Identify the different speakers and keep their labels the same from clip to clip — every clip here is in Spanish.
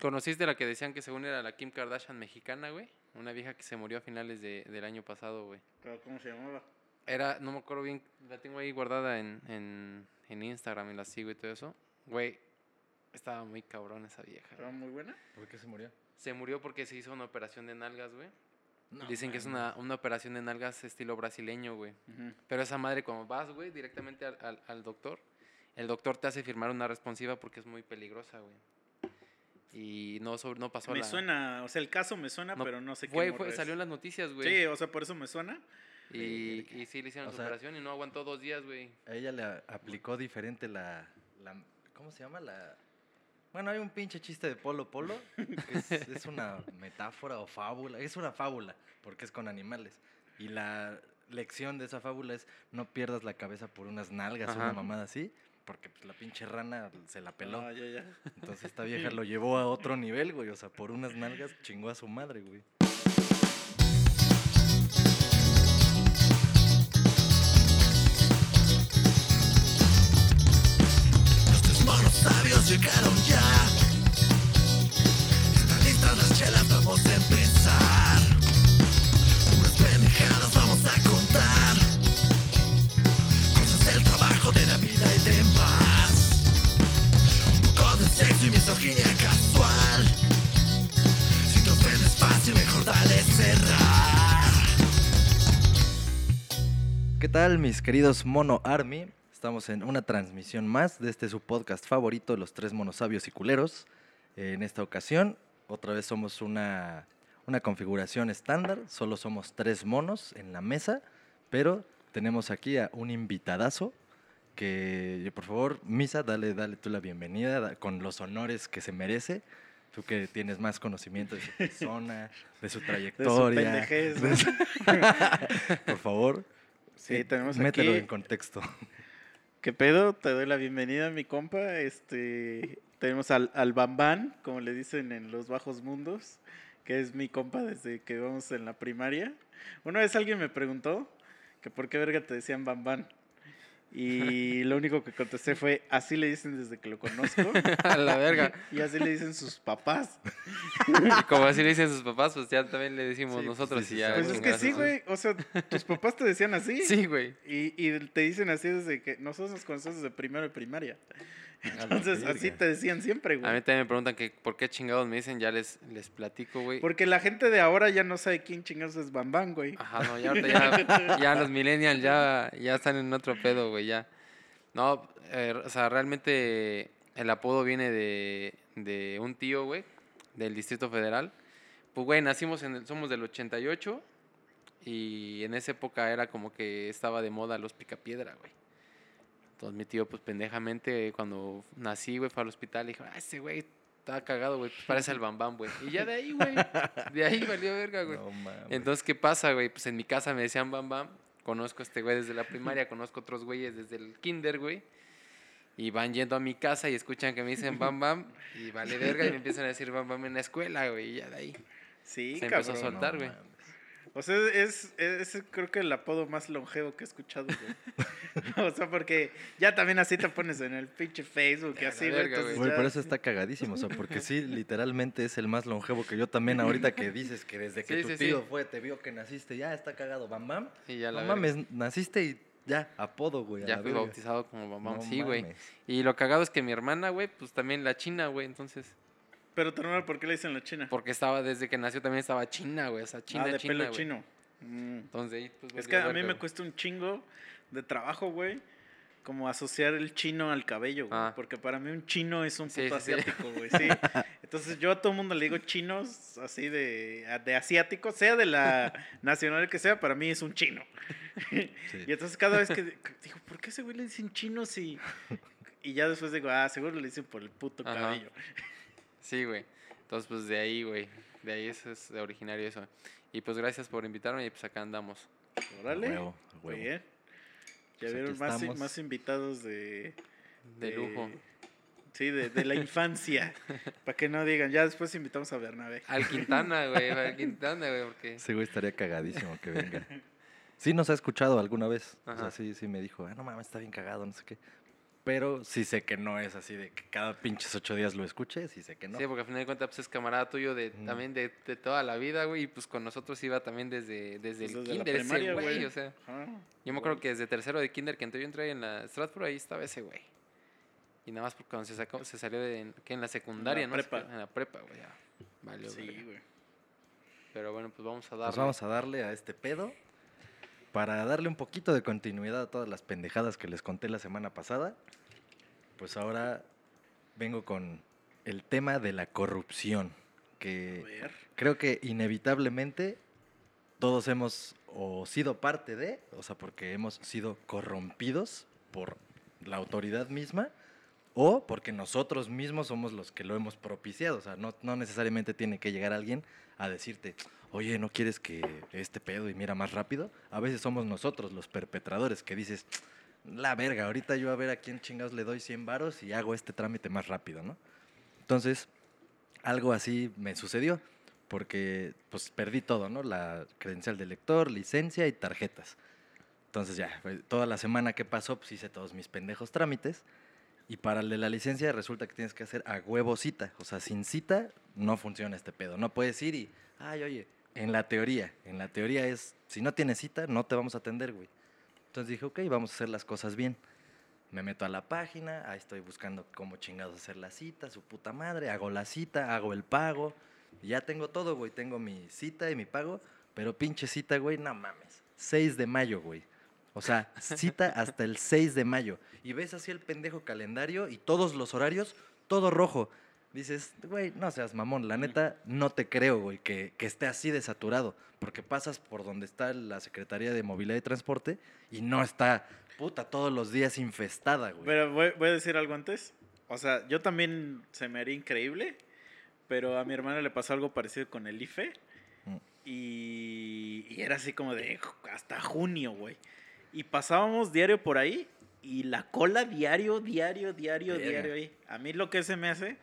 Speaker 1: ¿Conociste la que decían que según era la Kim Kardashian mexicana, güey? Una vieja que se murió a finales de- del año pasado, güey.
Speaker 2: Pero, ¿Cómo se llamaba?
Speaker 1: Era, no me acuerdo bien, la tengo ahí guardada en, en, en Instagram y la sigo y todo eso. Güey, estaba muy cabrón esa vieja.
Speaker 2: ¿Estaba muy buena?
Speaker 3: ¿Por qué se murió?
Speaker 1: Se murió porque se hizo una operación de nalgas, güey.
Speaker 3: No
Speaker 1: Dicen que es una, una operación de nalgas estilo brasileño, güey.
Speaker 2: Ujú.
Speaker 1: Pero esa madre, cuando vas, güey, directamente al, al- al doctor, el doctor te hace firmar una responsiva porque es muy peligrosa, güey. Y no, sobre, no pasó
Speaker 2: Me
Speaker 1: la...
Speaker 2: suena, o sea, el caso me suena,
Speaker 1: No,
Speaker 2: pero no sé qué.
Speaker 1: Güey, salió en las noticias, güey.
Speaker 2: Sí, o sea, por eso me suena.
Speaker 1: Y, y sí le hicieron su
Speaker 3: sea-
Speaker 1: operación y no aguantó dos días, güey.
Speaker 3: A ella le aplicó diferente la, la- ¿Cómo se llama? La. Bueno, hay un pinche chiste de Polo Polo. Que es, es una metáfora o fábula. Es una fábula, porque es con animales. Y la lección de esa fábula es no pierdas la cabeza por unas nalgas o una mamada así. Porque pues, la pinche rana se la peló.
Speaker 2: Ah, ya, ya.
Speaker 3: Entonces esta vieja lo llevó a otro nivel, güey. O sea, por unas nalgas chingó a su madre, güey.
Speaker 4: Los tres monos sabios llegaron ya. Están listas las chelas, vamos a empezar. Unas pendejadas
Speaker 3: ¿Qué tal, mis queridos Mono Army? Estamos en una transmisión más de este su podcast favorito, Los Tres Monosabios y Culeros. En esta ocasión, otra vez somos una, una configuración estándar, solo somos tres monos en la mesa, pero tenemos aquí a un invitadazo que, por favor, Misa, dale, dale tú la bienvenida da- con los honores que se merece. Tú que tienes más conocimiento de su persona, de su
Speaker 2: De su
Speaker 3: trayectoria.
Speaker 2: pendejez.
Speaker 3: de su- por favor,
Speaker 2: Sí, tenemos
Speaker 3: mételo
Speaker 2: aquí.
Speaker 3: en contexto.
Speaker 2: ¿Qué pedo? Te doy la bienvenida, mi compa. Este, tenemos al, al Bambán, como le dicen en los bajos mundos, que es mi compa desde que vamos en la primaria. Una vez alguien me preguntó que por qué verga te decían Bambán. Y lo único que contesté fue, así le dicen desde que lo conozco.
Speaker 1: A la verga.
Speaker 2: Y así le dicen sus papás.
Speaker 1: Y como así le dicen sus papás, pues ya también le decimos
Speaker 3: Sí, pues,
Speaker 1: nosotros
Speaker 3: sí,
Speaker 1: y ya.
Speaker 2: Pues es que sí, güey. O sea, tus papás te decían así.
Speaker 1: Sí, güey.
Speaker 2: Y, y te dicen así desde que nosotros nos conocemos desde primero de primaria. Entonces, así te decían siempre,
Speaker 1: A mí
Speaker 2: güey.
Speaker 1: también me preguntan que por qué chingados me dicen, ya les, les platico, güey.
Speaker 2: Porque la gente de ahora ya no sabe quién chingados es Bambán, güey.
Speaker 1: Ajá, no, ya ya, ya los millennials ya, ya están en otro pedo, güey, ya. No, eh, o sea, realmente el apodo viene de, de un tío, güey, del Distrito Federal. Pues, güey, nacimos en el, somos del 88 y en esa época era como que estaba de moda los picapiedra, güey. Entonces mi tío, pues pendejamente, cuando nací, güey, fue al hospital y dijo, ah, ese güey estaba cagado, güey, pues parece el bambam, güey. Y ya de ahí, güey, de ahí valió verga, güey.
Speaker 3: No.
Speaker 1: Entonces, ¿qué pasa, güey? Pues en mi casa me decían Bam Bam. Conozco a este güey desde la primaria, conozco otros güeyes desde el kinder, güey. Y van yendo a mi casa y escuchan que me dicen Bam Bam y vale verga y me empiezan a decir Bam Bam en la escuela, güey. Y ya de ahí.
Speaker 2: Sí,
Speaker 1: Se empezó a
Speaker 2: cabrón.
Speaker 1: soltar. güey.
Speaker 2: O sea, es, es, es creo que el apodo más longevo que he escuchado, güey. o sea, porque ya también así te pones en el pinche Facebook y así, güey.
Speaker 3: Güey,
Speaker 2: ya-
Speaker 3: por eso está cagadísimo, o sea, porque sí, literalmente es el más longevo que yo también ahorita que dices que desde que
Speaker 1: Sí,
Speaker 3: tu
Speaker 1: sí, sí.
Speaker 3: tío fue, te vio que naciste, ya está cagado, bam bam.
Speaker 1: Y ya la
Speaker 3: no
Speaker 1: verga.
Speaker 3: mames, naciste y ya, apodo, güey.
Speaker 1: Ya fui
Speaker 3: verga.
Speaker 1: bautizado como Bam Bam.
Speaker 3: No
Speaker 1: sí, güey. Y lo cagado es que mi hermana, güey, pues también la china, güey. Entonces,
Speaker 2: Pero tu hermano, ¿por qué le dicen la china?
Speaker 1: porque estaba, desde que nació también estaba china, güey. O sea, china,
Speaker 2: ah, de
Speaker 1: china,
Speaker 2: pelo
Speaker 1: güey.
Speaker 2: chino. Mm.
Speaker 1: Entonces, pues,
Speaker 2: Es que a mí me cuesta un chingo de trabajo, güey. Como asociar el chino al cabello, güey.
Speaker 1: Ah.
Speaker 2: Porque para mí un chino es un
Speaker 1: Sí,
Speaker 2: puto
Speaker 1: sí, sí.
Speaker 2: asiático, güey. Sí. Entonces yo a todo el mundo le digo chinos, así de, de asiático, sea de la nacional que sea, para mí es un chino.
Speaker 3: Sí.
Speaker 2: Y entonces cada vez que digo, ¿por qué ese güey le dicen chinos y... Y ya después digo, ah, seguro le dicen por el puto
Speaker 1: Ajá.
Speaker 2: cabello.
Speaker 1: Sí, güey. Entonces, pues de ahí, güey. De ahí eso es de originario eso. Y pues gracias por invitarme y pues acá andamos.
Speaker 2: Órale.
Speaker 3: Huevo,
Speaker 2: Muy bien. Ya
Speaker 3: Pues
Speaker 2: vieron más, más invitados de...
Speaker 1: De lujo.
Speaker 2: Sí, de, de la infancia. Para que no digan, ya después invitamos a Bernabé.
Speaker 1: Al Quintana, güey. Al Quintana, güey, porque...
Speaker 3: Ese güey estaría cagadísimo que venga. Sí nos ha escuchado alguna vez. O sea,
Speaker 1: Ajá.
Speaker 3: sí, sí me dijo, ah, no mames, está bien cagado, no sé qué. Pero sí sé que no es así de que cada pinches ocho días lo escuche, sí sé que no.
Speaker 1: Sí, porque al final de cuentas pues, es camarada tuyo de,
Speaker 3: Mm.
Speaker 1: también de, de toda la vida, güey. Y pues con nosotros iba también desde, desde el
Speaker 2: Pues Desde la
Speaker 1: kinder ese
Speaker 2: primaria,
Speaker 1: güey.
Speaker 2: güey.
Speaker 1: O sea, yo me acuerdo que desde tercero de kinder que entré, yo entré en la Stratford, ahí estaba ese güey. Y nada más porque cuando se, sacó, se salió de, que en la secundaria, ¿no?
Speaker 2: prepa.
Speaker 1: En la prepa, güey. ya. Valió,
Speaker 2: Sí, güey.
Speaker 1: Pero bueno, pues vamos a darle.
Speaker 3: Pues vamos a darle a este pedo para darle un poquito de continuidad a todas las pendejadas que les conté la semana pasada. Pues ahora vengo con el tema de la corrupción, que creo que inevitablemente todos hemos o sido parte de, o sea, porque hemos sido corrompidos por la autoridad misma o porque nosotros mismos somos los que lo hemos propiciado. O sea, no, no necesariamente tiene que llegar alguien a decirte, oye, ¿no quieres que este pedo y mira más rápido? A veces somos nosotros los perpetradores que dices, la verga, ahorita yo a ver a quién chingados le doy 100 varos y hago este trámite más rápido, ¿no? Entonces, algo así me sucedió, porque pues perdí todo, ¿no? La credencial de lector, licencia y tarjetas. Entonces ya, toda la semana que pasó, pues hice todos mis pendejos trámites. Y para el de la licencia resulta que tienes que hacer a huevo cita. O sea, sin cita no funciona este pedo. No puedes ir y, ay, oye, en la teoría, en la teoría es, si no tienes cita, no te vamos a atender, güey. Entonces dije, ok, vamos a hacer las cosas bien. Me meto a la página, ahí estoy buscando cómo chingados hacer la cita, su puta madre, hago la cita, hago el pago. Y ya tengo todo, güey. Tengo mi cita y mi pago, pero pinche cita, güey, no mames. 6 de mayo, güey. O sea, cita hasta el 6 de mayo. Y ves así el pendejo calendario y todos los horarios, todo rojo. Dices, güey, no seas mamón, la neta no te creo, güey, que, que esté así de saturado. Porque pasas por donde está la Secretaría de Movilidad y Transporte y no está, puta, todos los días infestada, güey.
Speaker 2: Pero voy, voy a decir algo antes. O sea, yo también se me haría increíble, pero a mi hermana le pasó algo parecido con el IFE.
Speaker 3: Mm.
Speaker 2: Y, y era así como de hasta junio, güey. Y pasábamos diario por ahí y la cola diario, diario, diario,
Speaker 3: Verga.
Speaker 2: diario ahí. A mí lo que se me hace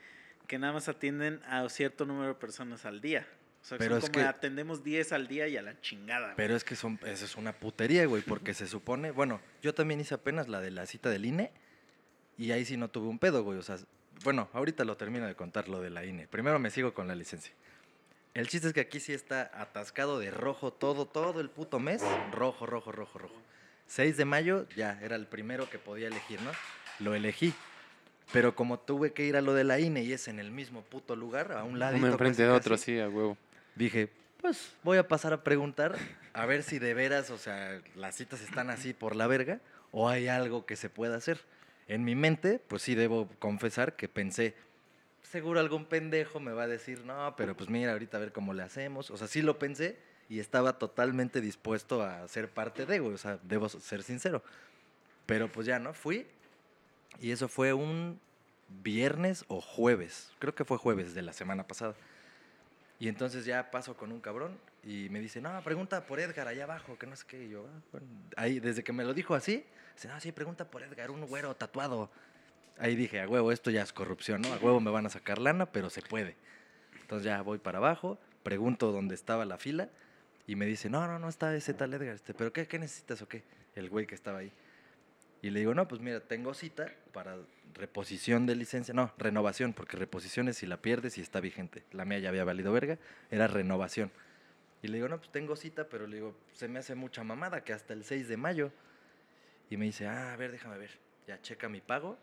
Speaker 2: que nada más atienden a cierto número de personas al día. O sea,
Speaker 3: Pero
Speaker 2: son
Speaker 3: es
Speaker 2: como
Speaker 3: que-
Speaker 2: atendemos 10 al día y a la chingada. güey.
Speaker 3: Pero es que son, eso es una putería, güey, porque se supone, bueno, yo también hice apenas la de la cita del INE y ahí sí no tuve un pedo, güey, o sea, bueno, ahorita lo termino de contar lo de la INE. Primero me sigo con la licencia. El chiste es que aquí sí está atascado de rojo todo, todo el puto mes, rojo, rojo, rojo, rojo. 6 de mayo ya era el primero que podía elegir, ¿no? Lo elegí. Pero como tuve que ir a lo de la INE y es en el mismo puto lugar, a un lado.
Speaker 1: Uno enfrente de otro, sí, a huevo.
Speaker 3: Dije, pues voy a pasar a preguntar a ver si de veras, o sea, las citas están así por la verga o hay algo que se pueda hacer. En mi mente, pues sí debo confesar que pensé, seguro algún pendejo me va a decir, no, pero pues mira, ahorita a ver cómo le hacemos. O sea, sí lo pensé y estaba totalmente dispuesto a ser parte de, güey, o sea, debo ser sincero. Pero pues ya, ¿no? Fui y eso fue un viernes o jueves, creo que fue jueves de la semana pasada. Y entonces ya paso con un cabrón y me dice, no, pregunta por Edgar allá abajo, que no sé qué. Y yo, "Ah, bueno". ahí, desde que me lo dijo así, dice, no, sí, pregunta por Edgar, un güero tatuado. Ahí dije, a huevo, esto ya es corrupción, ¿no? A huevo me van a sacar lana, pero se puede. Entonces ya voy para abajo, pregunto dónde estaba la fila y me dice, no, no, no está ese tal Edgar, este, pero ¿qué, qué necesitas o qué? El güey que estaba ahí. Y le digo, no, pues mira, tengo cita para reposición de licencia, no, renovación, porque reposición es si la pierdes y está vigente. La mía ya había valido verga, era renovación. Y le digo, no, pues tengo cita, pero le digo, se me hace mucha mamada que hasta el 6 de mayo. Y me dice, ah, a ver, déjame ver. Ya checa mi pago.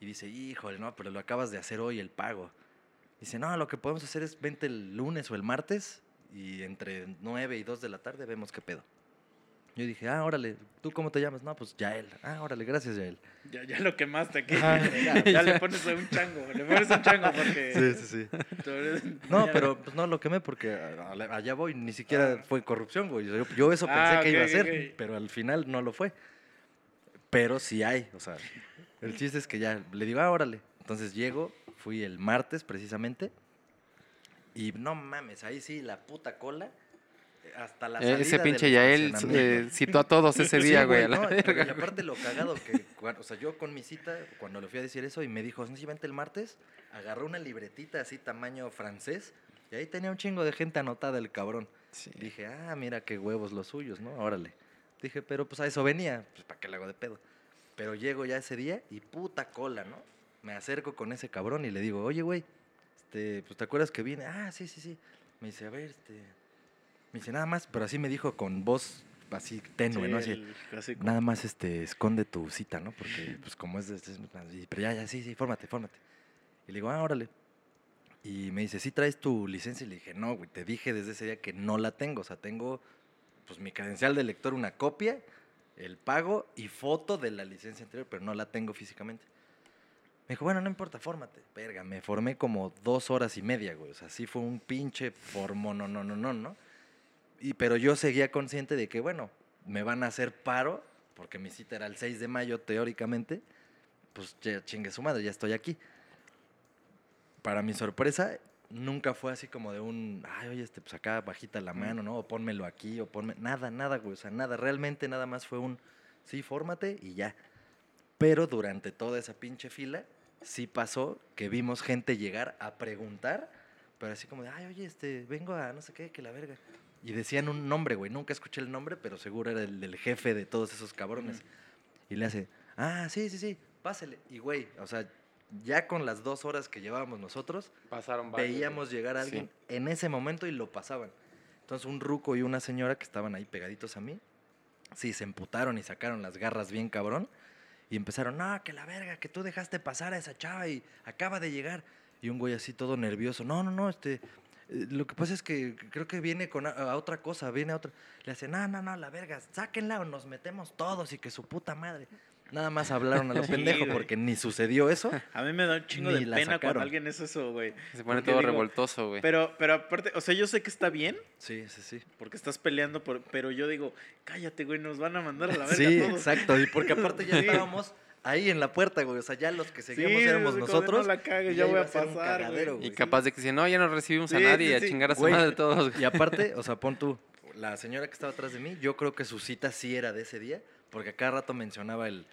Speaker 3: Y dice, híjole, no, pero lo acabas de hacer hoy el pago. Dice, no, lo que podemos hacer es vente el lunes o el martes y entre 9 y 2 de la tarde vemos qué pedo. Yo dije, ah, órale, ¿tú cómo te llamas? No, pues Yael. Ah, órale, gracias, Yael.
Speaker 2: Ya, ya lo quemaste aquí.
Speaker 3: Ajá.
Speaker 2: ya, ya le pones un chango. Le pones un chango porque.
Speaker 3: sí, sí.
Speaker 2: eres-
Speaker 3: No, pero pues no lo quemé porque a- a- allá voy, ni siquiera fue corrupción, güey. Yo, yo eso pensé
Speaker 2: Ah,
Speaker 3: que iba a ser, pero al final no lo fue. Pero sí hay, o sea, el chiste es que ya le digo, ah, órale. Entonces llego, fui el martes precisamente, y no mames, ahí sí, la puta cola, hasta la
Speaker 1: Eh,
Speaker 3: salida
Speaker 1: ese pinche Yael eh, citó a todos ese
Speaker 3: Sí,
Speaker 1: día, güey.
Speaker 3: no, y aparte lo cagado que, o sea, yo con mi cita, cuando le fui a decir eso y me dijo, no, si vente el martes, agarró una libretita así tamaño francés y ahí tenía un chingo de gente anotada el cabrón.
Speaker 1: Sí.
Speaker 3: Dije, ah, mira qué huevos los suyos, ¿no? Órale. Dije, pero pues a eso venía, pues para qué le hago de pedo. Pero llego ya ese día y puta cola, ¿no? Me acerco con ese cabrón y le digo, oye, güey, este, pues ¿te acuerdas que vine? Ah, sí, sí, sí. Me dice, a ver, este... Me dice, nada más, pero así me dijo con voz así tenue, ¿no? Así,
Speaker 2: clásico.
Speaker 3: nada más, este, esconde tu cita, ¿no? Porque, pues, como es, es- pero ya, ya, sí, sí, fórmate, fórmate. Y le digo, ah, órale. Y me dice, ¿sí traes tu licencia? Y le dije, no, güey, te dije desde ese día que no la tengo. O sea, tengo, pues, mi credencial de lector, una copia, el pago y foto de la licencia anterior, pero no la tengo físicamente. Me dijo, bueno, no importa, fórmate. Verga, me formé como dos horas y media, güey. O sea, sí fue un pinche formo, no, no, no, no, ¿no? Y, pero yo seguía consciente de que, bueno, me van a hacer paro, porque mi cita era el 6 de mayo, teóricamente. Pues ya chingue su madre, ya estoy aquí. Para mi sorpresa, nunca fue así como de un, ay, oye, este, pues acá bajita la mano, ¿no? O pónmelo aquí, o ponme. Nada, nada, güey. O sea, nada. Realmente nada más fue un, sí, fórmate y ya. Pero durante toda esa pinche fila, sí pasó que vimos gente llegar a preguntar, pero así como de, ay, oye, este, vengo a no sé qué, que la verga. Y decían un nombre, güey. Nunca escuché el nombre, pero seguro era el del jefe de todos esos cabrones. Y le hace, ah, sí, sí, sí, pásele. Y, güey, o sea, ya con las dos horas que llevábamos nosotros,
Speaker 1: Pasaron varios,
Speaker 3: veíamos llegar a
Speaker 1: Sí.
Speaker 3: alguien en ese momento y lo pasaban. Entonces un ruco y una señora que estaban ahí pegaditos a mí, sí, se emputaron y sacaron las garras bien cabrón y empezaron, no, que la verga, que tú dejaste pasar a esa chava y acaba de llegar. Y un güey así todo nervioso, no, no, no, este, eh, lo que pasa es que creo que viene con a, a otra cosa, viene a otra. Le hace, no, no, no, la verga, sáquenla o nos metemos todos y que su puta madre. Nada más hablaron a lo
Speaker 2: Sí,
Speaker 3: pendejo
Speaker 2: güey.
Speaker 3: porque ni sucedió eso.
Speaker 2: A mí me da un chingo de
Speaker 3: la
Speaker 2: pena cuando
Speaker 3: sacaron.
Speaker 2: alguien es eso, güey.
Speaker 1: Se pone
Speaker 2: Porque
Speaker 1: todo
Speaker 2: digo,
Speaker 1: revoltoso, güey.
Speaker 2: Pero, pero aparte, o sea, yo sé que está bien,
Speaker 3: Sí, sí, sí.
Speaker 2: porque estás peleando, por, pero yo digo, cállate, güey, nos van a mandar a la verga
Speaker 3: Sí,
Speaker 2: todos.
Speaker 3: exacto. Y porque aparte ya
Speaker 2: Sí.
Speaker 3: estábamos ahí en la puerta, güey. O sea, ya los que seguíamos
Speaker 2: Sí,
Speaker 3: éramos nosotros.
Speaker 2: "No la cagues,
Speaker 3: y
Speaker 2: ya voy a pasar, güey".
Speaker 3: cagadero,
Speaker 1: Y capaz de que dicen, no, ya no recibimos a nadie
Speaker 2: sí,
Speaker 1: y a chingar a su madre todos. güey.
Speaker 3: Y aparte, o sea, pon tú, la señora que estaba atrás de mí, yo creo que su cita sí era de ese día, porque a cada rato mencionaba el.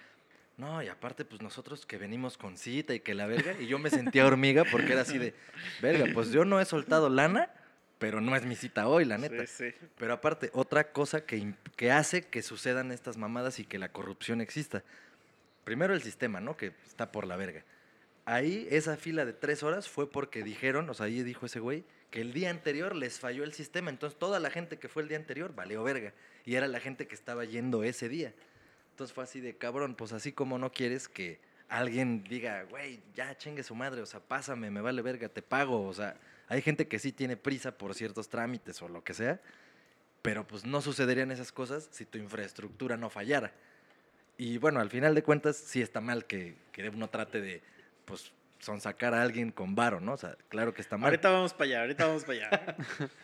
Speaker 3: No, y aparte, pues nosotros que venimos con cita y que la verga, y yo me sentía hormiga porque era así de, verga, pues yo no he soltado lana, pero no es mi cita hoy, la neta.
Speaker 2: Sí, sí.
Speaker 3: Pero aparte, otra cosa que, que hace que sucedan estas mamadas y que la corrupción exista. Primero el sistema, ¿no? Que está por la verga. Ahí, esa fila de tres horas fue porque dijeron, o sea, ahí dijo ese güey, que el día anterior les falló el sistema. Entonces, toda la gente que fue el día anterior valió verga. Y era la gente que estaba yendo ese día. Entonces fue así de cabrón, pues así como no quieres que alguien diga, güey, ya chingue su madre, o sea, pásame, me vale verga, te pago. O sea, hay gente que sí tiene prisa por ciertos trámites o lo que sea, pero pues no sucederían esas cosas si tu infraestructura no fallara. Y bueno, al final de cuentas sí está mal que, que uno trate de, pues, sonsacar a alguien con varo, ¿no? O sea, claro que está mal.
Speaker 2: Ahorita vamos para allá, ahorita vamos para allá.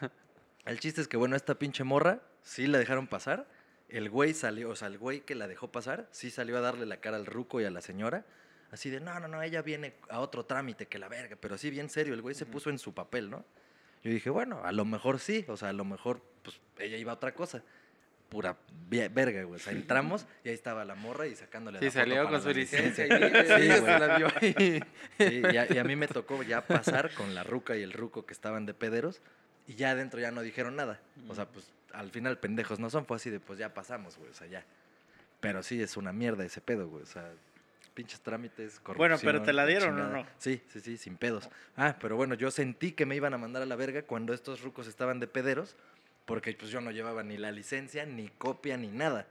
Speaker 3: El chiste es que, bueno, esta pinche morra sí la dejaron pasar. El güey salió, o sea, el güey que la dejó pasar, sí salió a darle la cara al ruco y a la señora. Así de, no, no, no, ella viene a otro trámite que la verga. Pero así bien serio, el güey se puso en su papel, ¿no? Yo dije, bueno, a lo mejor sí, o sea, a lo mejor, pues, ella iba a otra cosa. Pura verga, güey. O sea, entramos y ahí estaba la morra y sacándole
Speaker 1: Sí,
Speaker 3: la
Speaker 1: salió con su licencia. y
Speaker 3: Sí,
Speaker 1: ella se
Speaker 3: güey.
Speaker 1: la vio ahí.
Speaker 3: Sí, y a, y a mí me tocó ya pasar con la ruca y el ruco que estaban de pederos y ya adentro ya no dijeron nada. O sea, pues al final pendejos no son, fue así de pues ya pasamos, güey, o sea, ya. Pero sí es una mierda ese pedo, güey, o sea, pinches trámites, corrupción.
Speaker 2: Bueno, pero ¿te la dieron o no?
Speaker 3: Sí, sí, sí, sin pedos. Ah, pero bueno, yo sentí que me iban a mandar a la verga cuando estos rucos estaban de pederos porque pues yo no llevaba ni la licencia, ni copia, ni nada.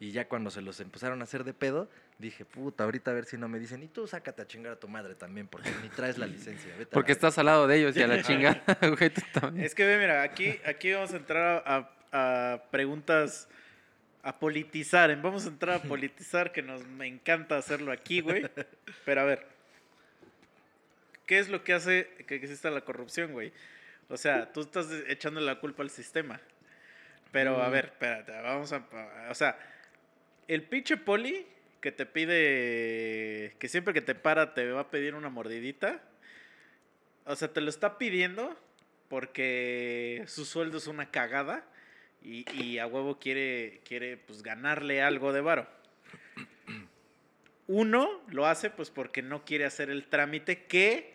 Speaker 3: Y ya cuando se los empezaron a hacer de pedo, dije, puta, ahorita a ver si no me dicen, y tú sácate a chingar a tu madre también, porque ni traes la licencia. vete la
Speaker 1: Porque
Speaker 3: verga".
Speaker 1: estás al lado de ellos y a la chingada, güey, tú también.
Speaker 2: Es que ve, mira, aquí, aquí vamos a entrar a, a- a preguntas a politizar. Vamos a entrar a politizar, que nos me encanta hacerlo aquí, güey. Pero a ver, ¿qué es lo que hace que exista la corrupción, güey? O sea, tú estás echando la culpa al sistema. Pero a
Speaker 3: Mm.
Speaker 2: ver, espérate, vamos a... O sea, el pinche poli que te pide, que siempre que te para te va a pedir una mordidita. O sea, te lo está pidiendo porque su sueldo es una cagada y, y a huevo quiere, quiere pues ganarle algo de varo. Uno lo hace pues porque no quiere hacer el trámite que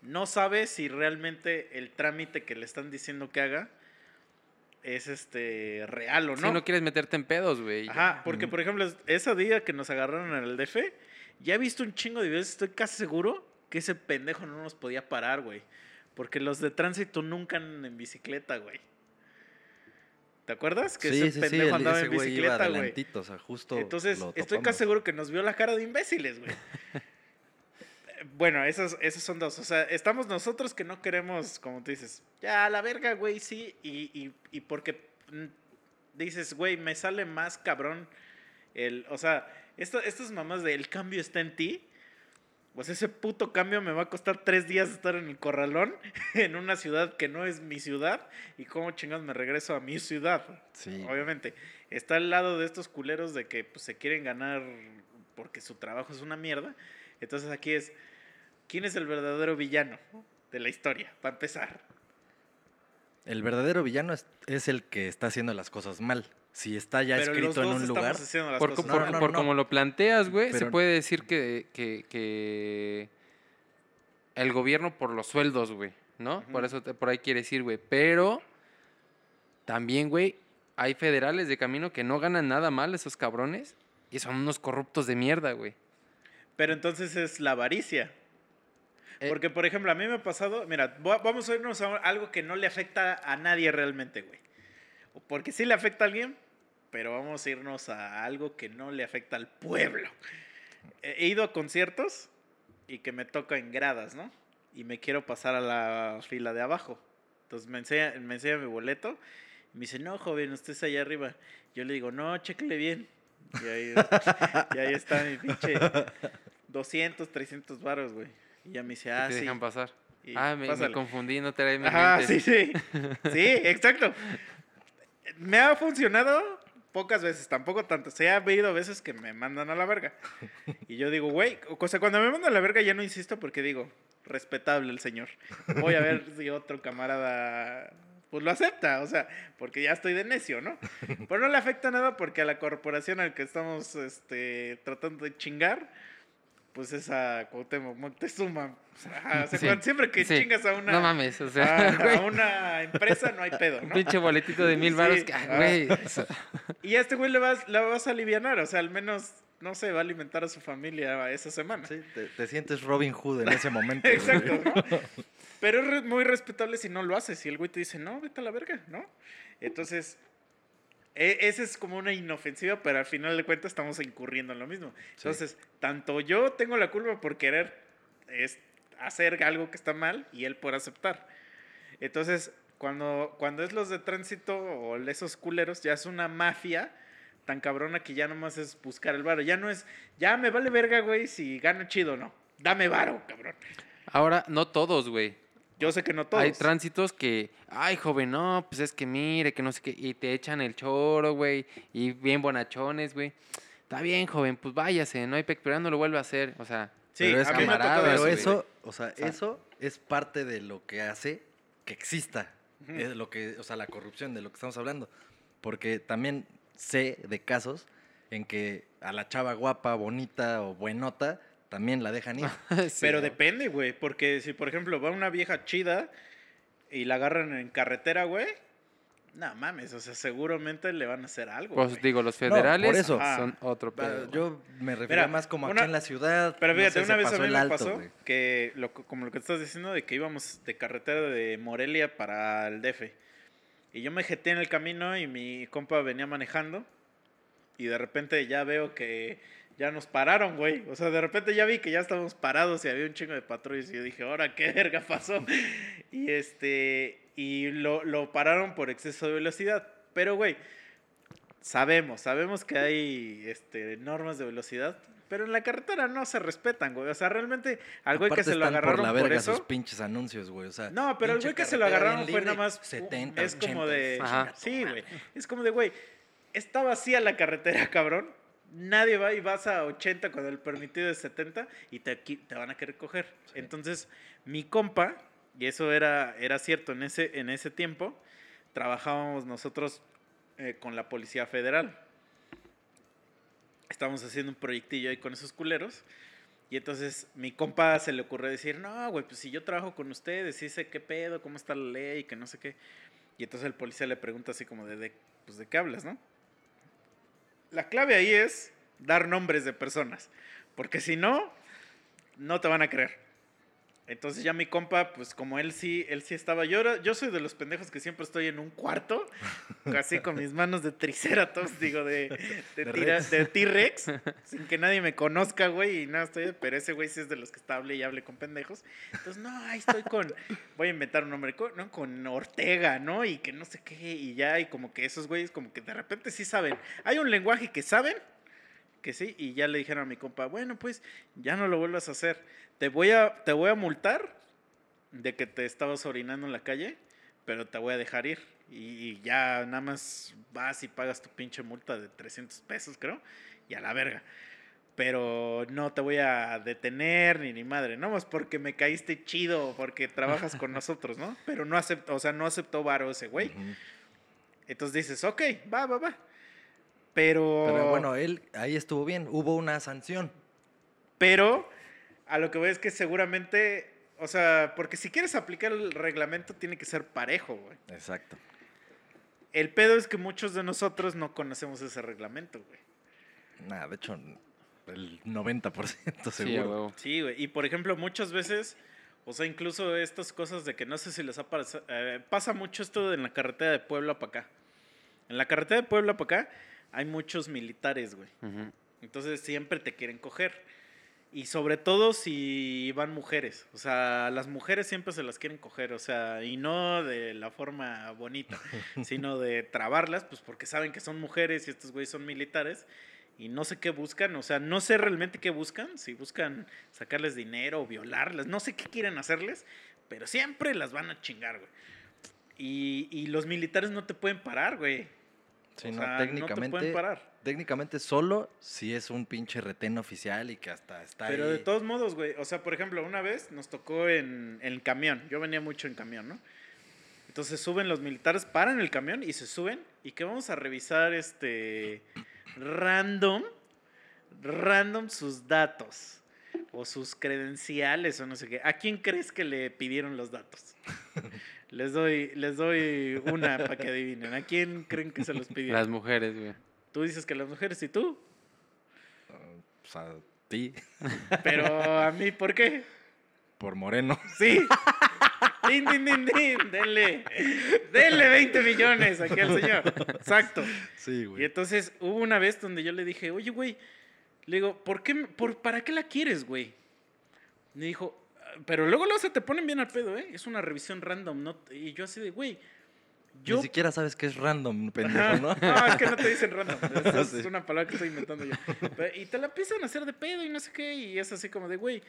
Speaker 2: no sabe si realmente el trámite que le están diciendo que haga es este real o
Speaker 1: Si
Speaker 2: no.
Speaker 1: no quieres meterte en pedos, güey.
Speaker 2: Ajá, porque por ejemplo, es- ese día que nos agarraron en el DF, ya he visto un chingo de videos, estoy casi seguro que ese pendejo no nos podía parar, güey. Porque los de tránsito nunca andan en bicicleta, güey. ¿Te acuerdas? Que
Speaker 3: sí,
Speaker 2: ese
Speaker 3: sí,
Speaker 2: pendejo andaba
Speaker 3: ese
Speaker 2: en bicicleta, güey.
Speaker 3: adelantito, o sea, justo
Speaker 2: Entonces,
Speaker 3: lo
Speaker 2: estoy casi seguro que nos vio la cara de imbéciles, güey. Bueno, esos, esos son dos. O sea, estamos nosotros que no queremos, como tú dices, ya a la verga, güey, sí. Y, y, y porque mm, dices, güey, me sale más cabrón el. O sea, esto, estas mamás de el cambio está en ti. Pues ese puto cambio me va a costar tres días estar en el corralón, en una ciudad que no es mi ciudad. Y cómo chingados me regreso a mi ciudad.
Speaker 3: Sí.
Speaker 2: Obviamente, está al lado de estos culeros de que pues, se quieren ganar porque su trabajo es una mierda. Entonces aquí es, ¿quién es el verdadero villano de la historia? Para empezar.
Speaker 3: El verdadero villano es, es el que está haciendo las cosas mal. Si está ya
Speaker 2: Pero los
Speaker 3: escrito en un lugar,
Speaker 2: haciendo las
Speaker 1: Por,
Speaker 2: cosas
Speaker 1: por-
Speaker 2: mal.
Speaker 3: no,
Speaker 1: por
Speaker 3: no.
Speaker 1: como lo planteas, güey, se puede decir que, que, que el gobierno por los sueldos, güey, ¿no? Por eso te- por ahí quiere decir, güey. Pero también, güey, hay federales de camino que no ganan nada mal esos cabrones y son unos corruptos de mierda, güey.
Speaker 2: Pero entonces es la avaricia.
Speaker 1: Eh,
Speaker 2: Porque, por ejemplo, a mí me ha pasado, mira, vamos a irnos a algo que no le afecta a nadie realmente, güey. Porque sí le afecta a alguien, pero vamos a irnos a algo que no le afecta al pueblo. He ido a conciertos y que me toca en gradas, ¿no? Y me quiero pasar a la fila de abajo. Entonces me enseña, me enseña mi boleto. Y me dice, no, joven, usted está allá arriba. Yo le digo, no, chéquele bien. Y ahí, y ahí está mi pinche 200, 300 varos, güey. Y ya me dice, ah,
Speaker 1: te
Speaker 2: sí.
Speaker 1: dejan pasar.
Speaker 2: Y
Speaker 1: ah, me, me confundí, no traía mi
Speaker 2: Ajá,
Speaker 1: mente.
Speaker 2: sí, sí. Sí, exacto. Me ha funcionado pocas veces, tampoco tanto. Se ha habido veces que me mandan a la verga. Y yo digo, güey, o sea, cuando me mandan a la verga ya no insisto porque digo, respetable el señor. Voy a ver si otro camarada pues lo acepta, o sea, porque ya estoy de necio, ¿no? Pero no le afecta nada porque a la corporación al que estamos este, tratando de chingar, pues es a Cuauhtémoc Moctezuma. O sea, o sea,
Speaker 1: Sí,
Speaker 2: cuando- siempre que
Speaker 1: sí.
Speaker 2: chingas a una...
Speaker 1: No mames, o
Speaker 2: a,
Speaker 1: sea,
Speaker 2: a una empresa no hay pedo,
Speaker 1: un
Speaker 2: ¿no?
Speaker 1: pinche boletito de mil
Speaker 2: Sí,
Speaker 1: baros. que, ah,
Speaker 2: ah.
Speaker 1: güey, o sea,
Speaker 2: Y a este güey le vas, la vas a alivianar, o sea, al menos, no sé, va a alimentar a su familia esa semana.
Speaker 3: sí, te, te sientes Robin Hood en ese momento.
Speaker 2: Exacto, ¿no? Pero es re- muy respetable si no lo haces. Si el güey te dice, no, vete a la verga, ¿no? Entonces, e- esa es como una inofensiva, pero al final de cuentas estamos incurriendo en lo mismo.
Speaker 3: Sí.
Speaker 2: Entonces, tanto yo tengo la culpa por querer es, hacer algo que está mal y él por aceptar. Entonces, cuando, cuando es los de tránsito o esos culeros, ya es una mafia tan cabrona que ya nomás es buscar el varo. Ya no es, ya me vale verga, güey, si gano chido o no. Dame varo, cabrón.
Speaker 1: Ahora, no todos, güey.
Speaker 2: Yo sé que no todos.
Speaker 1: Hay tránsitos que, ay, joven, no, pues es que mire, que no sé qué, y te echan el choro, güey, y bien bonachones, güey. Está bien, joven, pues váyase, no hay pe- pero ya no lo vuelve a hacer, o sea,
Speaker 2: Sí,
Speaker 3: pero es
Speaker 2: a
Speaker 3: que
Speaker 2: mí me ha tocado
Speaker 3: pero
Speaker 2: eso,
Speaker 3: o sea, eso es parte de lo que hace que exista. Es lo que, o sea, la corrupción de lo que estamos hablando. Porque también sé de casos en que a la chava guapa, bonita o buenota también la dejan ir.
Speaker 1: sí,
Speaker 2: Pero
Speaker 1: ¿no?
Speaker 2: depende, güey. Porque si, por ejemplo, va una vieja chida y la agarran en carretera, güey. No mames, o sea, seguramente le van a hacer algo.
Speaker 1: Pues
Speaker 2: güey.
Speaker 1: digo, los
Speaker 3: por
Speaker 1: federales
Speaker 3: eso.
Speaker 1: son otro
Speaker 3: Ah,
Speaker 1: pedo.
Speaker 3: Yo me refiero más como
Speaker 2: una-
Speaker 3: aquí en la ciudad.
Speaker 2: Pero
Speaker 3: no
Speaker 2: fíjate,
Speaker 3: sé,
Speaker 2: una vez a mí me
Speaker 3: alto,
Speaker 2: pasó
Speaker 3: güey.
Speaker 2: que, lo, como lo que estás diciendo, de que íbamos de carretera de Morelia para el DF. Y yo me jeté en el camino y mi compa venía manejando. Y de repente ya veo que ya nos pararon, güey. O sea, de repente ya vi que ya estábamos parados y había un chingo de patrullas. Y yo dije, ahora, ¿qué verga pasó? Y este. Y lo, lo pararon por exceso de velocidad. Pero, güey, sabemos, sabemos que hay este, normas de velocidad. Pero en la carretera no se respetan, güey. O sea, realmente al güey que se lo agarraron
Speaker 3: por
Speaker 2: por,
Speaker 3: la verga
Speaker 2: eso.
Speaker 3: sus pinches anuncios, güey. O sea,
Speaker 2: No, pero
Speaker 3: pinche
Speaker 2: güey que se lo agarraron fue nada más.
Speaker 3: 70,
Speaker 2: es como
Speaker 3: 80,
Speaker 2: de.
Speaker 1: Ajá.
Speaker 2: Sí, güey. Es como de, güey, está vacía la carretera, cabrón. Nadie va y vas a 80 cuando el permitido es 70 y te, van a querer coger. Entonces, mi compa, y eso era, era cierto en ese, en ese tiempo, trabajábamos nosotros eh, con la Policía Federal. Estábamos haciendo un proyectillo ahí con esos culeros. Y entonces mi compa se le ocurrió decir, no, güey, pues si yo trabajo con ustedes, sí sé qué pedo, cómo está la ley, que no sé qué. Y entonces el policía le pregunta así como de, de, pues, ¿de qué hablas, no? La clave ahí es dar nombres de personas. Porque si no, no te van a creer. Entonces ya mi compa, pues como él sí, él sí estaba. Yo, era- yo soy de los pendejos que siempre estoy en un cuarto, así con mis manos de triceratops, digo, de, de,
Speaker 3: De
Speaker 2: tira-
Speaker 3: Rex.
Speaker 2: de T-Rex, sin que nadie me conozca, güey, y nada, estoy, pero ese güey sí es de los que está hable y hable con pendejos. Entonces, no, ahí estoy con, voy a inventar un nombre, con, ¿no? con Ortega, ¿no? Y que no sé qué, y ya, y como que esos güeyes como que de repente sí saben. Hay un lenguaje que saben, que sí, y ya le dijeron a mi compa, bueno, pues ya no lo vuelvas a hacer. Te voy a, te voy a multar de que te estabas orinando en la calle, pero te voy a dejar ir. Y, y ya nada más vas y pagas tu pinche multa de 300 pesos, creo, y a la verga. Pero no te voy a detener ni ni madre, no más porque me caíste chido, porque trabajas con nosotros, ¿no? Pero no aceptó, o sea, no aceptó varo ese güey. Entonces dices, ok, va, va, va. Pero,
Speaker 3: Pero bueno, él ahí estuvo bien. Hubo una sanción.
Speaker 2: Pero a lo que voy es que seguramente, o sea, porque si quieres aplicar el reglamento tiene que ser parejo, güey.
Speaker 3: Exacto.
Speaker 2: El pedo es que muchos de nosotros no conocemos ese reglamento, güey.
Speaker 3: Nada, de hecho, el 90%
Speaker 1: Sí, a
Speaker 3: seguro.
Speaker 2: Sí, güey. Y por ejemplo, muchas veces, o sea, incluso estas cosas de que no sé si les ha pasado, pasa mucho esto en la carretera de Puebla para acá. En la carretera de Puebla para acá hay muchos militares, güey. Entonces siempre te quieren coger. Y sobre todo si van mujeres. O sea, las mujeres siempre se las quieren coger. O sea, y no de la forma bonita, sino de trabarlas, pues porque saben que son mujeres y estos güeyes son militares. Y no sé qué buscan. O sea, no sé realmente qué buscan. Si buscan sacarles dinero o violarlas. No sé qué quieren hacerles. Pero siempre las van a chingar, güey. Y, y los militares no te pueden parar, güey.
Speaker 3: Sí,
Speaker 2: O
Speaker 3: no,
Speaker 2: sea, no te
Speaker 3: técnicamente,
Speaker 2: pueden parar.
Speaker 3: técnicamente solo si es un pinche retén oficial y que hasta está
Speaker 2: Pero
Speaker 3: ahí.
Speaker 2: de todos modos, güey. O sea, por ejemplo, una vez nos tocó en, en el camión. Yo venía mucho en camión, ¿no? Entonces suben los militares, paran el camión y se suben. Y que vamos a revisar este. Random. Random sus datos. O sus credenciales o no sé qué. ¿A quién crees que le pidieron los datos? Les doy, les doy una para que adivinen. ¿A quién creen que se los pidieron?
Speaker 1: Las mujeres, güey.
Speaker 2: Tú dices que las mujeres y tú.
Speaker 3: Pues, a ti,
Speaker 2: Pero a mí, ¿por qué?
Speaker 3: por moreno.
Speaker 2: Sí. Din, din, din, din. Denle. Denle 20 millones aquí al señor. Exacto.
Speaker 3: Sí,
Speaker 2: Y
Speaker 3: güey.
Speaker 2: entonces hubo una vez donde yo le dije, oye, güey, le digo, ¿por qué, por, ¿para qué la quieres, güey? Me dijo, "Ah, pero luego, luego se te ponen bien al pedo, ¿eh? Es una revisión random, ¿no? Y yo así de, güey, yo...
Speaker 3: Ni siquiera sabes que es random, pendejo, ¿no?
Speaker 2: No, es que no te dicen random. Es
Speaker 3: Sí.
Speaker 2: una palabra que estoy inventando yo. Y te la empiezan a hacer de pedo y no sé qué. Y es así como de, güey,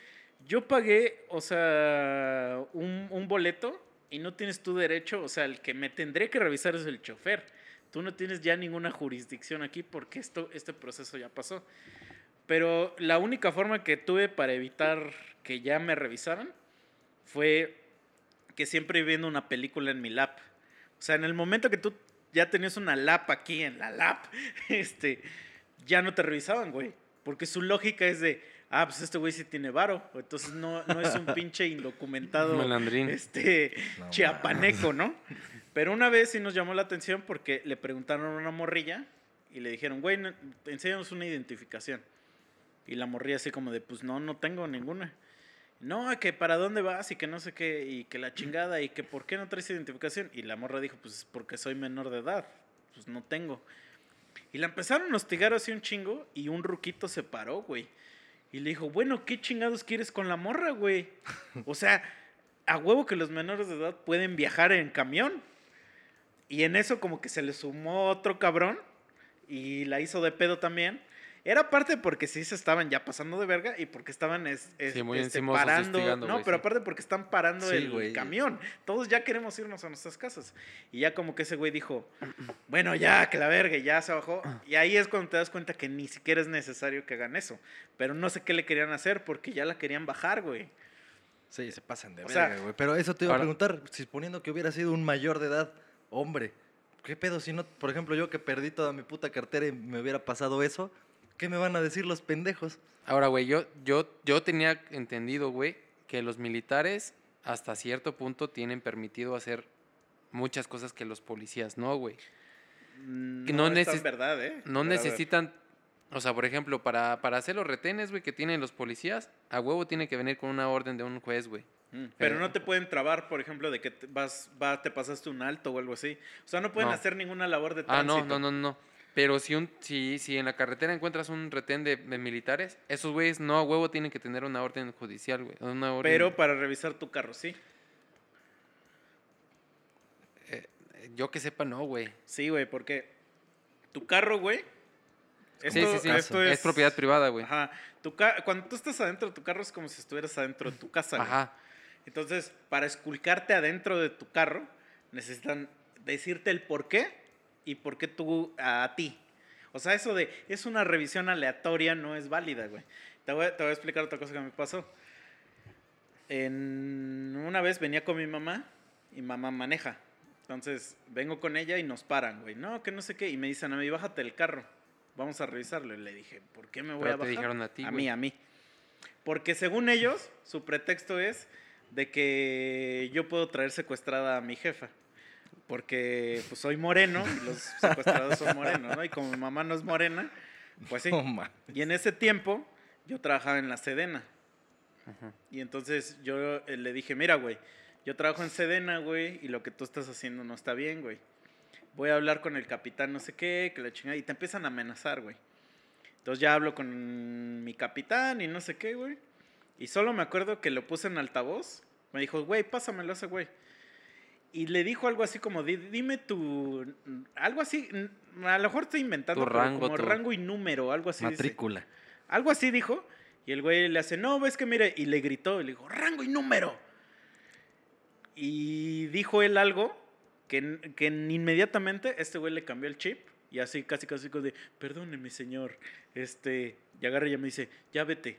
Speaker 2: yo pagué, o sea, un, un boleto y no tienes tu derecho. O sea, el que me tendré que revisar es el chofer. Tú no tienes ya ninguna jurisdicción aquí porque esto, este proceso ya pasó. Pero la única forma que tuve para evitar que ya me revisaran fue que siempre iba viendo una película en mi lap. O sea, en el momento que tú ya tenías una lap aquí en la lap, este, ya no te revisaban, güey. Porque su lógica es de, ah, pues este güey sí tiene varo. Entonces no, no es un pinche indocumentado
Speaker 1: Malandrín.
Speaker 2: este,
Speaker 3: No
Speaker 2: chiapaneco, ¿no? Pero una vez sí nos llamó la atención porque le preguntaron a una morrilla y le dijeron, güey, no- enséñanos una identificación. Y la morrilla así como de, pues no, no tengo ninguna. No, que para dónde vas y que no sé qué, y que la chingada, y que por qué no traes identificación. Y la morra dijo, pues porque soy menor de edad, pues no tengo. Y la empezaron a hostigar así un chingo, y un ruquito se paró, güey. Y le dijo, bueno, ¿qué chingados quieres con la morra, güey? O sea, a huevo que los menores de edad pueden viajar en camión. Y en eso como que se le sumó otro cabrón y la hizo de pedo también. Era parte porque sí se estaban ya pasando de verga y porque estaban es, es-
Speaker 1: Sí, muy
Speaker 2: este, parando. No, pero
Speaker 1: sí.
Speaker 2: aparte porque están parando
Speaker 3: Sí,
Speaker 2: el camión. Todos ya queremos irnos a nuestras casas. Y ya como que ese güey dijo, bueno, ya, que la verga, y ya se bajó. Y ahí es cuando te das cuenta que ni siquiera es necesario que hagan eso. Pero no sé qué le querían hacer porque ya la querían bajar, güey.
Speaker 3: Sí, se pasan de
Speaker 2: O
Speaker 3: verga, güey. Pero eso te iba
Speaker 1: ahora-
Speaker 3: a preguntar, si suponiendo que hubiera sido un mayor de edad, hombre, ¿qué pedo si no, por ejemplo, yo que perdí toda mi puta cartera y me hubiera pasado eso? ¿Qué me van a decir los pendejos?
Speaker 1: Ahora, güey, yo, yo, yo tenía entendido, güey, que los militares hasta cierto punto tienen permitido hacer muchas cosas que los policías no, güey.
Speaker 2: Mm, No,
Speaker 1: no
Speaker 2: es verdad, ¿eh?
Speaker 1: No necesitan, o sea, por ejemplo, para, para hacer los retenes, güey, que tienen los policías, a huevo tiene que venir con una orden de un juez, güey.
Speaker 2: Mm, Pero no te pueden trabar, por ejemplo, de que te vas, va, te pasaste un alto o algo así. O sea, no pueden
Speaker 1: No.
Speaker 2: hacer ninguna labor de
Speaker 1: Ah,
Speaker 2: tránsito.
Speaker 1: no, no, no, no. Pero si, un, si, si en la carretera encuentras un retén de, de militares, esos güeyes no a huevo tienen que tener una orden judicial, güey. Una orden,
Speaker 2: Pero para revisar tu carro, sí.
Speaker 1: eh, yo que sepa, no, güey.
Speaker 2: Sí, güey, porque tu carro, güey.
Speaker 1: Sí,
Speaker 2: Esto,
Speaker 1: sí, sí.
Speaker 2: esto
Speaker 1: es... propiedad privada, güey.
Speaker 2: Ajá. Tu ca- Cuando tú estás adentro de tu carro es como si estuvieras adentro de tu casa. güey.
Speaker 1: Ajá.
Speaker 2: Entonces, para esculcarte adentro de tu carro, necesitan decirte el por qué y por qué tú a, ti. O sea, eso de es una revisión aleatoria no es válida, güey. Te voy, a- te voy a explicar otra cosa que me pasó. En, una vez venía con mi mamá y mamá maneja. Entonces, vengo con ella y nos paran, güey. No, que no sé qué. Y me dicen, a mí, bájate del carro. Vamos a revisarlo. Y le dije, ¿por qué me voy
Speaker 1: Pero
Speaker 2: a
Speaker 1: te
Speaker 2: bajar?
Speaker 1: dijeron a ti,
Speaker 2: A
Speaker 1: güey.
Speaker 2: mí, a mí. Porque según ellos, su pretexto es de que yo puedo traer secuestrada a mi jefa. Porque pues soy moreno y los secuestrados son morenos, ¿no? Y como mi mamá no es morena, pues sí.
Speaker 3: Mames.
Speaker 2: Y en ese tiempo yo trabajaba en la Sedena. Y entonces yo eh, le dije, mira, güey, yo trabajo en Sedena, güey, y lo que tú estás haciendo no está bien, güey. Voy a hablar con el capitán no sé qué, que la chingada, y te empiezan a amenazar, güey. Entonces ya hablo con mi capitán y no sé qué, güey. Y solo me acuerdo que lo puse en altavoz. Me dijo, güey, pásamelo a ese güey. Y le dijo algo así como, "Di- dime tu... Algo así, a lo mejor estoy inventando,
Speaker 1: Tu rango,
Speaker 2: como
Speaker 1: tu-
Speaker 2: rango y número, algo así. dice.
Speaker 3: Matrícula.
Speaker 2: Algo así dijo. Y el güey le hace, no, ves que mire. Y le gritó. Y le dijo, rango y número. Y dijo él algo que, que inmediatamente este güey le cambió el chip. Y así, casi, casi, como de, perdóneme, señor. Este, y agarra y ya me dice, ya vete.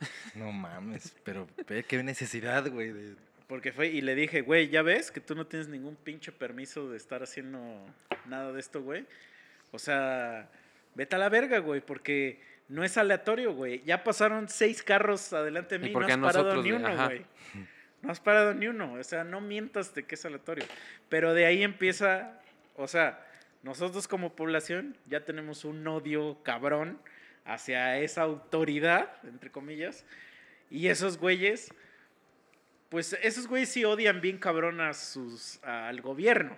Speaker 3: No mames, pero qué necesidad, güey. de-
Speaker 2: Porque fue, y le dije, güey, ya ves que tú no tienes ningún pinche permiso de estar haciendo nada de esto, güey. O sea, vete a la verga, güey, porque no es aleatorio, güey. Ya pasaron seis carros adelante de
Speaker 1: ¿Y
Speaker 2: mí, no has parado ni uno, güey. No has parado ni uno. O sea, no mientas de que es aleatorio. Pero de ahí empieza, o sea, nosotros como población ya tenemos un odio cabrón hacia esa autoridad, entre comillas. Y esos güeyes, pues esos güeyes sí odian bien cabrón a sus, al gobierno.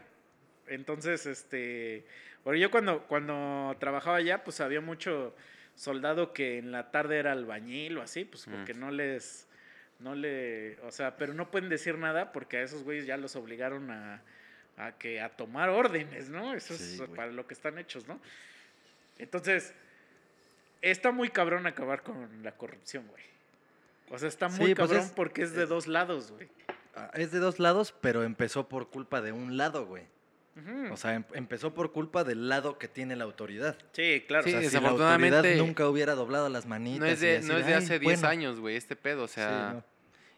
Speaker 2: Entonces, este, bueno, yo cuando, cuando trabajaba allá, pues había mucho soldado que en la tarde era albañil o así, pues
Speaker 1: Mm.
Speaker 2: porque no les, no le, o sea, pero no pueden decir nada porque a esos güeyes ya los obligaron a, a que a tomar órdenes, ¿no? Eso
Speaker 3: Sí,
Speaker 2: es
Speaker 3: güey.
Speaker 2: para lo que están hechos, ¿no? Entonces, está muy cabrón acabar con la corrupción, güey. O sea, está muy
Speaker 3: Sí, pues
Speaker 2: cabrón
Speaker 3: es-
Speaker 2: porque es de dos lados, güey.
Speaker 3: Ah, Es de dos lados, pero empezó por culpa de un lado, güey. O sea, em- empezó por culpa del lado que tiene la autoridad.
Speaker 2: sí, claro.
Speaker 3: O sea,
Speaker 1: Sí,
Speaker 3: si la autoridad
Speaker 1: desafortunadamente,
Speaker 3: nunca hubiera doblado las manitas.
Speaker 1: No es de, no es de
Speaker 3: "Ay,
Speaker 1: hace 10
Speaker 3: bueno".
Speaker 1: años, güey, este pedo. O
Speaker 3: Sí,
Speaker 1: sea,
Speaker 3: no.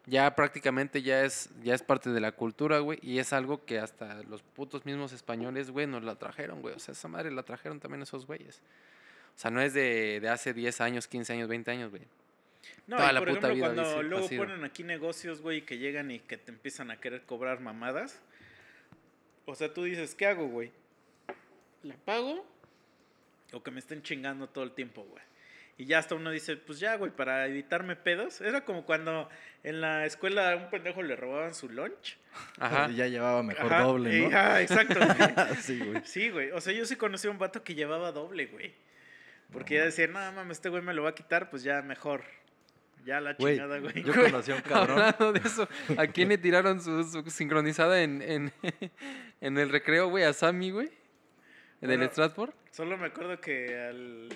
Speaker 1: ya prácticamente ya es, ya es parte de la cultura, güey. Y es algo que hasta los putos mismos españoles, güey, nos la trajeron, güey. O sea, esa madre la trajeron también esos güeyes. O sea, no es de, de hace 10 años, 15 años, 20 años, güey.
Speaker 2: No,
Speaker 1: Toda
Speaker 2: y
Speaker 1: la
Speaker 2: por
Speaker 1: puta
Speaker 2: ejemplo,
Speaker 1: vida
Speaker 2: cuando
Speaker 1: dice,
Speaker 2: luego ponen aquí negocios, güey, que llegan y que te empiezan a querer cobrar mamadas. O sea, tú dices, ¿qué hago, güey? ¿La pago? O que me estén chingando todo el tiempo, güey. Y ya hasta uno dice, pues ya, güey, para evitarme pedos. Era como cuando en la escuela a un pendejo le robaban su lunch.
Speaker 1: Ajá.
Speaker 3: Y ya llevaba mejor
Speaker 2: Ajá,
Speaker 3: doble,
Speaker 2: y-
Speaker 3: ¿no?
Speaker 2: ah, exacto. güey.
Speaker 3: sí, güey.
Speaker 2: Sí, güey. O sea, yo sí conocí a un vato que llevaba doble, güey. Porque ya decía, no, mames, este güey me lo va a quitar, pues ya mejor. Ya la chingada, güey.
Speaker 3: yo conocí a un cabrón.
Speaker 1: Hablando de eso, ¿a quién le tiraron su, su sincronizada en, en, en el recreo, güey? ¿A Sammy, güey? ¿En el Stratford?
Speaker 2: Solo me acuerdo que al.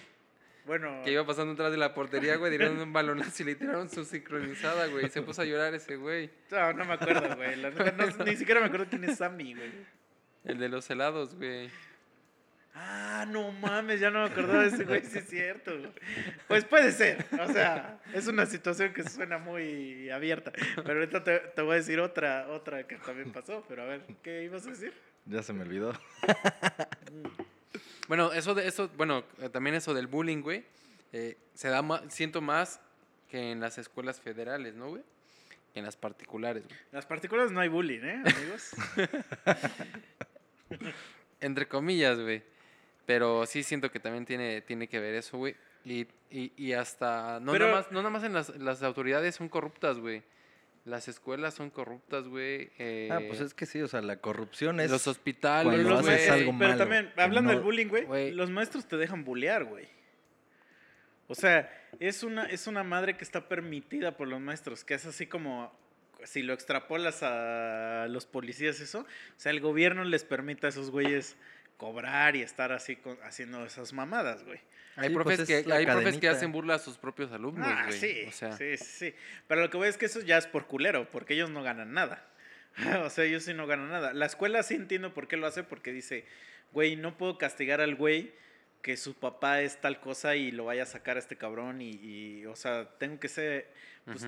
Speaker 2: Bueno.
Speaker 1: Que iba pasando atrás de la portería, güey, tiraron un balonazo y le tiraron su sincronizada, güey. Y se puso a llorar ese güey.
Speaker 2: No, no me acuerdo, güey. No- ni siquiera me acuerdo quién es Sammy, güey.
Speaker 1: El de los helados, güey.
Speaker 2: Ah, no mames, ya no me acordaba de ese güey, sí es cierto. güey. Pues puede ser, o sea, es una situación que suena muy abierta. Pero ahorita te, te voy a decir otra, otra que también pasó, pero a ver, ¿qué ibas a decir?
Speaker 3: Ya se me olvidó.
Speaker 1: Bueno, eso de eso, bueno, eh, también eso del bullying, güey. eh, se da más, siento más que en las escuelas federales, ¿no, güey? que en las particulares, güey.
Speaker 2: En las particulares no hay bullying, ¿eh, amigos?
Speaker 1: Entre comillas, güey. Pero sí siento que también tiene, tiene que ver eso, güey. Y, y, y hasta. No,
Speaker 2: Pero-
Speaker 1: nada más, no nada más en las, las autoridades son corruptas, güey. Las escuelas son corruptas, güey. eh,
Speaker 3: Ah, pues es que sí, o sea, la corrupción es...
Speaker 1: los hospitales,
Speaker 2: los
Speaker 3: haces
Speaker 2: maestros-
Speaker 3: algo
Speaker 2: pero
Speaker 3: malo,
Speaker 2: también, hablando
Speaker 3: no-
Speaker 2: del bullying, güey,
Speaker 1: Güey.
Speaker 2: los maestros te dejan bullear, güey. O sea, es una, es una madre que está permitida por los maestros, que es así como, si lo extrapolas a los policías, eso, o sea, el gobierno les permite a esos güeyes cobrar y estar así con- haciendo esas mamadas, güey.
Speaker 1: Hay
Speaker 3: Sí, pues
Speaker 1: profes,
Speaker 3: es
Speaker 1: que,
Speaker 3: la
Speaker 1: hay profes que
Speaker 3: cadenita.
Speaker 1: hacen burla a sus propios alumnos,
Speaker 2: Ah,
Speaker 1: güey.
Speaker 2: sí,
Speaker 1: o sea,
Speaker 2: sí, sí, sí. Pero lo que voy es que eso ya es por culero, porque ellos no ganan nada. o sea, ellos sí no ganan nada. La escuela sí entiendo por qué lo hace, porque dice, güey, no puedo castigar al güey que su papá es tal cosa y lo vaya a sacar a este cabrón y, y, o sea, tengo que ser, pues.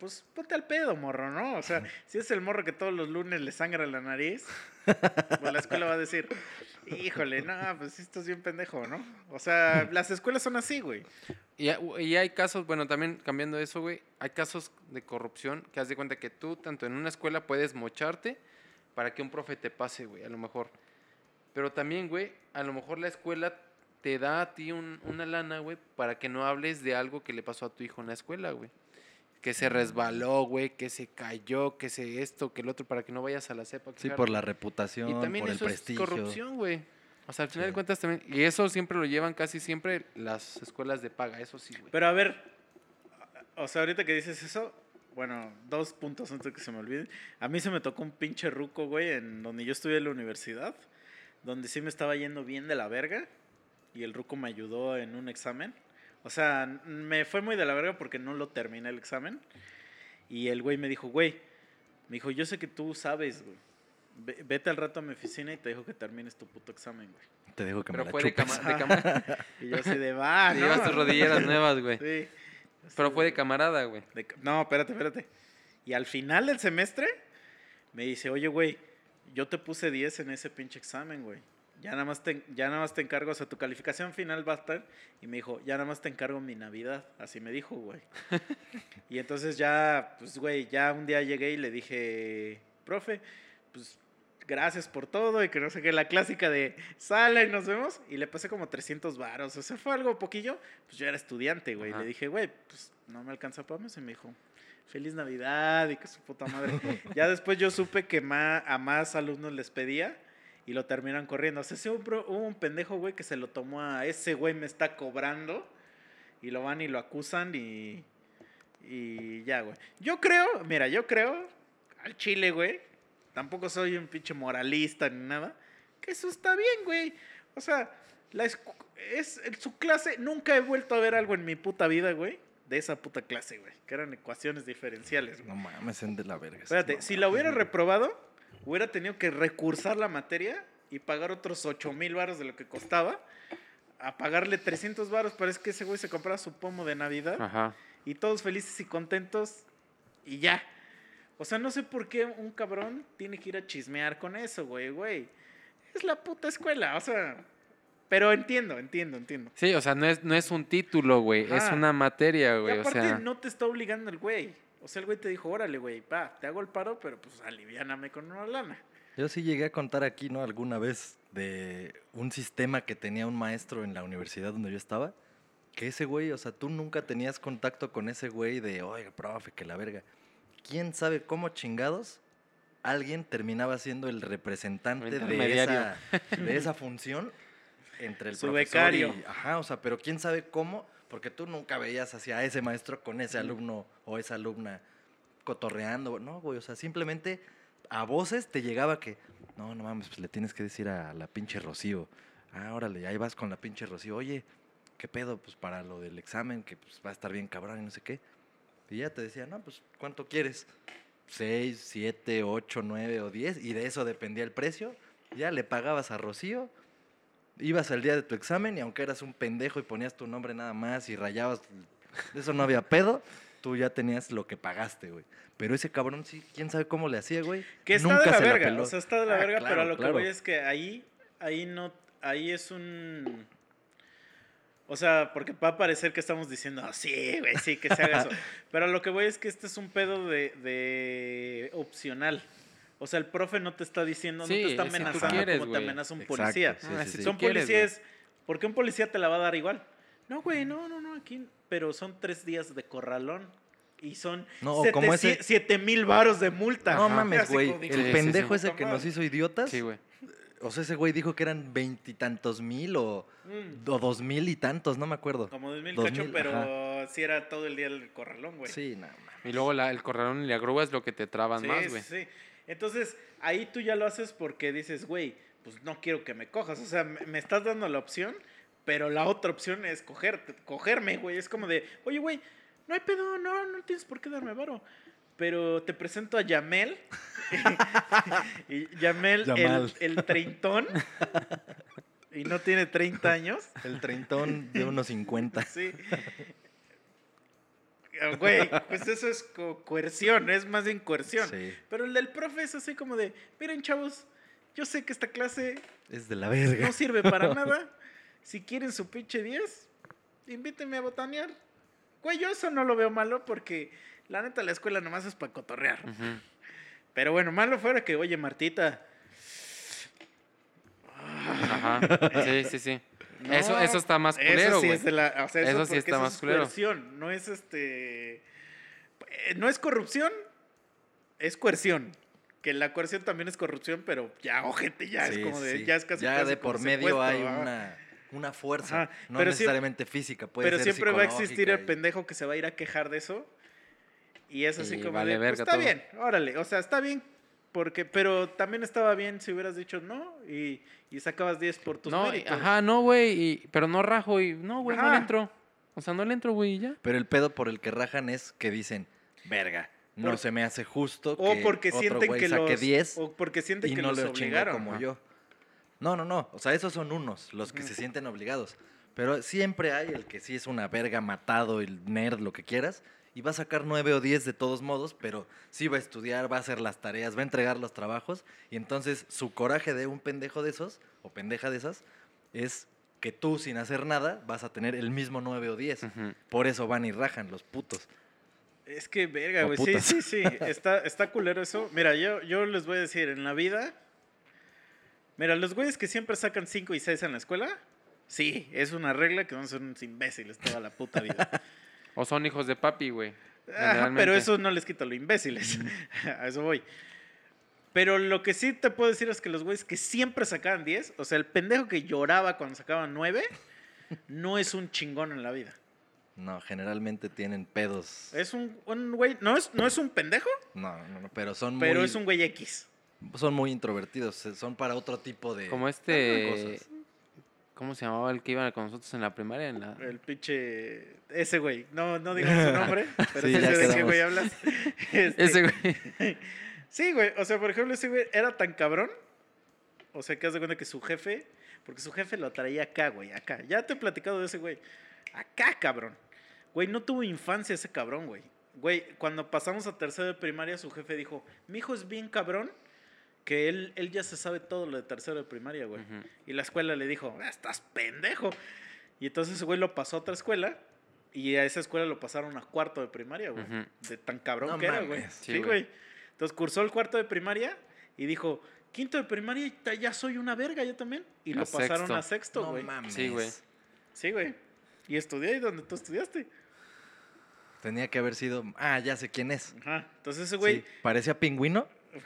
Speaker 2: Pues ponte al pedo, morro, ¿no? O sea, si es el morro que todos los lunes le sangra la nariz, pues la escuela va a decir, híjole, no, pues sí estás bien pendejo, ¿no? O sea, las escuelas son así, güey.
Speaker 1: Y, hay- y hay casos, bueno, también cambiando eso, güey, hay casos de corrupción que haz de cuenta que tú, tanto en una escuela, puedes mocharte para que un profe te pase, güey, a lo mejor. Pero también, güey, a lo mejor la escuela te da a ti un- una lana, güey, para que no hables de algo que le pasó a tu hijo en la escuela, güey. Que se resbaló, güey, que se cayó, que se esto, que el otro, para que no vayas a la cepa.
Speaker 3: Sí, por la reputación,
Speaker 1: Y también
Speaker 3: por el
Speaker 1: eso es
Speaker 3: prestigio.
Speaker 1: corrupción, güey. O sea, al final
Speaker 3: Sí.
Speaker 1: de cuentas también. Y eso siempre lo llevan casi siempre las escuelas de paga, eso sí, güey.
Speaker 2: Pero a ver, o sea, ahorita que dices eso, bueno, dos puntos antes de que se me olvide. A mí se me tocó un pinche ruco, güey, en donde yo estudié en la universidad, donde sí me estaba yendo bien de la verga y el ruco me ayudó en un examen. O sea, me fue muy de la verga porque no lo terminé el examen. Y el güey me dijo, güey, me dijo, yo sé que tú sabes, güey. Ve- Vete al rato a mi oficina y te dejo que termines tu puto examen, güey.
Speaker 3: Te digo que
Speaker 1: Pero
Speaker 3: me la
Speaker 1: fue de,
Speaker 3: chupes.
Speaker 1: cama- de cama-
Speaker 2: Y yo así de, va,
Speaker 1: llevas tus rodilleras nuevas, güey.
Speaker 2: Sí.
Speaker 1: Pero fue de camarada, güey.
Speaker 2: de no, espérate, espérate. Y al final del semestre me dice, oye, güey, yo te puse 10 en ese pinche examen, güey. Ya nada, más te, ya nada más te encargo, o sea, tu calificación final va a estar. Y me dijo, ya nada más te encargo mi Navidad. Así me dijo, güey. y entonces ya, pues, güey, ya un día llegué y le dije, profe, pues, gracias por todo. Y que no sé qué, la clásica de sala y nos vemos. Y le pasé como 300 varos. O sea, fue algo poquillo. Pues yo era estudiante, güey. Le dije, güey, pues, no me alcanza para más. Y me dijo, feliz Navidad y que su puta madre. ya después yo supe que ma- a más alumnos les pedía y lo terminan corriendo. O sea, sí hubo un, pro- hubo un pendejo, güey, que se lo tomó a ese güey me está cobrando y lo van y lo acusan y, y ya, güey. Yo creo, mira, yo creo al chile, güey, tampoco soy un pinche moralista ni nada, que eso está bien, güey. O sea, la es, su clase, nunca he vuelto a ver algo en mi puta vida, güey, de esa puta clase, güey, que eran ecuaciones diferenciales, güey.
Speaker 3: No mames, en de la verga.
Speaker 2: Espérate, si la hubiera reprobado, hubiera tenido que recursar la materia y pagar otros 8 mil baros de lo que costaba. A pagarle 300 baros, parece que ese güey se compraba su pomo de Navidad.
Speaker 1: Ajá.
Speaker 2: Y todos felices y contentos. Y ya. O sea, no sé por qué un cabrón tiene que ir a chismear con eso, güey, güey. Es la puta escuela, o sea. Pero entiendo, entiendo, entiendo.
Speaker 1: Sí, o sea, no es, no es un título, güey. Es
Speaker 2: Ajá.
Speaker 1: una materia,
Speaker 2: Y
Speaker 1: güey. O
Speaker 2: aparte
Speaker 1: sea,
Speaker 2: no te está obligando el güey. O sea, el güey te dijo, órale, güey, pa, te hago el paro, pero pues aliviáname con una lana.
Speaker 3: Yo sí llegué a contar aquí, ¿no? Alguna vez de un sistema que tenía un maestro en la universidad donde yo estaba. Que ese güey, o sea, tú nunca tenías contacto con ese güey de, oiga, profe, que la verga. ¿Quién sabe cómo chingados alguien terminaba siendo el representante de esa, de esa función entre el
Speaker 2: Su
Speaker 3: profesor
Speaker 2: becario.
Speaker 3: y... Ajá, o sea, pero quién sabe cómo, porque tú nunca veías hacia ese maestro con ese alumno o esa alumna cotorreando. No, güey, o sea, simplemente a voces te llegaba que, no, no mames, pues le tienes que decir a la pinche Rocío. Ah, órale, ahí vas con la pinche Rocío. Oye, ¿qué pedo? Pues para lo del examen, que pues va a estar bien cabrón y no sé qué. Y ya te decía, no, pues, ¿cuánto quieres? Seis, siete, ocho, nueve o diez. Y de eso dependía el precio. Ya le pagabas a Rocío. Ibas al día de tu examen y aunque eras un pendejo y ponías tu nombre nada más y rayabas, de eso no había pedo, tú ya tenías lo que pagaste, güey. Pero ese cabrón sí, quién sabe cómo le hacía, güey.
Speaker 2: Que está
Speaker 3: Nunca
Speaker 2: de la
Speaker 3: se
Speaker 2: verga,
Speaker 3: peló.
Speaker 2: o sea, está de la
Speaker 3: Ah,
Speaker 2: verga, pero a lo
Speaker 3: claro.
Speaker 2: que voy es que ahí, ahí no, ahí es un... O sea, porque va a parecer que estamos diciendo, "Ah, sí, güey, sí, que se haga eso. Pero a lo que voy es que este es un pedo de, de opcional. O sea, el profe no te está diciendo,
Speaker 1: Sí,
Speaker 2: no te está
Speaker 1: si
Speaker 2: amenazando
Speaker 1: quieres,
Speaker 2: como te amenaza un
Speaker 3: Exacto,
Speaker 2: policía.
Speaker 3: sí,
Speaker 1: Ah,
Speaker 3: sí,
Speaker 1: si
Speaker 3: sí.
Speaker 2: Son
Speaker 1: quieres,
Speaker 2: policías. ¿Por qué un policía te la va a dar igual? No, güey, no, no, no, aquí. Pero son tres días de corralón. Y son
Speaker 3: No, o como ese-
Speaker 2: 7 mil varos de multa.
Speaker 3: No
Speaker 2: Ajá.
Speaker 3: mames, güey. El
Speaker 1: Sí, sí,
Speaker 3: pendejo
Speaker 2: sí.
Speaker 3: ese que nos hizo idiotas.
Speaker 1: Sí, güey.
Speaker 3: O sea, ese güey dijo que eran veintitantos mil o,
Speaker 2: Mm,
Speaker 3: o dos mil y tantos, no me acuerdo.
Speaker 2: como 2000
Speaker 3: Dos
Speaker 2: cacho,
Speaker 3: mil,
Speaker 2: pero
Speaker 3: ajá.
Speaker 2: sí era todo el día el corralón, güey.
Speaker 3: Sí, no, mames.
Speaker 1: Y luego la- el corralón y la grúa es lo que te traban
Speaker 2: Sí,
Speaker 1: más,
Speaker 2: sí,
Speaker 1: güey.
Speaker 2: sí. Entonces, ahí tú ya lo haces porque dices, güey, pues no quiero que me cojas. O sea, me, me estás dando la opción, pero la otra opción es cogerte, cogerme, güey. Es como de, oye, güey, no hay pedo, no, no tienes por qué darme varo. Pero te presento a Yamel. y Yamel, el, el treintón. y no tiene 30 años.
Speaker 3: El treintón de unos 50.
Speaker 2: Sí. Ah, Güey, pues eso es co- coerción, es más bien coerción.
Speaker 3: Sí.
Speaker 2: Pero el del profe es así como de, miren chavos, yo sé que esta clase
Speaker 3: Es de la verga.
Speaker 2: no sirve para nada. Si quieren su pinche 10, invítenme a botanear. Güey, yo eso no lo veo malo porque la neta la escuela nomás es para cotorrear. Pero bueno, malo fuera que, oye, Martita.
Speaker 1: Ajá. Sí, sí, sí.
Speaker 2: No,
Speaker 1: eso, eso está más
Speaker 2: eso
Speaker 1: culero,
Speaker 2: sí
Speaker 1: güey.
Speaker 2: es de la- o sea,
Speaker 1: Eso sí
Speaker 2: porque
Speaker 1: está
Speaker 2: eso
Speaker 1: más
Speaker 2: es
Speaker 1: culero.
Speaker 2: coerción, no es este. eh, No es corrupción, es coerción. Que la coerción también es corrupción, pero ya, ojete, ya
Speaker 3: Sí,
Speaker 2: es como de.
Speaker 3: sí.
Speaker 2: Ya es casi.
Speaker 3: Ya
Speaker 2: casi
Speaker 3: de por medio hay
Speaker 2: ajá.
Speaker 3: una, una fuerza.
Speaker 2: Ajá,
Speaker 3: No
Speaker 2: pero siempre-
Speaker 3: necesariamente física, puede
Speaker 2: Pero
Speaker 3: ser
Speaker 2: siempre va a existir
Speaker 3: psicológica
Speaker 2: el
Speaker 3: y-
Speaker 2: pendejo que se va a ir a quejar de eso. Y es así
Speaker 1: Y
Speaker 2: como
Speaker 1: vale
Speaker 2: de, pues, está
Speaker 1: todo.
Speaker 2: bien, órale, o sea, está bien, porque, pero también estaba bien si hubieras dicho no y, y sacabas 10 por tus
Speaker 1: No,
Speaker 2: méritos.
Speaker 1: ajá, no, güey. y- Pero no rajo y. No, güey, no le entro. O sea, no le entro, güey, y ya.
Speaker 3: Pero el pedo por el que rajan es que dicen, verga, no
Speaker 2: Por-
Speaker 3: se me hace justo
Speaker 2: O
Speaker 3: que
Speaker 2: porque
Speaker 3: otro
Speaker 2: sienten
Speaker 3: güey
Speaker 2: que
Speaker 3: saque
Speaker 2: los
Speaker 3: 10
Speaker 2: o porque sienten
Speaker 3: y
Speaker 2: que
Speaker 3: no
Speaker 2: los obligaron.
Speaker 3: como
Speaker 2: ajá.
Speaker 3: yo. No, no, no. O sea, esos son unos, los que se sienten obligados. Pero siempre hay el que sí es una verga matado, el nerd, lo que quieras, y va a sacar 9 o 10 de todos modos, pero sí va a estudiar, va a hacer las tareas, va a entregar los trabajos, y entonces su coraje de un pendejo de esos, o pendeja de esas, es que tú sin hacer nada vas a tener el mismo 9 o 10.
Speaker 1: Ujú.
Speaker 3: Por eso van y rajan los putos.
Speaker 2: Es que verga, güey. Sí, sí, sí. Está, está culero eso. Mira, yo, yo les voy a decir, en la vida. Mira, los güeyes que siempre sacan 5 y 6 en la escuela. Sí, es una regla que van a ser unos imbéciles toda la puta vida.
Speaker 1: O son hijos de papi, güey.
Speaker 2: Pero eso no les quita lo imbéciles. a eso voy. Pero lo que sí te puedo decir es que los güeyes que siempre sacaban 10, o sea, el pendejo que lloraba cuando sacaban 9, no es un chingón en la vida.
Speaker 3: No, generalmente tienen pedos.
Speaker 2: Es un, un güey, no es, no es un pendejo,
Speaker 3: No, no, no, pero son
Speaker 2: pero
Speaker 3: muy,
Speaker 2: es un güey X.
Speaker 3: son muy introvertidos, son para otro tipo de
Speaker 1: Como
Speaker 3: de
Speaker 1: este.
Speaker 3: cosas.
Speaker 1: ¿Cómo se llamaba el que iba con nosotros en la primaria? En la...
Speaker 2: El pinche. Ese güey. No, no digamos su nombre, pero
Speaker 3: Sí,
Speaker 2: sé de qué güey hablas. Este,
Speaker 1: Ese güey.
Speaker 2: Sí, güey. O sea, por ejemplo, ese güey era tan cabrón. O sea, que haz de cuenta que su jefe. Porque su jefe lo traía acá, güey. Acá. Ya te he platicado de ese güey. Acá, cabrón. Güey, no tuvo infancia ese cabrón, güey. Güey, cuando pasamos a tercero de primaria, su jefe dijo: Mi hijo es bien cabrón. Que él, él ya se sabe todo lo de tercero de primaria, güey. Y la escuela le dijo, "Ah, estás pendejo. Y entonces ese güey lo pasó a otra escuela. Y a esa escuela lo pasaron a cuarto de primaria, güey. De tan cabrón
Speaker 3: No
Speaker 2: que era, güey. Sí,
Speaker 1: Sí,
Speaker 2: güey.
Speaker 1: güey.
Speaker 2: Entonces cursó el cuarto de primaria y dijo, quinto de primaria ya soy una verga, yo también. Y
Speaker 1: A
Speaker 2: lo pasaron
Speaker 1: sexto.
Speaker 2: a sexto,
Speaker 3: No
Speaker 2: güey.
Speaker 3: mames.
Speaker 1: Sí, güey.
Speaker 2: sí, güey. Y estudié ahí donde tú estudiaste.
Speaker 3: Tenía que haber sido. Ah, ya sé quién es.
Speaker 2: Ajá. Entonces ese güey,
Speaker 3: Sí, ¿Parecía pingüino?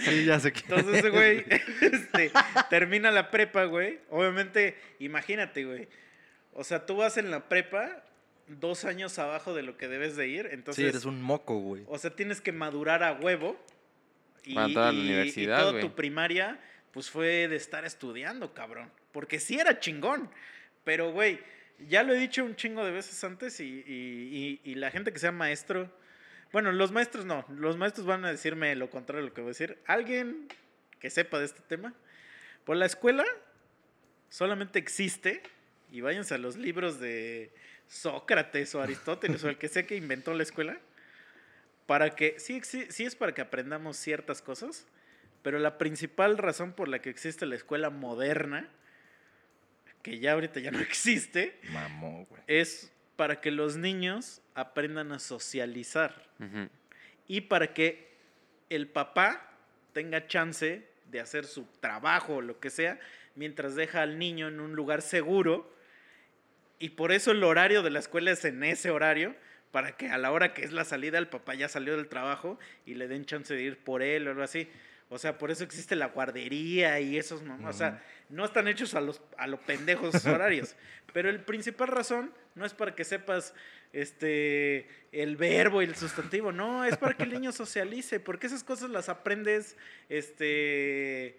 Speaker 3: sí, ya sé quién
Speaker 2: entonces ese güey este, termina la prepa, güey. Obviamente, imagínate, güey. O sea, tú vas en la prepa dos años abajo de lo que debes de ir. Entonces,
Speaker 3: sí, eres un moco, güey.
Speaker 2: O sea, tienes que madurar a huevo. Y,
Speaker 1: Para entrar a la
Speaker 2: y- y
Speaker 1: universidad,
Speaker 2: toda
Speaker 1: güey.
Speaker 2: tu primaria, pues fue de estar estudiando, cabrón. Porque sí era chingón. Pero, güey, ya lo he dicho un chingo de veces antes y, y- la gente que sea maestro. Bueno, los maestros no. Los maestros van a decirme lo contrario de lo que voy a decir. Alguien que sepa de este tema. Pues la escuela solamente existe. Y váyanse a los libros de Sócrates o Aristóteles o el que sea que inventó la escuela para que, sí, sí, sí es para que aprendamos ciertas cosas, pero la principal razón por la que existe la escuela moderna que ya ahorita ya no existe,
Speaker 3: Mamó, güey.
Speaker 2: es para que los niños aprendan a socializar y para que el papá tenga chance de hacer su trabajo o lo que sea mientras deja al niño en un lugar seguro y por eso el horario de la escuela es en ese horario para que a la hora que es la salida el papá ya salió del trabajo y le den chance de ir por él o algo así. O sea, por eso existe la guardería y esos, mam- o sea, no están hechos a los a los pendejos esos horarios. Pero el principal razón no es para que sepas este el verbo y el sustantivo, no, es para que el niño socialice, porque esas cosas las aprendes este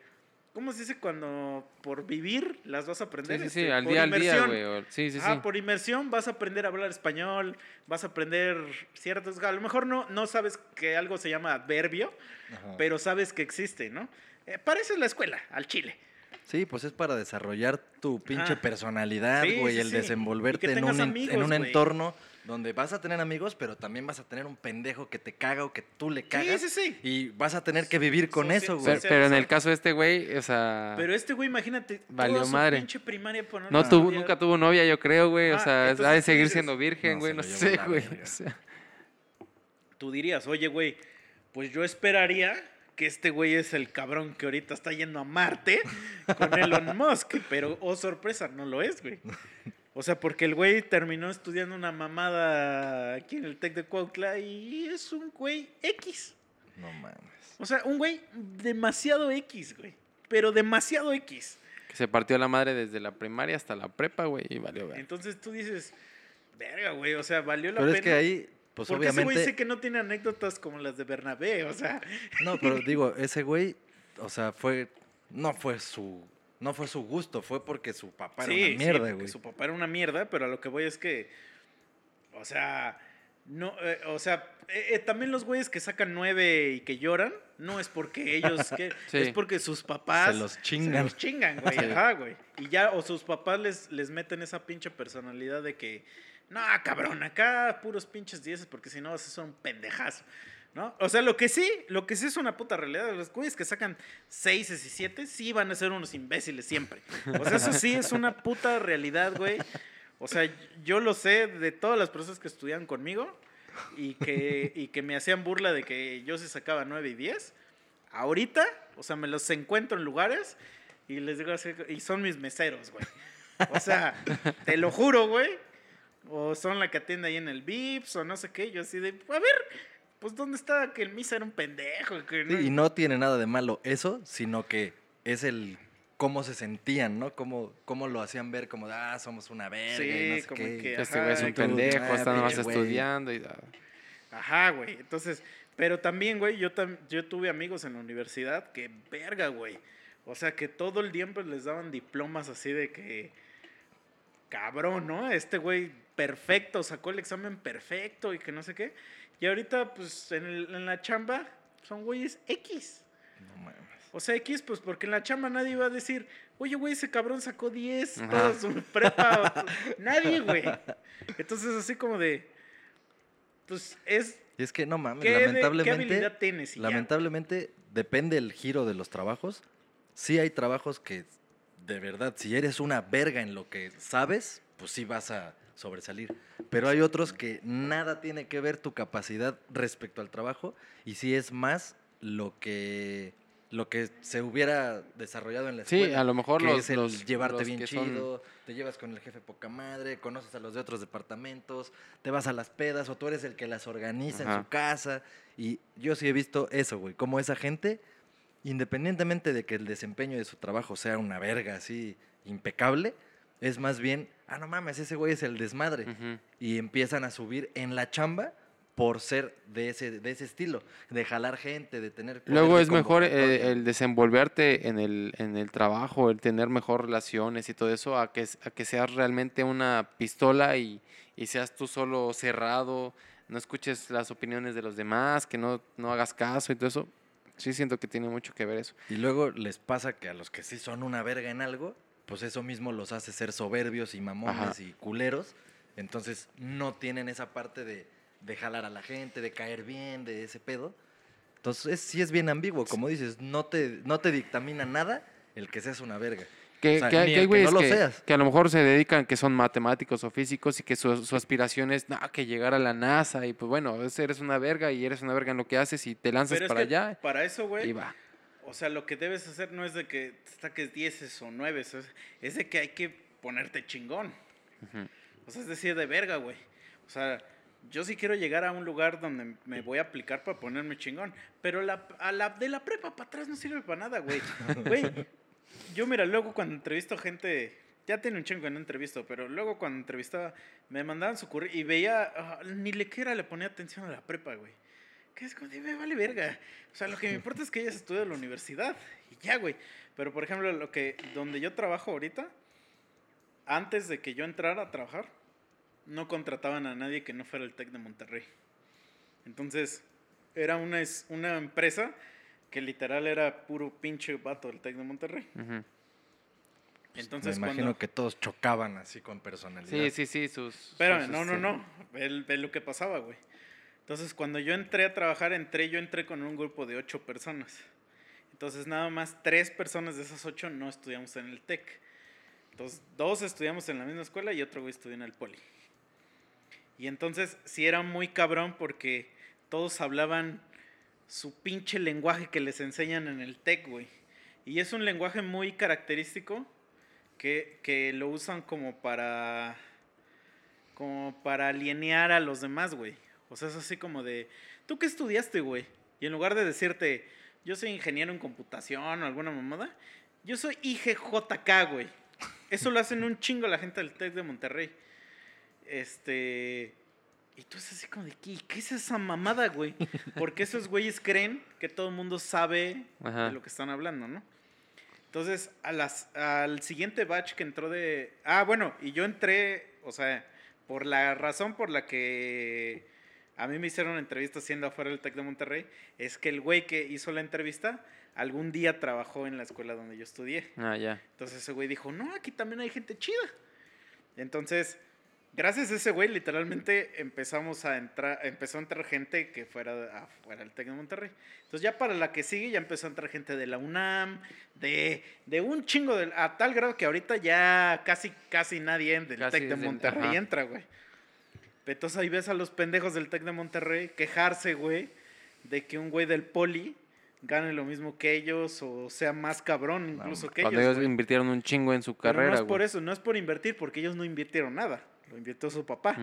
Speaker 2: ¿cómo se dice cuando por vivir las vas a aprender?
Speaker 1: Sí, sí, sí,
Speaker 2: Este,
Speaker 1: al
Speaker 2: por
Speaker 1: día al día, güey. Sí, sí, sí.
Speaker 2: Ah, por inmersión vas a aprender a hablar español, vas a aprender ciertos... A lo mejor no, no sabes que algo se llama adverbio,
Speaker 3: Ajá.
Speaker 2: pero sabes que existe, ¿no? Eh, parece la escuela, al chile.
Speaker 3: Sí, pues es para desarrollar tu pinche personalidad, güey,
Speaker 2: sí,
Speaker 3: el
Speaker 2: sí.
Speaker 3: desenvolverte en un, en-
Speaker 2: amigos,
Speaker 3: en un entorno donde vas a tener amigos, pero también vas a tener un pendejo que te caga o que tú le cagas.
Speaker 2: Sí, sí, sí.
Speaker 3: Y vas a tener que vivir con
Speaker 2: Soci-
Speaker 3: eso, güey.
Speaker 1: Pero, en el caso de este güey, o sea,
Speaker 2: Pero este güey, imagínate,
Speaker 1: Valió
Speaker 2: toda su
Speaker 1: madre.
Speaker 2: pinche primaria poner
Speaker 1: no tuvo,
Speaker 2: novia.
Speaker 1: nunca tuvo novia, yo creo, güey. O
Speaker 2: Ah,
Speaker 1: sea, ha de seguir siendo virgen,
Speaker 3: No,
Speaker 1: güey.
Speaker 3: se
Speaker 1: No,
Speaker 3: llevó
Speaker 1: sé, güey. o sea.
Speaker 2: Tú dirías, oye, güey, pues yo esperaría que este güey es el cabrón que ahorita está yendo a Marte con Elon Musk, pero, oh sorpresa, no lo es, güey. O sea, porque el güey terminó estudiando una mamada aquí en el Tec de Cuautla y es un güey X.
Speaker 3: No mames.
Speaker 2: O sea, un güey demasiado X, güey. Pero demasiado X.
Speaker 1: Que se partió la madre desde la primaria hasta la prepa, güey, y valió, güey.
Speaker 2: Entonces tú dices, verga, güey, o sea, valió la
Speaker 3: Pero
Speaker 2: pena.
Speaker 3: es que ahí, pues
Speaker 2: Porque ese güey sé que no tiene anécdotas como las de Bernabé, o sea.
Speaker 3: No, pero digo, ese güey, o sea, fue. No fue su. No fue su gusto, fue porque su papá era una mierda, güey.
Speaker 2: Su papá era una mierda, pero a lo que voy es que, o sea, no, eh, o sea, eh, eh, también los güeyes que sacan nueve y que lloran, no es porque ellos, que,
Speaker 1: Sí.
Speaker 2: es porque sus papás
Speaker 3: Se los chingan.
Speaker 2: los chingan, güey,
Speaker 1: Sí.
Speaker 2: ajá, güey. Y ya, o sus papás les, les meten esa pinche personalidad de que, no, cabrón, acá puros pinches dieces, porque si no vas a ser un pendejazo. ¿No? O sea, lo que sí, lo que sí es una puta realidad, los güeyes que sacan seises y siete sí van a ser unos imbéciles siempre. O sea, eso sí es una puta realidad, güey. O sea, yo lo sé de todas las personas que estudian conmigo y que, y que me hacían burla de que yo sí sacaba 9 y 10. Ahorita, o sea, me los encuentro en lugares y les digo así, y son mis meseros, güey. O sea, te lo juro, güey. O son la que atiende ahí en el VIPS o no sé qué. Yo así de, a ver, pues ¿dónde está que el misa era un pendejo? Que no-
Speaker 3: Sí, y no tiene nada de malo eso, sino que es el cómo se sentían, ¿no? Cómo, cómo lo hacían ver como, de, ah, somos una verga y no sé
Speaker 2: como
Speaker 3: qué.
Speaker 2: que,
Speaker 1: este güey es un pendejo,
Speaker 3: ah,
Speaker 1: está nomás
Speaker 3: pinche güey.
Speaker 1: estudiando y...
Speaker 2: Ajá, güey. Entonces, pero también, güey, yo, tam- yo tuve amigos en la universidad que, verga, güey. O sea, que todo el tiempo les daban diplomas así de que, cabrón, ¿no? Este güey perfecto, sacó el examen perfecto y que no sé qué. Y ahorita, pues, en, el- en la chamba son güeyes X.
Speaker 3: No mames.
Speaker 2: O sea, X, pues porque en la chamba nadie va a decir, oye, güey, ese cabrón sacó 10
Speaker 1: Ajá.
Speaker 2: toda su prepa. nadie, güey. Entonces, así como de, pues es
Speaker 3: Y es que no mames,
Speaker 2: ¿Qué, de- qué
Speaker 3: lamentablemente.
Speaker 2: habilidad tienes? Ya.
Speaker 3: Lamentablemente, depende el giro de los trabajos. Sí hay trabajos que, de verdad, si eres una verga en lo que sabes, pues sí vas a sobresalir. Pero hay otros que nada tiene que ver tu capacidad respecto al trabajo y sí es más lo que lo que se hubiera desarrollado en la
Speaker 1: Sí,
Speaker 3: escuela.
Speaker 1: a lo mejor
Speaker 3: que
Speaker 1: los-
Speaker 3: es el
Speaker 1: los-
Speaker 3: llevarte
Speaker 1: los
Speaker 3: bien
Speaker 1: son-
Speaker 3: chido, te llevas con el jefe poca madre, conoces a los de otros departamentos, te vas a las pedas o tú eres el que las organiza en su casa. Y yo sí he visto eso, güey, como esa gente, independientemente de que el desempeño de su trabajo sea una verga así impecable, es más bien, ah, no mames, ese güey es el desmadre. Y empiezan a subir en la chamba por ser de ese, de ese estilo, de jalar gente, de tener...
Speaker 1: Luego es mejor eh, el desenvolverte en el, en el trabajo, el tener mejor relaciones y todo eso, a que, a que seas realmente una pistola y, y seas tú solo cerrado, no escuches las opiniones de los demás, que no, no hagas caso y todo eso. Sí siento que tiene mucho que ver eso.
Speaker 3: Y luego les pasa que a los que sí son una verga en algo, pues eso mismo los hace ser soberbios y mamones
Speaker 1: Ajá.
Speaker 3: y culeros. Entonces no tienen esa parte de, de jalar a la gente, de caer bien, de ese pedo. Entonces es- sí es bien ambiguo, como dices, no te, no te dictamina nada el que seas una verga.
Speaker 1: Que,
Speaker 3: O sea,
Speaker 1: que que hay güeyes
Speaker 3: no lo
Speaker 1: que,
Speaker 3: seas.
Speaker 1: que a lo mejor se dedican, que son matemáticos o físicos y que su, su aspiración es no, que llegar a la NASA y pues bueno, es- eres una verga y eres una verga en lo que haces y te lanzas
Speaker 2: Pero es
Speaker 1: para
Speaker 2: que
Speaker 1: allá
Speaker 2: para eso,
Speaker 1: y
Speaker 2: güey,
Speaker 1: va.
Speaker 2: O sea, lo que debes hacer no es de que saques 10 o 9, es, de que hay que ponerte chingón. O sea, es decir, de verga, güey. O sea, yo sí quiero llegar a un lugar donde me voy a aplicar para ponerme chingón. Pero la, a la, de la prepa para atrás no sirve para nada, güey. Güey, yo mira, luego cuando entrevisto gente, ya tiene un chingo no entrevisto, pero luego cuando entrevistaba, me mandaban su currículum y veía, ah, ni le que era le ponía atención a la prepa, güey. Que es como, de, me vale verga. O sea, lo que me importa es que hayas estudiado en la universidad. Y ya, güey. Pero, por ejemplo, lo que, donde yo trabajo ahorita, antes de que yo entrara a trabajar, no contrataban a nadie que no fuera el TEC de Monterrey. Entonces, era una, es- una empresa que literal era puro pinche vato del TEC de Monterrey.
Speaker 1: Ujú.
Speaker 2: Entonces,
Speaker 3: Me imagino
Speaker 2: cuando...
Speaker 3: que todos chocaban así con personalidad.
Speaker 1: Sí, sí, sí, sus...
Speaker 2: Espérame,
Speaker 1: sus,
Speaker 2: no, no,
Speaker 1: este,
Speaker 2: no. Ve, ve lo que pasaba, güey. Entonces, cuando yo entré a trabajar, entré, yo entré con un grupo de ocho personas. Entonces, nada más tres personas de esas ocho no estudiamos en el TEC. Entonces, dos estudiamos en la misma escuela y otro güey estudió en el Poli. Y entonces, sí era muy cabrón porque todos hablaban su pinche lenguaje que les enseñan en el TEC, güey. Y es un lenguaje muy característico que, que lo usan como para como para alinear a los demás, güey. O sea, es así como de, ¿tú qué estudiaste, güey? Y en lugar de decirte, yo soy ingeniero en computación o alguna mamada, yo soy IGJK, güey. Eso lo hacen un chingo la gente del TEC de Monterrey. Este... Y tú es así como de, ¿qué, qué es esa mamada, güey? Porque esos güeyes creen que todo el mundo sabe
Speaker 1: Ajá.
Speaker 2: de lo que están hablando, ¿no? Entonces, a las, al siguiente batch que entró de... Ah, bueno, y yo entré, o sea, por la razón por la que a mí me hicieron una entrevista siendo afuera del TEC de Monterrey, es que el güey que hizo la entrevista algún día trabajó en la escuela donde yo estudié.
Speaker 1: Ah, ya.
Speaker 2: Entonces ese güey dijo, no, aquí también hay gente chida. Entonces, gracias a ese güey, literalmente empezamos a entrar, empezó a entrar gente que fuera de- afuera del TEC de Monterrey. Entonces ya para la que sigue ya empezó a entrar gente de la UNAM, de, de un chingo, de, a tal grado que ahorita ya casi, casi nadie del TEC de Monterrey
Speaker 1: ajá.
Speaker 2: entra, güey. Entonces ahí ves a los pendejos del TEC de Monterrey quejarse, güey, de que un güey del poli gane lo mismo que ellos o sea más cabrón incluso que
Speaker 1: Cuando
Speaker 2: ellos.
Speaker 1: ellos
Speaker 2: güey.
Speaker 1: invirtieron un chingo en su
Speaker 2: Pero
Speaker 1: carrera,
Speaker 2: no es por eso, no es por invertir, porque ellos no invirtieron nada. Lo invirtió su papá.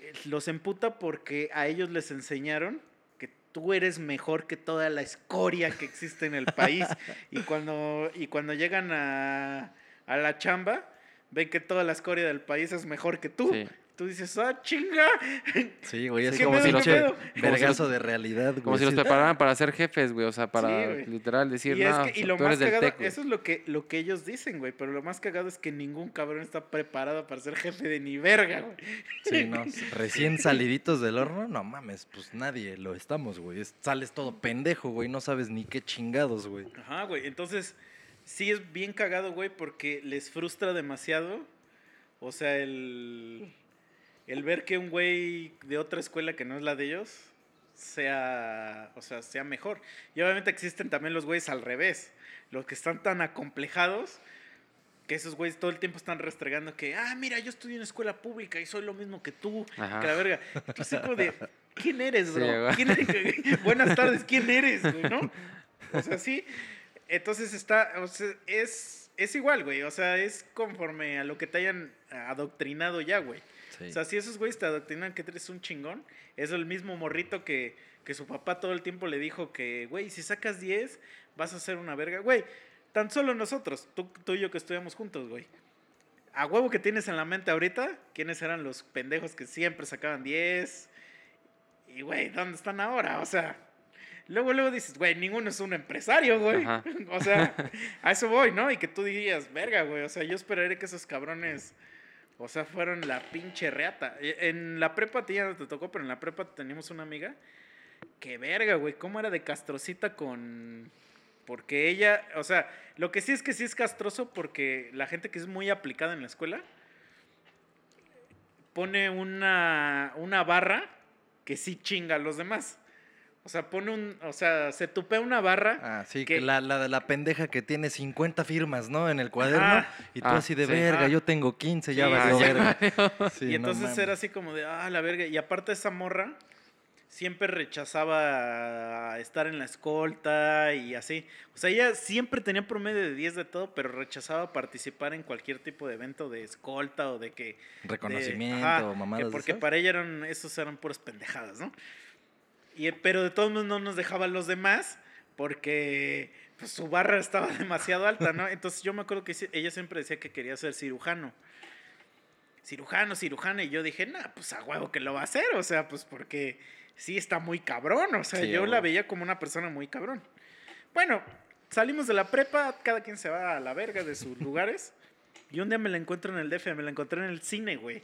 Speaker 2: Eh, Los emputa porque a ellos les enseñaron que tú eres mejor que toda la escoria que existe en el país. y, cuando, y cuando llegan a, a la chamba, ven que toda la escoria del país es mejor que tú.
Speaker 1: Sí.
Speaker 2: Tú dices, ¡ah, chinga!
Speaker 3: Sí, güey, es
Speaker 2: ¿Qué
Speaker 3: como
Speaker 2: pedo,
Speaker 3: si los vergazo de realidad, güey.
Speaker 1: Como si los prepararan para ser jefes, güey. O sea, para literal decir,
Speaker 2: y, es
Speaker 1: no,
Speaker 2: que- y lo
Speaker 1: tú
Speaker 2: más
Speaker 1: eres
Speaker 2: cagado,
Speaker 1: TEC, güey".
Speaker 2: eso es lo que, lo que ellos dicen, güey. Pero lo más cagado es que ningún cabrón está preparado para ser jefe de ni verga, güey.
Speaker 3: Sí, no, recién saliditos del horno, no mames, pues nadie lo estamos, güey. Es- Sales todo pendejo, güey, no sabes ni qué chingados, güey.
Speaker 2: Ajá, güey. Entonces, sí es bien cagado, güey, porque les frustra demasiado. O sea, el, el ver que un güey de otra escuela que no es la de ellos sea, o sea, sea mejor. Y obviamente existen también los güeyes al revés. Los que están tan acomplejados que esos güeyes todo el tiempo están restregando que, ah, mira, yo estudio en escuela pública y soy lo mismo que tú.
Speaker 1: Ajá.
Speaker 2: Que la verga. Entonces, como de, ¿quién eres,
Speaker 1: Sí,
Speaker 2: bro?
Speaker 1: güey.
Speaker 2: ¿Quién eres? Buenas tardes, ¿quién eres, güey, no? O sea, sí. Entonces está, o sea, es, es igual, güey. O sea, es conforme a lo que te hayan adoctrinado ya, güey.
Speaker 3: Sí.
Speaker 2: O sea, si esos güeyes te adoctrinan que eres un chingón, es el mismo morrito que, que su papá todo el tiempo le dijo que, güey, si sacas 10, vas a ser una verga. Güey, tan solo nosotros, tú, tú y yo que estudiamos juntos, güey. A huevo que tienes en la mente ahorita, ¿quiénes eran los pendejos que siempre sacaban 10? Y, güey, ¿dónde están ahora? O sea, luego, luego dices, güey, ninguno es un empresario, güey.
Speaker 1: Ajá.
Speaker 2: O sea, a eso voy, ¿no? Y que tú dirías, verga, güey. O sea, yo esperaré que esos cabrones, o sea, fueron la pinche reata. E- En la prepa a ti ya no te tocó, pero en la prepa teníamos una amiga que verga, güey, cómo era de castrocita con... Porque ella, o sea, lo que sí es que sí es castroso porque la gente que es muy aplicada en la escuela pone una, una barra que sí chinga a los demás. O sea, pone un, o sea, se tupea una barra.
Speaker 3: Ah, sí,
Speaker 2: que-
Speaker 3: la, la, la pendeja que tiene 50 firmas, ¿no? En el cuaderno. Y tú
Speaker 1: Ah,
Speaker 3: así de
Speaker 1: sí.
Speaker 3: verga,
Speaker 2: Ah.
Speaker 3: yo tengo 15, ya valió verga. Sí,
Speaker 2: y entonces era así como de, ah, la verga. Y aparte esa morra siempre rechazaba estar en la escolta y así. O sea, ella siempre tenía promedio de 10 de todo, pero rechazaba participar en cualquier tipo de evento de escolta o de que... de-
Speaker 3: Reconocimiento,
Speaker 2: ajá,
Speaker 3: o mamadas
Speaker 2: que
Speaker 3: de
Speaker 2: porque para ella eran, esos eran puras pendejadas, ¿no? Y, pero de todos modos no nos dejaba a los demás porque pues, su barra estaba demasiado alta, ¿no? Entonces yo me acuerdo que ella siempre decía que quería ser cirujano. Cirujano, cirujano. Y yo dije, nah, pues a huevo que lo va a hacer. O sea, pues porque sí está muy cabrón. O sea,
Speaker 3: Sí,
Speaker 2: yo la veía como una persona muy cabrón. Bueno, salimos de la prepa, cada quien se va a la verga de sus lugares. Y un día me la encuentro en el DF, me la encontré en el cine, güey.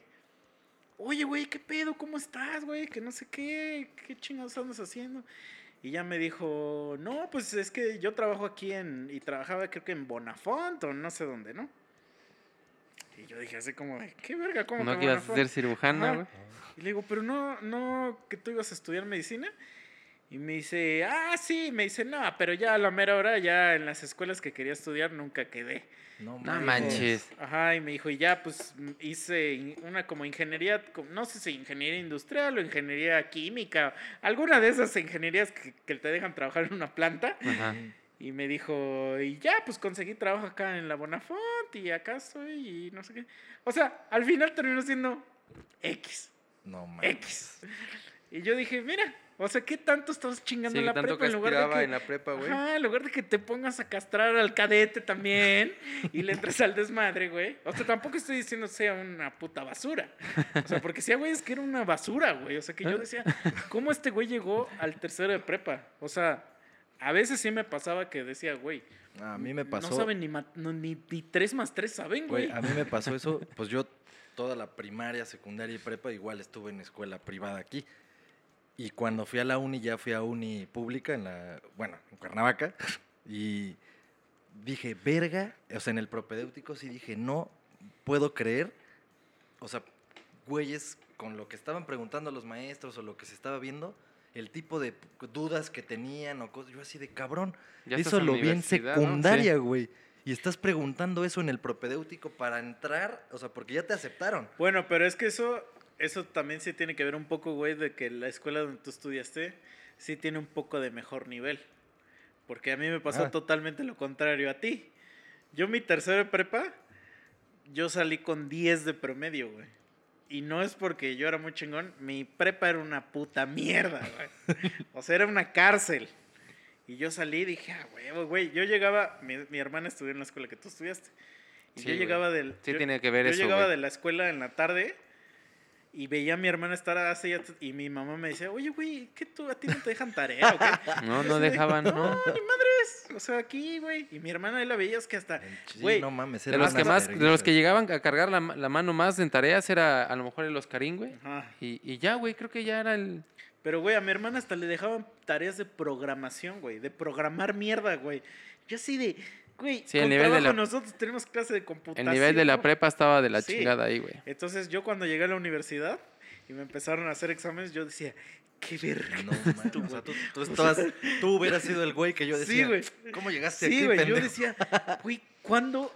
Speaker 2: Oye, güey, ¿qué pedo? ¿Cómo estás, güey? Que no sé qué, qué chingados andas haciendo. Y ya me dijo, no, pues es que yo trabajo aquí en, y trabajaba creo que en Bonafont o no sé dónde, ¿no? Y yo dije así como, ¿qué verga? ¿Cómo
Speaker 1: No
Speaker 2: que
Speaker 1: ibas a
Speaker 2: Bonafont?"
Speaker 1: ser cirujana, güey.
Speaker 2: Y le digo, pero no, no, que tú ibas a estudiar medicina. Y me dice, ah, sí, me dice, no, pero ya a la mera hora, ya en las escuelas que quería estudiar nunca quedé.
Speaker 3: No,
Speaker 1: No manches.
Speaker 2: Ajá, y me dijo, y ya, pues m- hice una como ingeniería, no sé si ingeniería industrial o ingeniería química, alguna de esas ingenierías que, que te dejan trabajar en una planta.
Speaker 1: Ajá.
Speaker 2: Y me dijo, y ya, pues conseguí trabajo acá en la Bonafont y acá estoy y no sé qué. O sea, al final terminó siendo X,
Speaker 3: No mames.
Speaker 2: X. Y yo dije, mira, o sea, ¿qué tanto estabas chingando
Speaker 1: Sí,
Speaker 2: en la
Speaker 1: tanto
Speaker 2: prepa en lugar de que...
Speaker 1: en la prepa, güey.
Speaker 2: Ajá, en lugar de que te pongas a castrar al cadete también y le entres al desmadre, güey. O sea, tampoco estoy diciendo sea una puta basura. O sea, porque sí, güey, es que era una basura, güey. O sea, que yo decía, ¿cómo este güey llegó al tercero de prepa? O sea, a veces sí me pasaba que decía, güey,
Speaker 3: A mí me pasó.
Speaker 2: no saben ni, no, ni, ni tres más tres saben, güey.
Speaker 3: Güey, a mí me pasó eso, pues yo toda la primaria, secundaria y prepa igual estuve en escuela privada aquí. Y cuando fui a la uni, ya fui a uni pública en la, bueno, en Cuernavaca. Y dije, verga, o sea, en el propedéutico sí dije, no puedo creer, o sea, güeyes, con lo que estaban preguntando los maestros o lo que se estaba viendo, el tipo de dudas que tenían o cosas, yo así de cabrón,
Speaker 1: Ya
Speaker 3: eso lo vi en secundaria, güey. Y estás preguntando eso en el propedéutico para entrar, o sea, porque ya te aceptaron.
Speaker 2: Bueno, pero es que eso, eso también sí tiene que ver un poco, güey, de que la escuela donde tú estudiaste sí tiene un poco de mejor nivel. Porque a mí me pasó
Speaker 3: Ah.
Speaker 2: totalmente lo contrario a ti. Yo mi tercero de prepa, yo salí con 10 de promedio, güey. Y no es porque yo era muy chingón, mi prepa era una puta mierda, güey. O sea, era una cárcel. Y yo salí y dije, ah, huevo, güey. Yo llegaba, mi, mi hermana estudió en la escuela que tú estudiaste. Y
Speaker 1: Sí,
Speaker 2: yo
Speaker 1: güey.
Speaker 2: llegaba del...
Speaker 1: Sí
Speaker 2: yo-
Speaker 1: tiene que ver
Speaker 2: yo
Speaker 1: eso,
Speaker 2: llegaba
Speaker 1: güey.
Speaker 2: de la escuela en la tarde y veía a mi hermana estar así y mi mamá me decía, oye, güey, ¿qué tú, a ti no te dejan tarea o qué?
Speaker 1: No, no dejaban, ¿no?
Speaker 2: No, ni madres. O sea, aquí, güey. Y mi hermana ahí la veías que hasta,
Speaker 3: Sí,
Speaker 2: güey,
Speaker 3: no mames,
Speaker 1: De los que más, de los que llegaban a cargar la mano más en tareas era a lo mejor el Oscarín, güey.
Speaker 2: Ajá.
Speaker 1: Y, y ya, güey, creo que ya era el...
Speaker 2: Pero, güey, a mi hermana hasta le dejaban tareas de programación, güey. De programar mierda, güey. Yo así de, güey,
Speaker 1: Sí, el
Speaker 2: con
Speaker 1: nivel de
Speaker 2: trabajo
Speaker 1: la-
Speaker 2: nosotros tenemos clase de
Speaker 1: El
Speaker 2: computación.
Speaker 1: nivel de la prepa estaba de la
Speaker 2: Sí.
Speaker 1: chingada ahí, güey.
Speaker 2: Entonces, yo cuando llegué a la universidad y me empezaron a hacer exámenes, yo decía, qué verga.
Speaker 3: No mames, o sea, tú, tú estabas- tú hubieras sido el güey que yo decía.
Speaker 2: Sí, güey.
Speaker 3: ¿Cómo llegaste
Speaker 2: Sí,
Speaker 3: aquí,
Speaker 2: güey, yo decía, güey, ¿cuándo